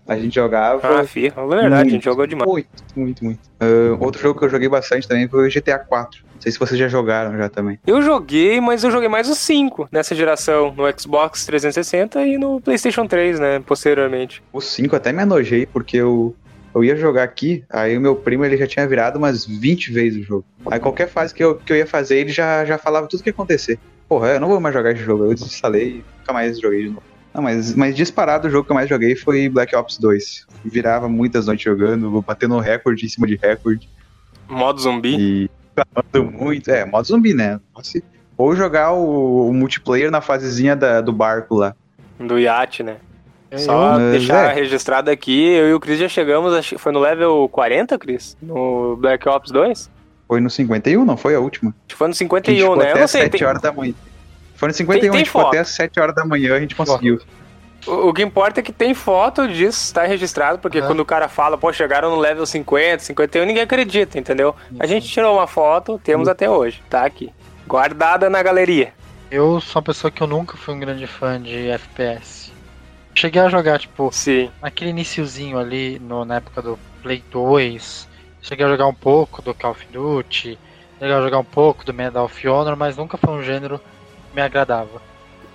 a gente jogava. Ah, filho, é verdade, a gente muito, jogou demais. Muito, muito, muito. Ah, outro jogo que eu joguei bastante também foi o GTA 4. Não sei se vocês já jogaram já também. Eu joguei, mas eu joguei mais o 5 nessa geração, no Xbox 360 e no PlayStation 3, né, posteriormente. O 5 até me enojei, porque eu, eu ia jogar aqui, aí o meu primo ele já tinha virado umas 20 vezes o jogo. Aí qualquer fase que eu, que eu ia fazer, ele já, já falava tudo que ia acontecer. Porra, eu não vou mais jogar esse jogo. Eu desinstalei e nunca mais joguei de novo. Não, mas, mas disparado o jogo que eu mais joguei foi Black Ops 2. Virava muitas noites jogando, batendo recorde em cima de recorde. Modo zumbi. E clamando muito. É, modo zumbi, né? Ou jogar o, o multiplayer na fasezinha da- do barco lá. Do iate, né? Eu- Só eu- deixar é. registrado aqui, eu e o Cris já chegamos, acho que foi no level 40, Cris? No Black Ops 2? Foi no 51, não foi a última? Acho que foi no A gente 51, ficou né? Eu até não sei. 7 tem- horas da manhã. Foi no 51, tem a gente ficou foto. até as 7 horas da manhã, a gente conseguiu. O, o que importa é que tem foto disso, tá registrado, porque Aham. quando o cara fala, pô, chegaram no level 50, 51, ninguém acredita, entendeu? A gente tirou uma foto, temos até hoje, tá aqui. Guardada na galeria. Eu sou uma pessoa que eu nunca fui um grande fã de FPS. Cheguei a jogar, tipo, Sim. naquele iniciozinho ali, no, na época do Play 2. Cheguei a jogar um pouco do Call of Duty. Cheguei a jogar um pouco do Medal of Honor, mas nunca foi um gênero que me agradava.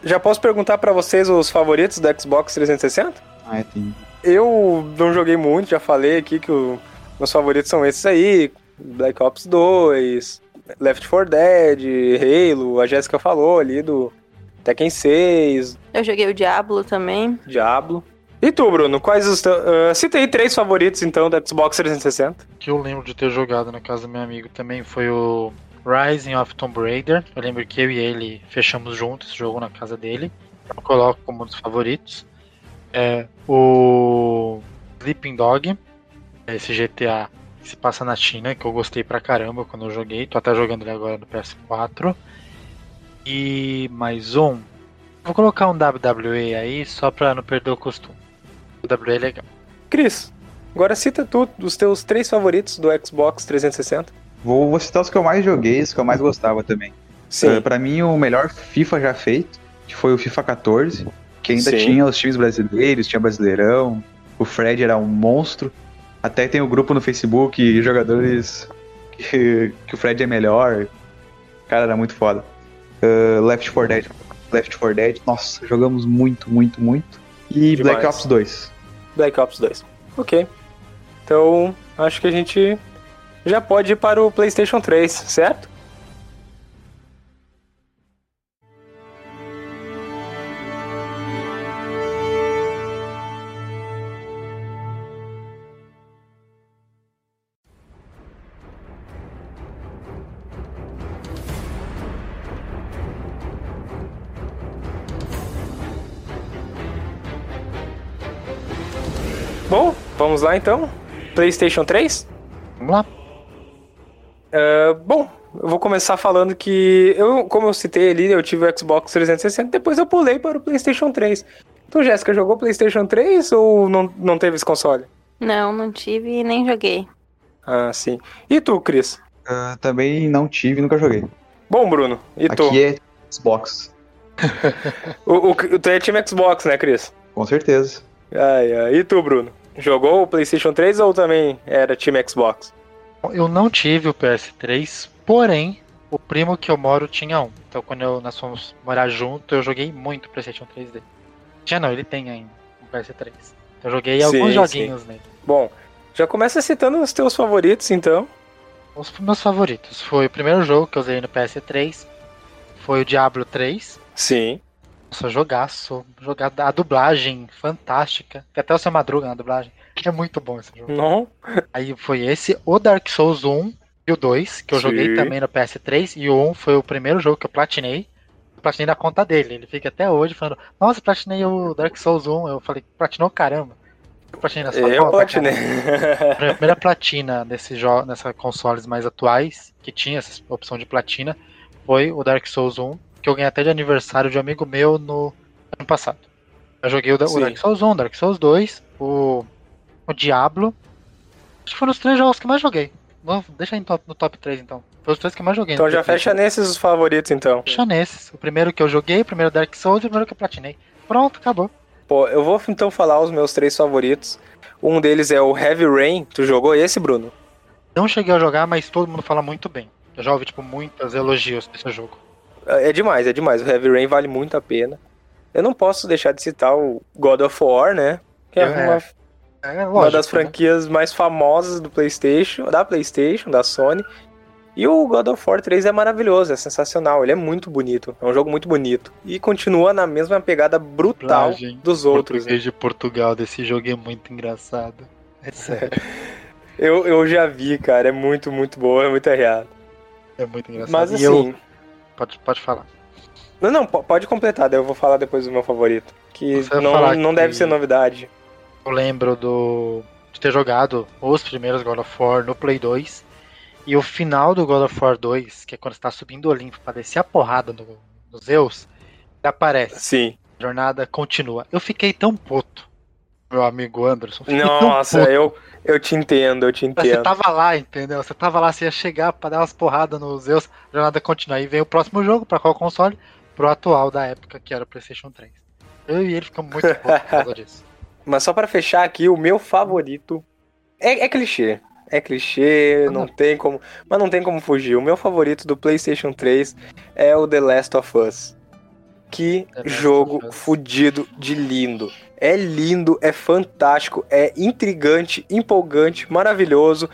Já posso perguntar pra vocês os favoritos do Xbox 360? Ah, é, tem. Eu não joguei muito, já falei aqui que o- meus favoritos são esses aí: Black Ops 2, Left 4 Dead, Halo, a Jéssica falou ali do Tekken 6, Eu joguei o Diablo também. Diablo. E tu, Bruno, quais os teus. ah, cita aí três favoritos então do Xbox 360. O que eu lembro de ter jogado na casa do meu amigo também foi o Rising of Tomb Raider. Eu lembro que eu e ele fechamos juntos esse jogo na casa dele. Eu coloco como um dos favoritos. É, o Sleeping Dog, esse GTA que se passa na China, que eu gostei pra caramba quando eu joguei. Tô até jogando ele agora no PS4. E mais um. Vou colocar um WWE aí só pra não perder o costume. O WWE é legal. Cris, agora cita tu os teus três favoritos do Xbox 360. Vou, vou citar os que eu mais joguei, os que eu mais gostava também. Sim. Uh, pra mim, o melhor FIFA já feito, que foi o FIFA 14, que ainda Sim. tinha os times brasileiros, tinha Brasileirão, o Fred era um monstro. Até tem o grupo no Facebook, jogadores que, que o Fred é melhor. Cara, era muito foda. Uh, Left 4 Dead. Left 4 Dead, nossa, jogamos muito, muito, muito. E Demais. Black Ops 2. Black Ops 2. Ok. Então, acho que a gente já pode ir para o PlayStation 3, certo? Vamos lá então. PlayStation 3? Vamos lá. É, bom, eu vou começar falando que eu, como eu citei ali, eu tive o Xbox 360, depois eu pulei para o PlayStation 3. Então, Jéssica, jogou PlayStation 3 ou não, não teve esse console? Não, não tive e nem joguei. Ah, sim. E tu, Cris? Uh, também não tive, nunca joguei. Bom, Bruno, e tu? Aqui é Xbox, O, o, tu é time Xbox, né, Cris? com certeza. Ai, ai. E tu, Bruno? Jogou o PlayStation 3 ou também era time Xbox? Eu não tive o PS3, porém, o primo que eu moro tinha um. Então quando eu, nós fomos morar junto, eu joguei muito PlayStation 3 dele. Tinha não, ele tem ainda um PS3. Então eu joguei Sim, alguns sim. joguinhos nele. Bom, já começa citando os teus favoritos, então. Os meus favoritos foi o primeiro jogo que eu usei no PS3, foi o Diablo 3. Sim. Nossa, jogaço. Jogada, a dublagem fantástica. Tem até o seu Madruga na dublagem. É muito bom esse jogo. Não? Aí foi esse, o Dark Souls 1 e o 2, que eu Sim. joguei também no PS3. E o 1 foi o primeiro jogo que eu platinei. Eu platinei na conta dele. Ele fica até hoje falando: Nossa, platinei o Dark Souls 1. Eu falei: Platinou caramba. Eu platinei na sua Eu conta, platinei. cara. A primeira platina desse jogo, nessa consoles mais atuais, que tinha essa opção de platina, foi o Dark Souls 1, que eu ganhei até de aniversário de um amigo meu no ano passado. Eu joguei o, o. Dark Souls 1, Dark Souls 2, o, o Diablo. Acho que foram os três jogos que mais joguei. Deixa aí no top, no top 3 então. Foram os três que mais joguei. Então já fecha nesses os favoritos, então. Fecha nesses. O primeiro que eu joguei, o primeiro Dark Souls e o primeiro que eu platinei. Pronto, acabou. Pô, eu vou então falar os meus três favoritos. Um deles é o Heavy Rain. Tu jogou esse, Bruno? Não cheguei a jogar, mas todo mundo fala muito bem. Eu já ouvi, tipo, muitos elogios desse jogo. É demais, é demais. O Heavy Rain vale muito a pena. Eu não posso deixar de citar o God of War, né? Que é, É, uma, É uma lógico, das né? franquias mais famosas do PlayStation, da PlayStation, da Sony. E o God of War 3 é maravilhoso, é sensacional, ele é muito bonito, é um jogo muito bonito. E continua na mesma pegada brutal Dublagem dos outros. né? português de Portugal desse jogo é muito engraçado. É sério, Eu, eu já vi, cara, é muito, muito boa, é muito errado. é muito engraçado. Mas assim, eu... Pode, pode falar. não, não, po- pode completar, daí eu vou falar depois do meu favorito. Que Você não, não que- deve ser novidade. Eu lembro do de ter jogado os primeiros God of War no Play 2 e o final do God of War 2, que é quando você tá subindo o Olimpo pra descer a porrada no, no Zeus, aparece. Sim. A jornada continua. Eu fiquei tão puto, meu amigo Anderson. Nossa, eu, eu te entendo, eu te Mas Você entendo. tava lá, entendeu? Você tava lá, você ia chegar pra dar umas porradas nos Zeus, a jornada continua. Aí vem o próximo jogo, pra qual console? Pro atual da época, que era o PlayStation 3. Eu e ele ficamos muito putos por causa disso. Mas só pra fechar aqui, o meu favorito é, é clichê. É clichê, não tem como. Mas não tem como fugir. O meu favorito do PlayStation 3 é o The Last of Us. Que jogo fudido de lindo. É lindo, é fantástico, é intrigante, empolgante, maravilhoso.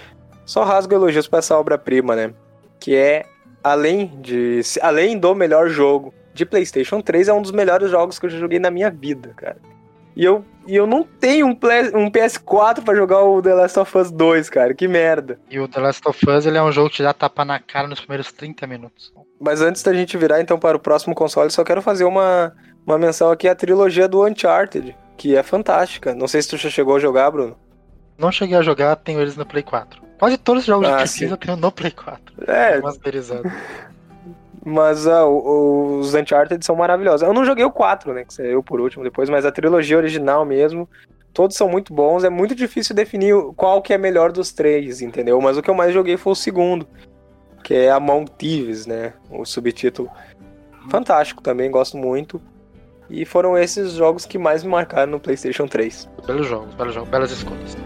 Só rasgo elogios pra essa obra-prima, né? Que é, além de. Além do melhor jogo de PlayStation 3, é um dos melhores jogos que eu já joguei na minha vida, cara. E eu, e eu não tenho um, Play- um PS4 pra jogar o The Last of Us 2, cara. Que merda. E o The Last of Us ele é um jogo que te dá tapa na cara nos primeiros 30 minutos. Mas antes da gente virar então para o próximo console, só quero fazer uma, uma menção aqui à trilogia do Uncharted, que é fantástica. Não sei se tu já chegou a jogar, Bruno. Não cheguei a jogar, tenho eles no Play 4. Quase todos os jogos Ah, de pesquisa eu tenho no Play 4. É, Masterizado. mas ah, os Uncharted são maravilhosos. Eu não joguei o 4, né, que saiu por último depois, mas a trilogia original mesmo, todos são muito bons. É muito difícil definir qual que é melhor dos três, entendeu? Mas o que eu mais joguei foi o segundo, que é Among Thieves, né, o subtítulo. Fantástico também, gosto muito. E foram esses jogos que mais me marcaram no PlayStation 3. belos jogos, belos jogos, belas escolhas.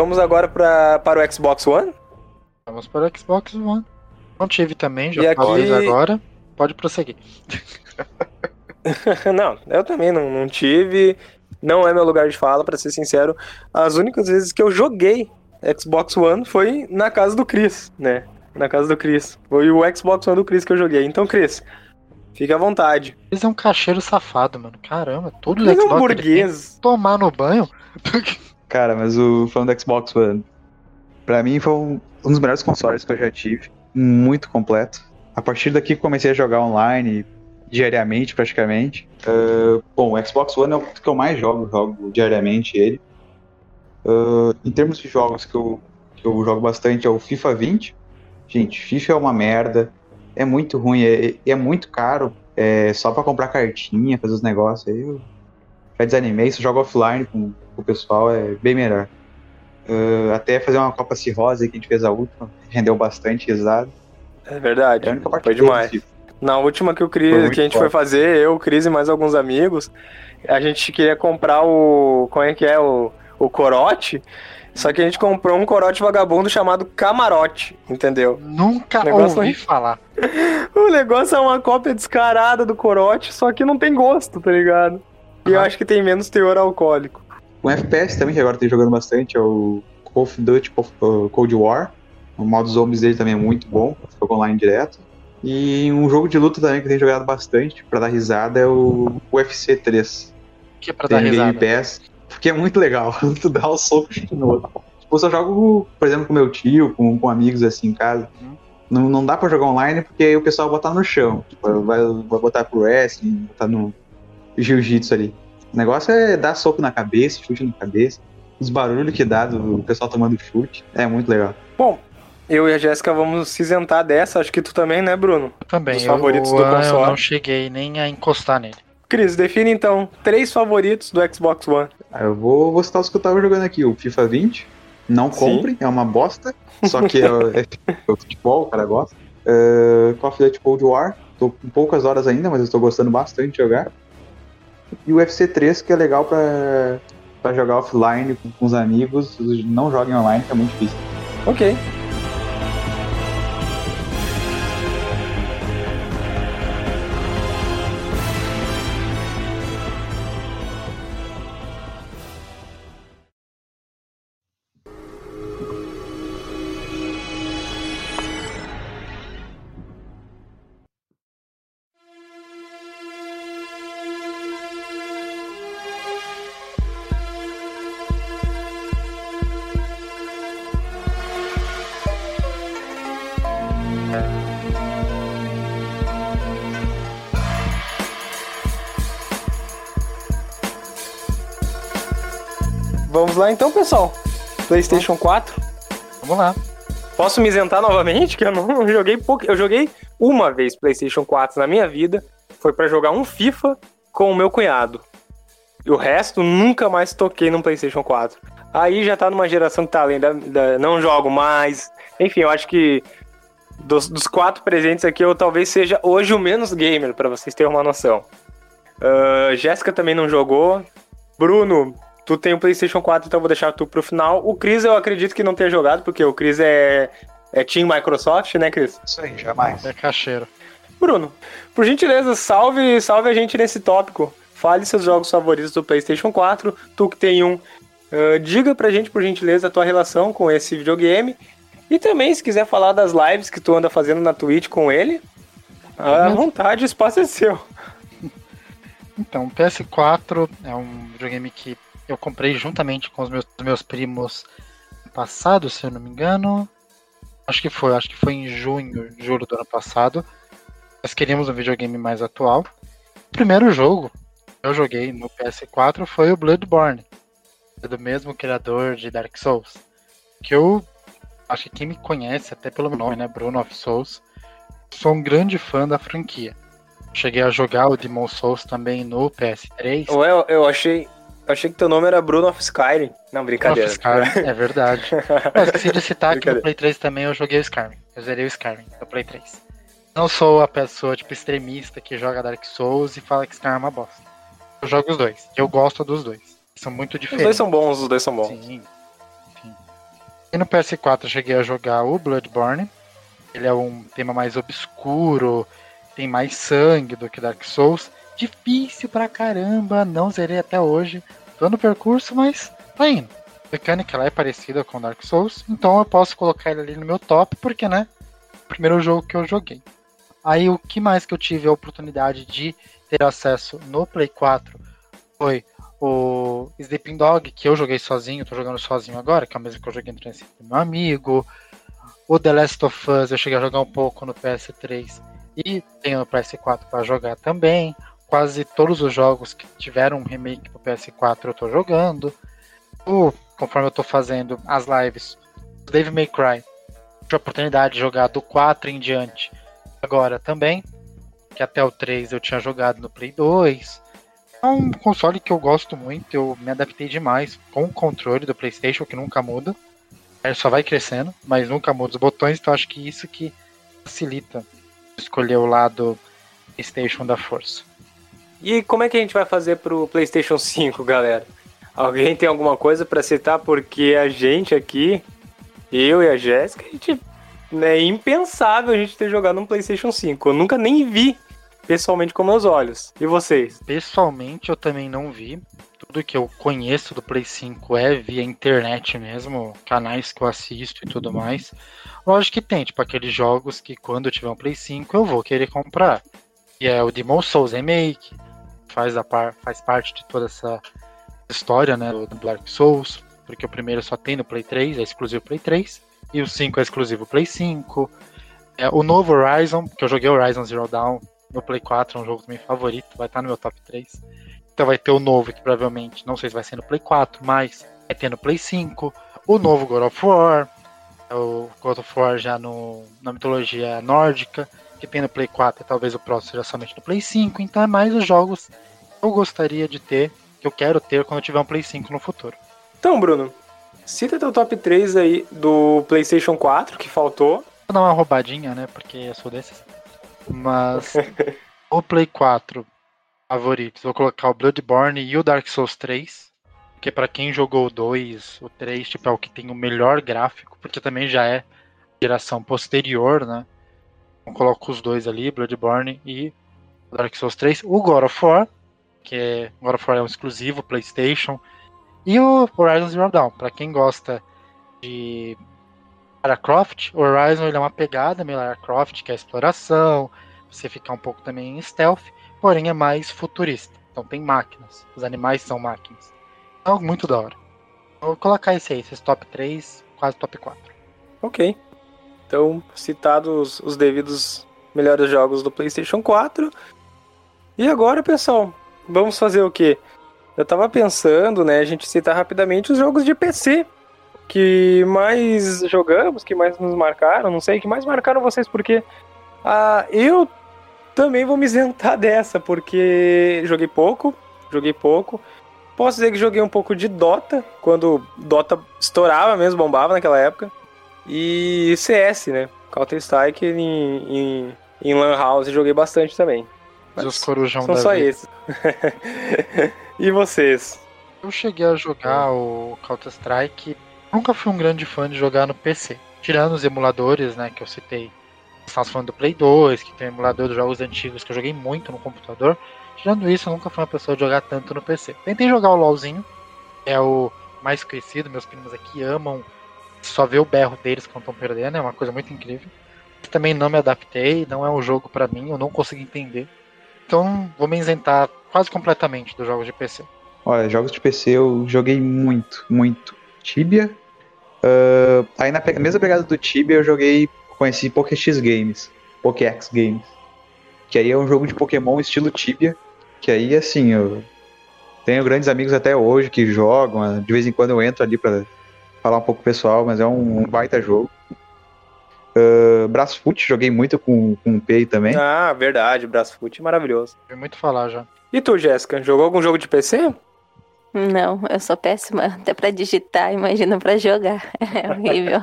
Vamos agora pra, para o Xbox One. Vamos para o Xbox One. Não tive também, já aqui- agora. Pode prosseguir. não, eu também não, não tive. Não é meu lugar de fala, pra ser sincero. As únicas vezes que eu joguei Xbox One foi na casa do Chris, né? Na casa do Chris. Foi o Xbox One do Chris que eu joguei. Então, Chris, fique à vontade. Eles é um cacheiro safado, mano. Caramba, todo Ele é um Xbox burguês. tomar no banho. Cara, mas o falando do Xbox One, pra mim foi um, um dos melhores consoles que eu já tive, muito completo. A partir daqui comecei a jogar online diariamente, praticamente. Ah, bom, o Xbox One é o que eu mais jogo, jogo diariamente ele. Ah, em termos de jogos que eu, que eu jogo bastante é o FIFA 20. Gente, FIFA é uma merda, é muito ruim, é, é muito caro, é só pra comprar cartinha, fazer os negócios aí. Eu já desanimei, se joga offline com, com o pessoal é bem melhor. Ah, até fazer uma Copa Cirrose que a gente fez a última, rendeu bastante risada. É verdade. É a única parte Foi demais. FIFA. Na última que, Cris, muito que a gente top. foi fazer, eu, o Cris e mais alguns amigos, a gente queria comprar o. Como é que é? O, o corote. Só que a gente comprou um corote vagabundo chamado camarote, entendeu? Nunca Negócio ouvi aí. falar. O negócio é uma cópia descarada do corote, só que não tem gosto, tá ligado? E eu acho que tem menos teor alcoólico. Um FPS também, que agora tem jogando bastante, é o Call of Duty uh, Cold War. O modo zombies dele também é muito bom, jogo online direto. E um jogo de luta também que eu tenho jogado bastante, pra dar risada, é o UFC 3. Que é pra dar Tem Game risada. Pass, porque é muito legal. tu dá o soco chute no outro. Tipo, eu só jogo, por exemplo, com meu tio, com, com amigos assim em casa. Uhum. Não, não dá pra jogar online porque aí o pessoal vai botar no chão. Tipo, vai, vai botar pro wrestling, botar no jiu-jitsu ali. O negócio é dar soco na cabeça, chute na cabeça. Os barulhos que dá do pessoal tomando chute. É muito legal. Bom, eu e a Jéssica vamos se isentar dessa, acho que tu também, né, Bruno? Eu também. Eu, favoritos do eu console. não cheguei nem a encostar nele. Cris, define então três favoritos do Xbox One. Ah, Eu vou, vou citar os que eu tava jogando aqui. O FIFA 20. Não Sim. compre, é uma bosta. Só que é, é, é futebol, o cara gosta. Uh, Call of Duty Cold War. Tô com poucas horas ainda, mas eu tô gostando bastante de jogar. E o UFC 3, que é legal pra jogar offline com, com os amigos. Não joguem online, que é muito difícil. Ok. Lá então, pessoal. PlayStation 4. Vamos lá. Posso me isentar novamente? Que eu não joguei pouco. Eu joguei uma vez PlayStation 4 na minha vida. Foi pra jogar um FIFA com o meu cunhado. E o resto nunca mais toquei no PlayStation 4. Aí já tá numa geração que tá além da, da- não jogo mais. Enfim, eu acho que dos, dos quatro presentes aqui eu talvez seja hoje o menos gamer, pra vocês terem uma noção. Ah, Jéssica também não jogou. Bruno, tu tem o PlayStation 4, então eu vou deixar tu pro final. O Cris eu acredito que não tenha jogado, porque o Cris é, é Team Microsoft, né, Cris? Isso aí, jamais. É cacheiro. Bruno, por gentileza, salve, salve a gente nesse tópico. Fale seus jogos favoritos do PlayStation 4. Tu que tem um, ah, diga pra gente, por gentileza, a tua relação com esse videogame. E também, se quiser falar das lives que tu anda fazendo na Twitch com ele, à vontade, o espaço é seu. Então, o PS4 é um videogame que eu comprei juntamente com os meus, meus primos passado, se eu não me engano. Acho que foi, acho que foi em junho, julho do ano passado. Nós queríamos um videogame mais atual. O primeiro jogo que eu joguei no PS4 foi o Bloodborne, do mesmo criador de Dark Souls. Que eu acho que quem me conhece, até pelo nome, né, Bruno of Souls, sou um grande fã da franquia. Cheguei a jogar o Demon Souls também no PS3. Ué, eu achei. Eu achei que teu nome era Bruno of Skyrim. Não, brincadeira. Skyrim, é verdade. Eu esqueci de citar que no. Play 3 também eu joguei o Skyrim. Eu zerei o Skyrim no Play 3. Não sou a pessoa, tipo, extremista que joga Dark Souls e fala que Skyrim é uma bosta. Eu jogo os dois. Eu gosto dos dois. São muito Os diferentes. dois são bons, os dois são bons. Sim. Sim. E no PS4 eu cheguei a jogar o Bloodborne. Ele é um tema mais obscuro, tem mais sangue do que Dark Souls. Difícil pra caramba, não zerei até hoje. Tô no percurso, mas tá indo. A mecânica ela é parecida com Dark Souls, então eu posso colocar ele ali no meu top, porque, né? Primeiro jogo que eu joguei. Aí o que mais que eu tive a oportunidade de ter acesso no Play 4 foi o Sleeping Dog, que eu joguei sozinho, tô jogando sozinho agora, que é o mesmo que eu joguei no 360 do meu amigo. O The Last of Us eu cheguei a jogar um pouco no PS3 e tenho no PS4 para jogar também. Quase todos os jogos que tiveram remake pro PS4 eu tô jogando. O, conforme eu tô fazendo as lives, Dave May Cry, tive a oportunidade de jogar do 4 em diante agora também, que até o 3 eu tinha jogado no Play 2. É um console que eu gosto muito, eu me adaptei demais com o controle do PlayStation, que nunca muda. Ele só vai crescendo, mas nunca muda os botões, então acho que isso que facilita escolher o lado PlayStation da força. E como é que a gente vai fazer pro PlayStation 5, galera? Alguém tem alguma coisa pra citar? Porque a gente aqui, eu e a Jéssica, a gente é impensável a gente ter jogado um PlayStation 5. Eu nunca nem vi pessoalmente com meus olhos. E vocês? Pessoalmente eu também não vi. Tudo que eu conheço do Play 5 é via internet mesmo, canais que eu assisto e tudo mais. Lógico que tem, tipo, aqueles jogos que quando eu tiver um Play 5 eu vou querer comprar. E é o Demon Souls Remake, faz, a par, faz parte de toda essa história, né, do Dark Souls, porque o primeiro só tem no Play 3, é exclusivo Play 3, e o 5 é exclusivo Play 5. É, o novo Horizon, que eu joguei Horizon Zero Dawn no Play 4, é um jogo também favorito, vai estar no meu top 3. Então vai ter o novo, que provavelmente, não sei se vai ser no Play 4, mas vai ter no Play 5. O novo God of War, é o God of War já no, na mitologia nórdica, que tem no Play 4 e talvez o próximo seja somente no Play 5. Então é mais os jogos que eu gostaria de ter, que eu quero ter quando eu tiver um Play 5 no futuro. Então, Bruno, cita teu top 3 aí do PlayStation 4 que faltou. Vou dar uma roubadinha, né? Porque eu sou desses. Mas o Play 4 favoritos, vou colocar o Bloodborne e o Dark Souls 3. Porque pra quem jogou o 2, o 3, tipo, é o que tem o melhor gráfico, porque também já é geração posterior, né? Então coloco os dois ali, Bloodborne e Dark Souls 3. O God of War, que é, God of War é um exclusivo PlayStation. E o Horizon Zero Dawn, pra quem gosta de Lara Croft, o Horizon ele é uma pegada meio Lara Croft, que é exploração, você ficar um pouco também em stealth, porém é mais futurista. Então tem máquinas, os animais são máquinas. Algo muito da hora. Vou colocar esse aí, esses top 3, quase top 4. Ok. Então, citados os devidos melhores jogos do PlayStation 4. E agora, pessoal, vamos fazer o quê? Eu tava pensando, né, a gente citar rapidamente os jogos de PC que mais jogamos, que mais nos marcaram, não sei, que mais marcaram vocês, porque ah, eu também vou me isentar dessa, porque joguei pouco, joguei pouco. Posso dizer que joguei um pouco de Dota, quando Dota estourava mesmo, bombava naquela época. E CS, né? Counter-Strike em, em, em Lan House joguei bastante também. Mas os corujão São da só vida. esses. e vocês? Eu cheguei a jogar o Counter-Strike. Nunca fui um grande fã de jogar no PC. Tirando os emuladores, né, que eu citei. Estamos falando do Play 2, que tem um emulador dos jogos antigos que eu joguei muito no computador. Tirando isso, eu nunca fui uma pessoa de jogar tanto no PC. Tentei jogar o LoLzinho, que é o mais conhecido, meus primos aqui amam. Só ver o berro deles quando estão perdendo, é uma coisa muito incrível. Também não me adaptei, não é um jogo pra mim, eu não consegui entender. Então vou me isentar quase completamente dos jogos de PC. Olha, jogos de PC eu joguei muito, muito. Tibia. ah, aí na mesma pegada do Tibia eu joguei, conheci PokéX Games, PokéX Games. Que aí é um jogo de Pokémon estilo Tibia. Que aí, assim, eu tenho grandes amigos até hoje que jogam. De vez em quando eu entro ali pra falar um pouco pessoal, mas é um, um baita jogo. Uh, Brasfoot, joguei muito com, com o Pei também. Ah, verdade, Brasfoot, maravilhoso. Ouvi muito falar já. E tu, Jéssica, jogou algum jogo de PC? Não, eu sou péssima até pra digitar, imagina pra jogar. É horrível.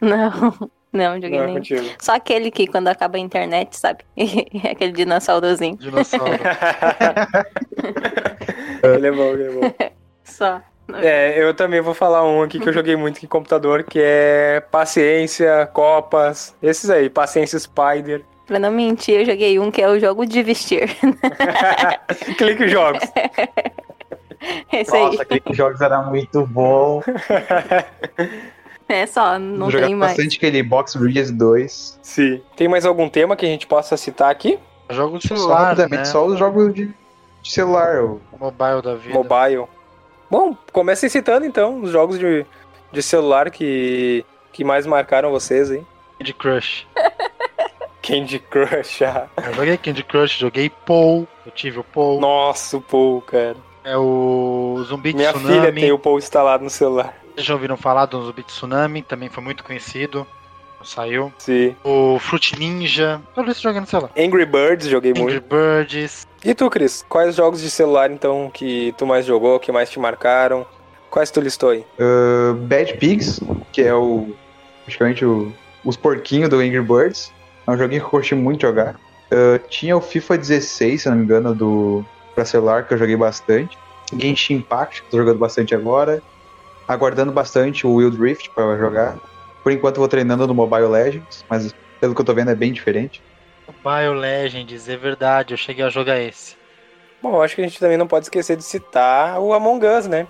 Não, não joguei Não é nem. contigo. Só aquele que quando acaba a internet, sabe? aquele dinossaurozinho. Dinossauro. ele é bom, ele é bom. Só. É, eu também vou falar um aqui que eu joguei muito em computador, que é Paciência, Copas, esses aí, Paciência Spider. Pra não mentir, eu joguei um que é o jogo de vestir. Clique jogos. Esse aí. Nossa, aquele jogos era muito bom. É só, não Jogar tem mais. bastante aquele Box Breeze 2. Sim. Tem mais algum tema que a gente possa citar aqui? Jogo de Só celular, rapidamente, né? só os jogos de, de celular. o- Mobile da vida. Mobile. Bom, comecem citando então os jogos de, de celular que, que mais marcaram vocês, hein? Candy Crush. Candy Crush. ah. Eu joguei Candy Crush, joguei Paul. Eu tive o Paul. Nossa, o Paul, cara. É o Zumbi Minha Tsunami. filha tem o Paul instalado no celular. Vocês já ouviram falar do Zumbi Tsunami? Também foi muito conhecido. Saiu. Sim. O Fruit Ninja. Tudo isso jogando no celular. Angry Birds, joguei Angry muito. Birds. E tu, Cris? Quais jogos de celular, então, que tu mais jogou, que mais te marcaram? Quais tu listou aí? Uh, Bad Pigs, que é o. praticamente o, os porquinhos do Angry Birds. É um joguinho que eu curti muito jogar. Uh, tinha o FIFA 16, se não me engano, do pra celular, que eu joguei bastante. Genshin Impact, que eu tô jogando bastante agora. Aguardando bastante o Wild Rift pra jogar. Por enquanto eu vou treinando no Mobile Legends, mas pelo que eu tô vendo é bem diferente. Mobile Legends, é verdade. Eu cheguei a jogar esse. Bom, eu acho que a gente também não pode esquecer de citar o Among Us, né?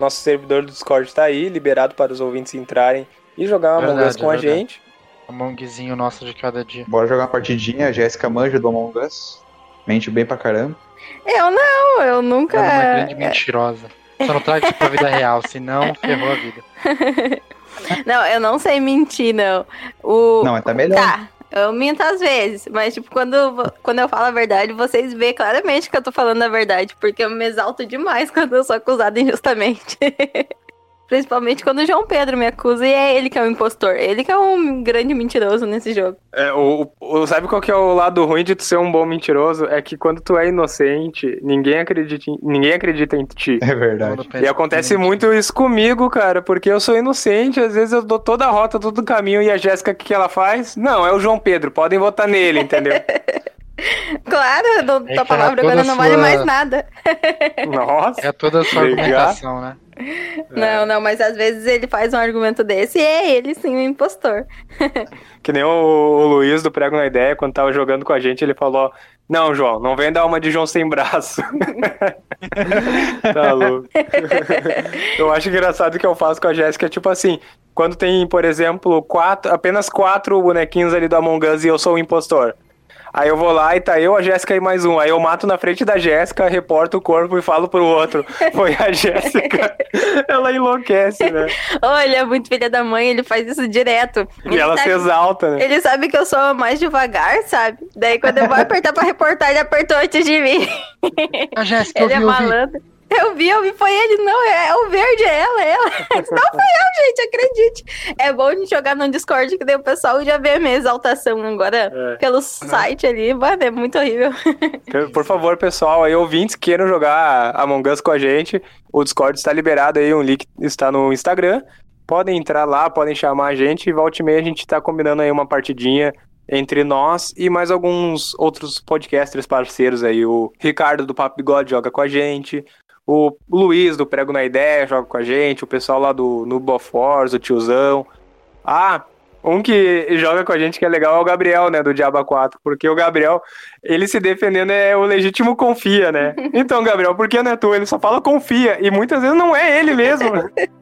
Nosso servidor do Discord tá aí, liberado para os ouvintes entrarem e jogar o Among Verdade, Us com é a gente. Amongzinho nosso de cada dia. Bora jogar uma partidinha, a Jéssica manja do Among Us. Mente bem pra caramba. Eu não, eu nunca. Ela é uma grande mentirosa. Só não traga isso pra vida real, senão ferrou a vida. Não, eu não sei mentir, não. O... Não, mas tá melhor. Tá, eu minto às vezes, mas tipo, quando, quando eu falo a verdade, vocês veem claramente que eu tô falando a verdade, porque eu me exalto demais quando eu sou acusada injustamente. Principalmente quando o João Pedro me acusa e é ele que é o impostor. Ele que é um grande mentiroso nesse jogo. É, o, o- sabe qual que é o lado ruim de tu ser um bom mentiroso? É que quando tu é inocente, ninguém acredita em, ninguém acredita em ti. É verdade. E acontece muito isso comigo, cara, porque eu sou inocente, às vezes eu dou toda a rota, todo o caminho, e a Jéssica, o que, que ela faz? Não, é o João Pedro, podem votar nele, entendeu? Claro, não, É tua palavra toda agora não vale sua- mais nada. Nossa. É toda a sua Ligar. argumentação, né? Não, não, mas às vezes ele faz um argumento desse e é ele sim o impostor. Que nem o, o Luiz do Prego na Ideia, quando tava jogando com a gente, ele falou: Não, João, não vem dar uma de João sem braço. tá louco. eu acho engraçado que eu faço com a Jéssica, tipo assim, quando tem, por exemplo, quatro, apenas quatro bonequinhos ali do Among Us e eu sou o impostor. Aí eu vou lá e tá eu, a Jéssica e mais um. Aí eu mato na frente da Jéssica, reporto o corpo e falo pro outro. Foi a Jéssica. Ela enlouquece, né? Olha, é muito filha da mãe, ele faz isso direto. E ela se sabe, exalta, né? ele sabe que eu sou mais devagar, sabe? Daí quando eu vou apertar pra reportar, ele apertou antes de mim. A Jéssica, Ele é vi, eu vi. malandro. Eu vi, eu vi, foi ele, não, é, é o verde, é ela, é ela. Não foi eu, gente, acredite. É bom a gente jogar no Discord, que daí o pessoal já vê a minha exaltação agora. É. Pelo site ali, mano, é muito horrível. Por favor, pessoal, aí ouvintes que queiram jogar Among Us com a gente, o Discord está liberado aí, um link está no Instagram. Podem entrar lá, podem chamar a gente e volta e meia a gente tá combinando aí uma partidinha entre nós e mais alguns outros podcasters parceiros aí. O Ricardo do Papo Bigode joga com a gente. O Luiz do Prego na Ideia joga com a gente. O pessoal lá do Nubo Wars, o tiozão. Ah, um que joga com a gente que é legal é o Gabriel, né, do Diaba 4, porque o Gabriel, ele se defendendo é o legítimo confia, né? Então, Gabriel, por que não é tu? Ele só fala confia, e muitas vezes não é ele mesmo.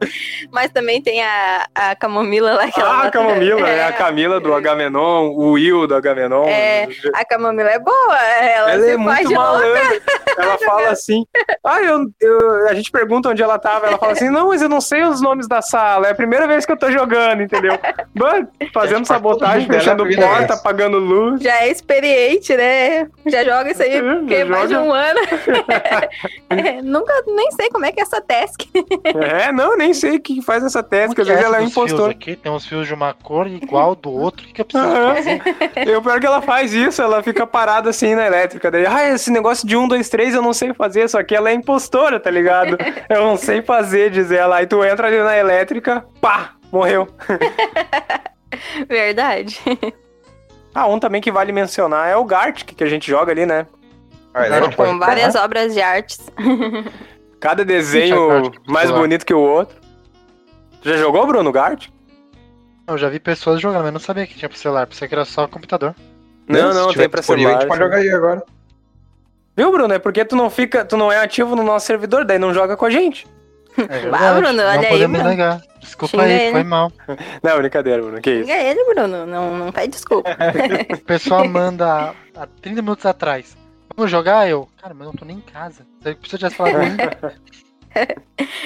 Mas também tem a, a Camomila lá que ela ah, a bota- Camomila, é, é a Camila do Agamenon, o Will do Agamenon. É, a Camomila é boa, ela, Ela é muito malandra. Ela fala assim. Ah, eu, eu- a gente pergunta onde ela tava. Ela fala assim: Não, mas eu não sei os nomes da sala. É a primeira vez que eu tô jogando, entendeu? Fazendo sabotagem, fechando porta, apagando luz. Já é experiente, né? Já joga isso aí É, porque já mais de um ano. É, nunca, nem sei como é que é essa task. É, não, nem sei o que faz essa que às vezes ela é Os fios impostor. aqui, tem uns fios de uma cor igual do outro. O que, que eu preciso Aham. fazer? E o pior é que ela faz isso, ela fica parada assim na elétrica. Daí, ah, esse negócio de um, dois, três eu não sei fazer, só que ela é impostora, tá ligado? Eu não sei fazer, diz ela. Aí tu entra ali na elétrica, pá, morreu. Verdade. Ah, um também que vale mencionar é o Gartic, que a gente joga ali, né? Ah, é Não, Com várias obras de artes. Cada desenho mais bonito que o outro. Já jogou, Bruno, Gartic? Eu já vi pessoas jogando, mas não sabia que tinha pro celular. Pensei que era só computador. Não, não, tiver tem pra celular. A gente pode jogar aí agora. Viu, Bruno? É porque tu não fica, tu não é ativo no nosso servidor, daí não joga com a gente. É Bah. Bruno, não olha aí, podemos Bruno. negar. Desculpa Xinga aí, ele. foi mal. Não, brincadeira, Bruno, que isso. Xinga ele, Bruno. Não, não pede desculpa. O pessoal manda há 30 minutos atrás. Vamos jogar? Eu, cara, mas eu não tô nem em casa. Você precisa tivesse falado comigo.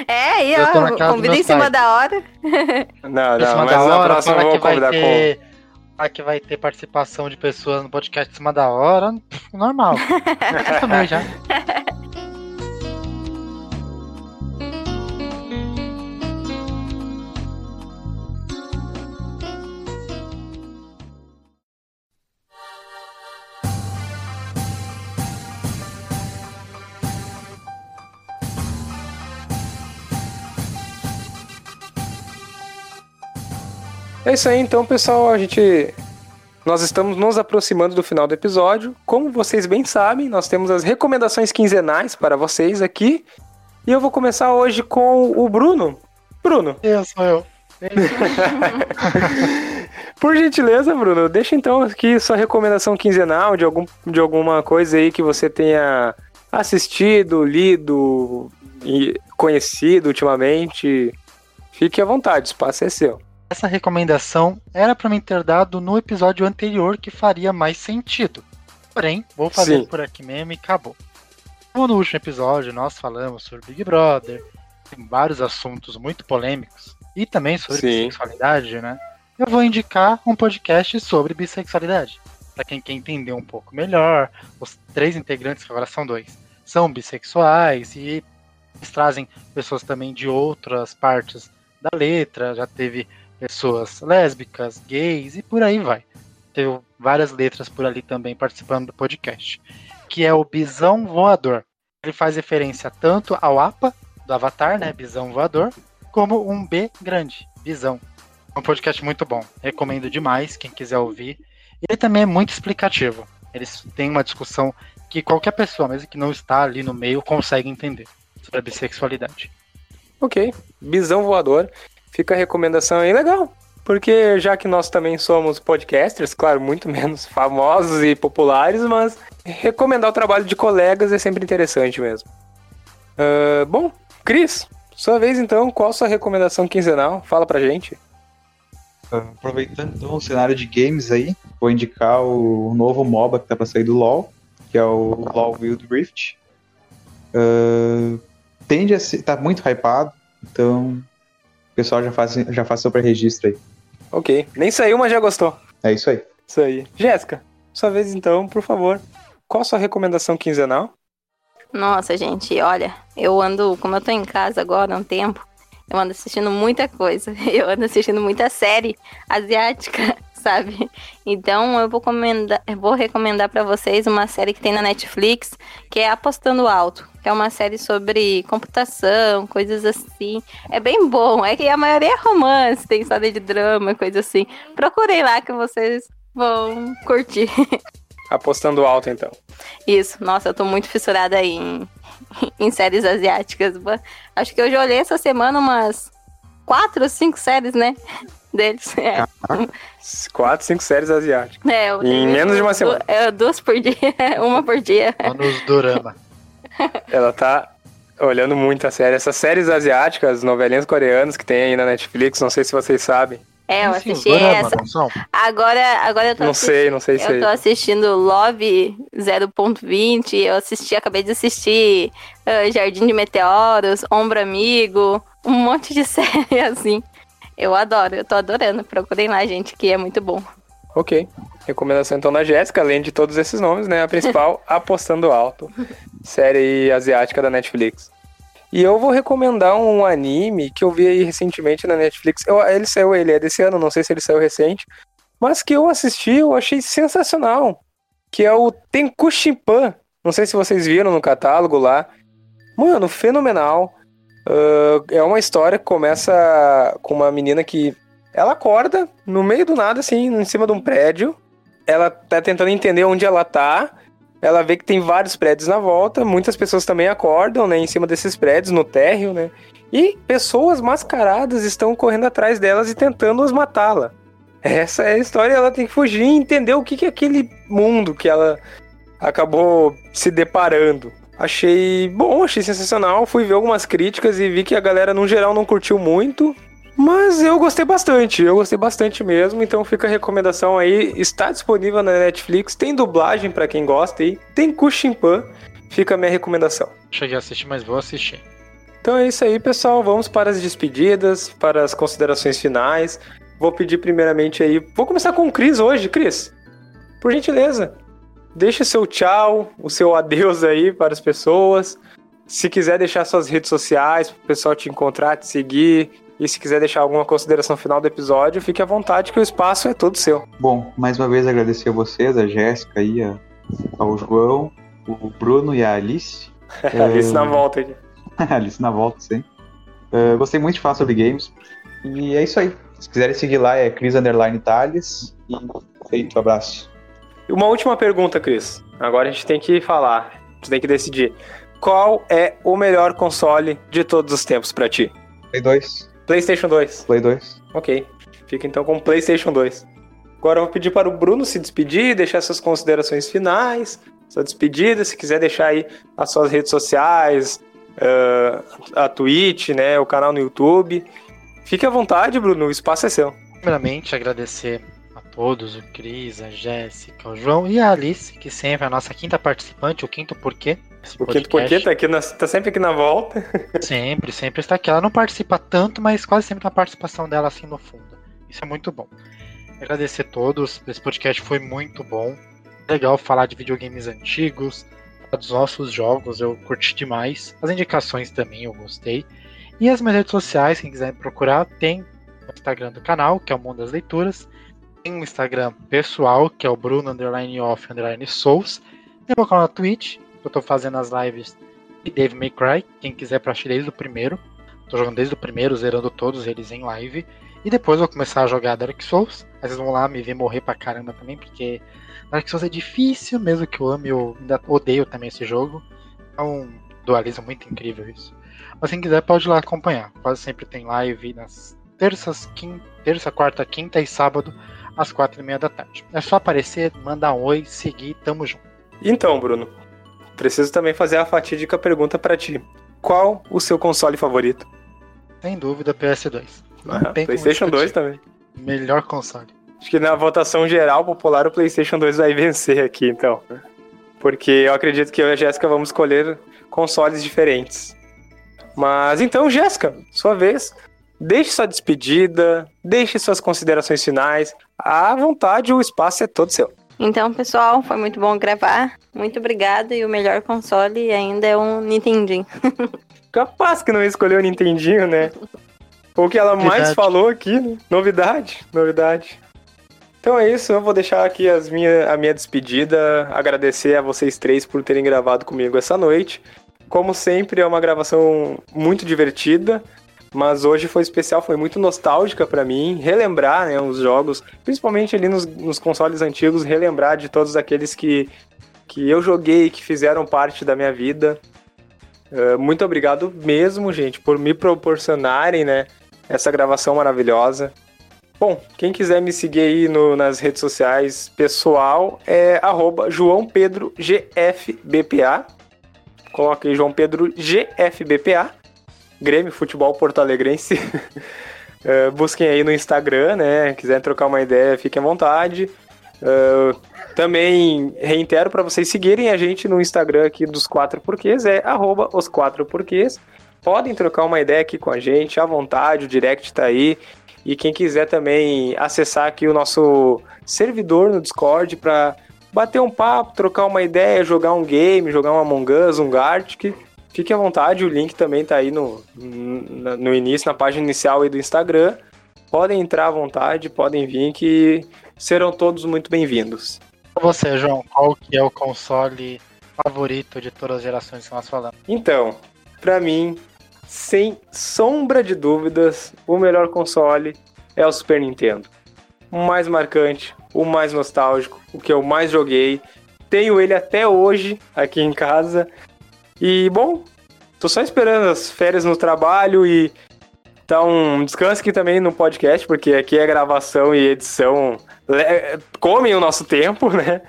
É, aí, na ó, convida em cima pais. da hora. Não, Em não, cima mas da na hora, próxima eu vou que vai convidar com. ter. Que vai ter participação de pessoas no podcast em cima da hora. Normal. Eu também já. É isso aí, então, pessoal. A gente. Nós estamos nos aproximando do final do episódio. Como vocês bem sabem, nós temos as recomendações quinzenais para vocês aqui. E eu vou começar hoje com o Bruno. Bruno, Eu sou eu. por gentileza, Bruno, deixa então aqui sua recomendação quinzenal de, algum, de alguma coisa aí que você tenha assistido, lido e conhecido ultimamente. Fique à vontade, o espaço é seu. Essa recomendação era pra mim ter dado no episódio anterior que faria mais sentido. Porém, vou fazer Sim. por aqui mesmo e acabou. Como no último episódio nós falamos sobre Big Brother, tem vários assuntos muito polêmicos, e também sobre Sim. bissexualidade, né? Eu vou indicar um podcast sobre bissexualidade. Pra quem quer entender um pouco melhor, os três integrantes, que agora são dois, são bissexuais e eles trazem pessoas também de outras partes da letra, já teve pessoas lésbicas, gays e por aí vai. Teve várias letras por ali também participando do podcast, que é o Bisão Voador. Ele faz referência tanto ao APA do Avatar, né, Bisão Voador, como um B grande, Bisão. É um podcast muito bom, recomendo demais quem quiser ouvir. Ele também é muito explicativo. Eles têm uma discussão que qualquer pessoa, mesmo que não está ali no meio, consegue entender sobre a bissexualidade. Ok, Bisão Voador. Fica a recomendação aí, legal. Porque já que nós também somos podcasters, claro, muito menos famosos e populares, mas recomendar o trabalho de colegas é sempre interessante mesmo. Ah, bom, Cris, sua vez então, qual sua recomendação quinzenal? Fala pra gente. Ah, Aproveitando então o cenário de games aí, vou indicar o novo MOBA que tá pra sair do LoL, que é o LoL Wild Rift. Ah, tende a ser, tá muito hypado, então o pessoal já faz, já faz seu pré-registro aí. Ok, nem saiu, mas já gostou. É isso aí. Isso aí. Jéssica, sua vez então, por favor. Qual a sua recomendação quinzenal? Nossa, gente, olha, eu ando, como eu tô em casa agora há um tempo, eu ando assistindo muita coisa. Eu ando assistindo muita série asiática, sabe? Então eu vou, comenda- eu vou recomendar pra vocês uma série que tem na Netflix, que é Apostando Alto, que é uma série sobre computação, coisas assim. É bem bom, é que a maioria é romance, tem história de drama, coisa assim. Procurem lá que vocês vão curtir. Apostando alto, então. Isso, nossa, eu tô muito fissurada em, em séries asiáticas. Acho que eu já olhei essa semana umas quatro, cinco séries, né? Deles. É, Quatro, cinco séries asiáticas. é, eu Em menos de uma du- semana. é, duas por dia, uma por dia. Só nos dorama. Ela tá olhando muito a série. Essas séries asiáticas, novelinhas coreanas que tem aí na Netflix, não sei se vocês sabem. É, eu Sim, assisti dorama, essa. Agora, agora eu tô Não sei, não sei se Eu tô assistindo Love 0.20, eu assisti, acabei de assistir ah, Jardim de Meteoros, Ombro Amigo, um monte de série assim. Eu adoro, eu tô adorando. Procurem lá, gente, que é muito bom. Ok. Recomendação então da Jéssica, além de todos esses nomes, né? A principal, Apostando Alto. Série asiática da Netflix. E eu vou recomendar um anime que eu vi aí recentemente na Netflix. Eu- ele saiu, ele é desse ano, não sei se ele saiu recente. Mas que eu assisti, eu achei sensacional. Que é o Tenkushinpan. Não sei se vocês viram no catálogo lá. Mano, fenomenal. Ah, é uma história que começa com uma menina que ela acorda no meio do nada, assim, em cima de um prédio. Ela tá tentando entender onde ela tá. Ela vê que tem vários prédios na volta. Muitas pessoas também acordam, né, em cima desses prédios, no térreo, né? E pessoas mascaradas estão correndo atrás delas e tentando as matá-la. Essa é a história, ela tem que fugir e entender o que que é aquele mundo que ela acabou se deparando. Achei bom, achei sensacional. Fui ver algumas críticas e vi que a galera, no geral, não curtiu muito. Mas eu gostei bastante, eu gostei bastante mesmo. Então fica a recomendação aí. Está disponível na Netflix, tem dublagem pra quem gosta aí, tem Kushimpan. Fica a minha recomendação. Cheguei a assistir, mas vou assistir. Então é isso aí, pessoal. Vamos para as despedidas, para as considerações finais. Vou pedir primeiramente aí. Vou começar com o Cris hoje, Cris. Por gentileza, deixe seu tchau, o seu adeus aí para as pessoas. Se quiser deixar suas redes sociais para o pessoal te encontrar, te seguir. E se quiser deixar alguma consideração final do episódio, fique à vontade que o espaço é todo seu. Bom, mais uma vez agradecer a vocês, a Jéssica e a- ao João, o Bruno e a Alice. Alice na volta aqui. Alice na volta, sim. Eh, gostei muito de falar sobre games. E é isso aí. Se quiserem seguir lá, é Cris Underline Thales. E feito, abraço. E uma última pergunta, Cris. Agora a gente tem que falar, a gente tem que decidir. Qual é o melhor console de todos os tempos pra ti? Play 2. PlayStation 2. Play 2. Ok. Fica então com o PlayStation 2. Agora eu vou pedir para o Bruno se despedir, deixar suas considerações finais, sua despedida, se quiser deixar aí as suas redes sociais, eh, a Twitch, né, o canal no YouTube. Fique à vontade, Bruno, o espaço é seu. Primeiramente, agradecer todos, o Cris, a Jéssica, o João e a Alice, que sempre é a nossa quinta participante, o quinto porquê. O quinto porquê tá, aqui na- tá sempre aqui na volta. Sempre, sempre está aqui. Ela não participa tanto, mas quase sempre tem a participação dela assim no fundo. Isso é muito bom. Agradecer a todos. Esse podcast foi muito bom. Legal falar de videogames antigos, dos nossos jogos, eu curti demais. As indicações também eu gostei. E as minhas redes sociais, quem quiser me procurar, tem o Instagram do canal, que é o Mundo das Leituras. Tem um Instagram pessoal, que é o Bruno Underline Off Underline Souls. Tem meu canal na Twitch, que eu tô fazendo as lives e Dave May Cry, quem quiser pra assistir desde o primeiro. Tô jogando desde o primeiro, zerando todos eles em live. E depois eu vou começar a jogar Dark Souls. Aí vocês vão lá me ver morrer pra caramba também, porque Dark Souls é difícil, mesmo que eu ame, eu ainda odeio também esse jogo. É um dualismo muito incrível isso. Mas quem quiser pode ir lá acompanhar. Quase sempre tem live nas terças, quin... terça, quarta, quinta e sábado, às quatro e meia da tarde. É só aparecer, mandar um oi, seguir, tamo junto. Então, Bruno, preciso também fazer a fatídica pergunta pra ti. Qual o seu console favorito? Sem dúvida, PS2. Não Ah, PlayStation 2 discutir. também. Melhor console. Acho que na votação geral popular o PlayStation 2 vai vencer aqui, então. Porque eu acredito que eu e a Jéssica vamos escolher consoles diferentes. Mas então, Jéssica, sua vez. Deixe sua despedida, deixe suas considerações finais. À vontade, o espaço é todo seu. Então, pessoal, foi muito bom gravar. Muito obrigada. E o melhor console ainda é um Nintendinho. Capaz que não escolheu o Nintendinho, né? O que ela mais Verdade. falou aqui, né? Novidade, novidade. Então é isso, eu vou deixar aqui as minha, a minha despedida, agradecer a vocês três por terem gravado comigo essa noite. Como sempre, é uma gravação muito divertida, Mas hoje foi especial, foi muito nostálgica pra mim, relembrar né, os jogos, principalmente ali nos, nos consoles antigos, relembrar de todos aqueles que, que eu joguei, que fizeram parte da minha vida. Uh, muito obrigado mesmo, gente, por me proporcionarem né, essa gravação maravilhosa. Bom, quem quiser me seguir aí no, nas redes sociais pessoal é arroba João Pedro GFBPA. Coloca aí João Pedro GFBPA. Grêmio Futebol Porto Alegrense. uh, busquem aí no Instagram, né? Quiserem trocar uma ideia, fiquem à vontade. Uh, também reitero para vocês seguirem a gente no Instagram aqui dos Quatro Porquês, é arroba os Quatro Porquês. Podem trocar uma ideia aqui com a gente, à vontade, o direct tá aí. E quem quiser também acessar aqui o nosso servidor no Discord para bater um papo, trocar uma ideia, jogar um game, jogar um Among Us, um Gartic, fique à vontade, o link também tá aí no, no, início, na página inicial aí do Instagram. Podem entrar à vontade, podem vir que serão todos muito bem-vindos. Você, João, qual que é o console favorito de todas as gerações que nós falamos? Então, para mim, sem sombra de dúvidas, o melhor console é o Super Nintendo. O mais marcante, o mais nostálgico, o que eu mais joguei. Tenho ele até hoje aqui em casa. E, bom, tô só esperando as férias no trabalho e dar um descanso aqui também no podcast, porque aqui é gravação e edição comem o nosso tempo, né?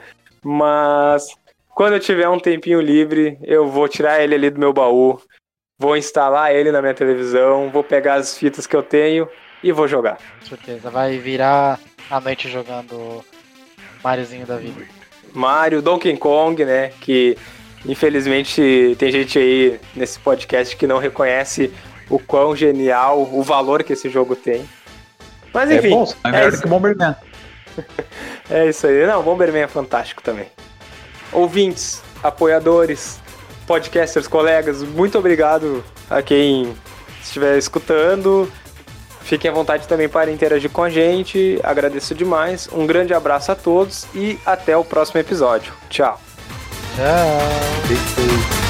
Mas quando eu tiver um tempinho livre, eu vou tirar ele ali do meu baú vou instalar ele na minha televisão, vou pegar as fitas que eu tenho e vou jogar. Com certeza, vai virar a noite jogando Mariozinho da vida. Mario, Donkey Kong, né? Que infelizmente tem gente aí nesse podcast que não reconhece o quão genial, o valor que esse jogo tem. Mas enfim. É bom, é melhor do que Bomberman. é isso aí. Não, Bomberman é fantástico também. Ouvintes, apoiadores, podcasters, colegas, muito obrigado a quem estiver escutando. Fiquem à vontade também para interagir com a gente. Agradeço demais. Um grande abraço a todos e até o próximo episódio. Tchau. Tchau.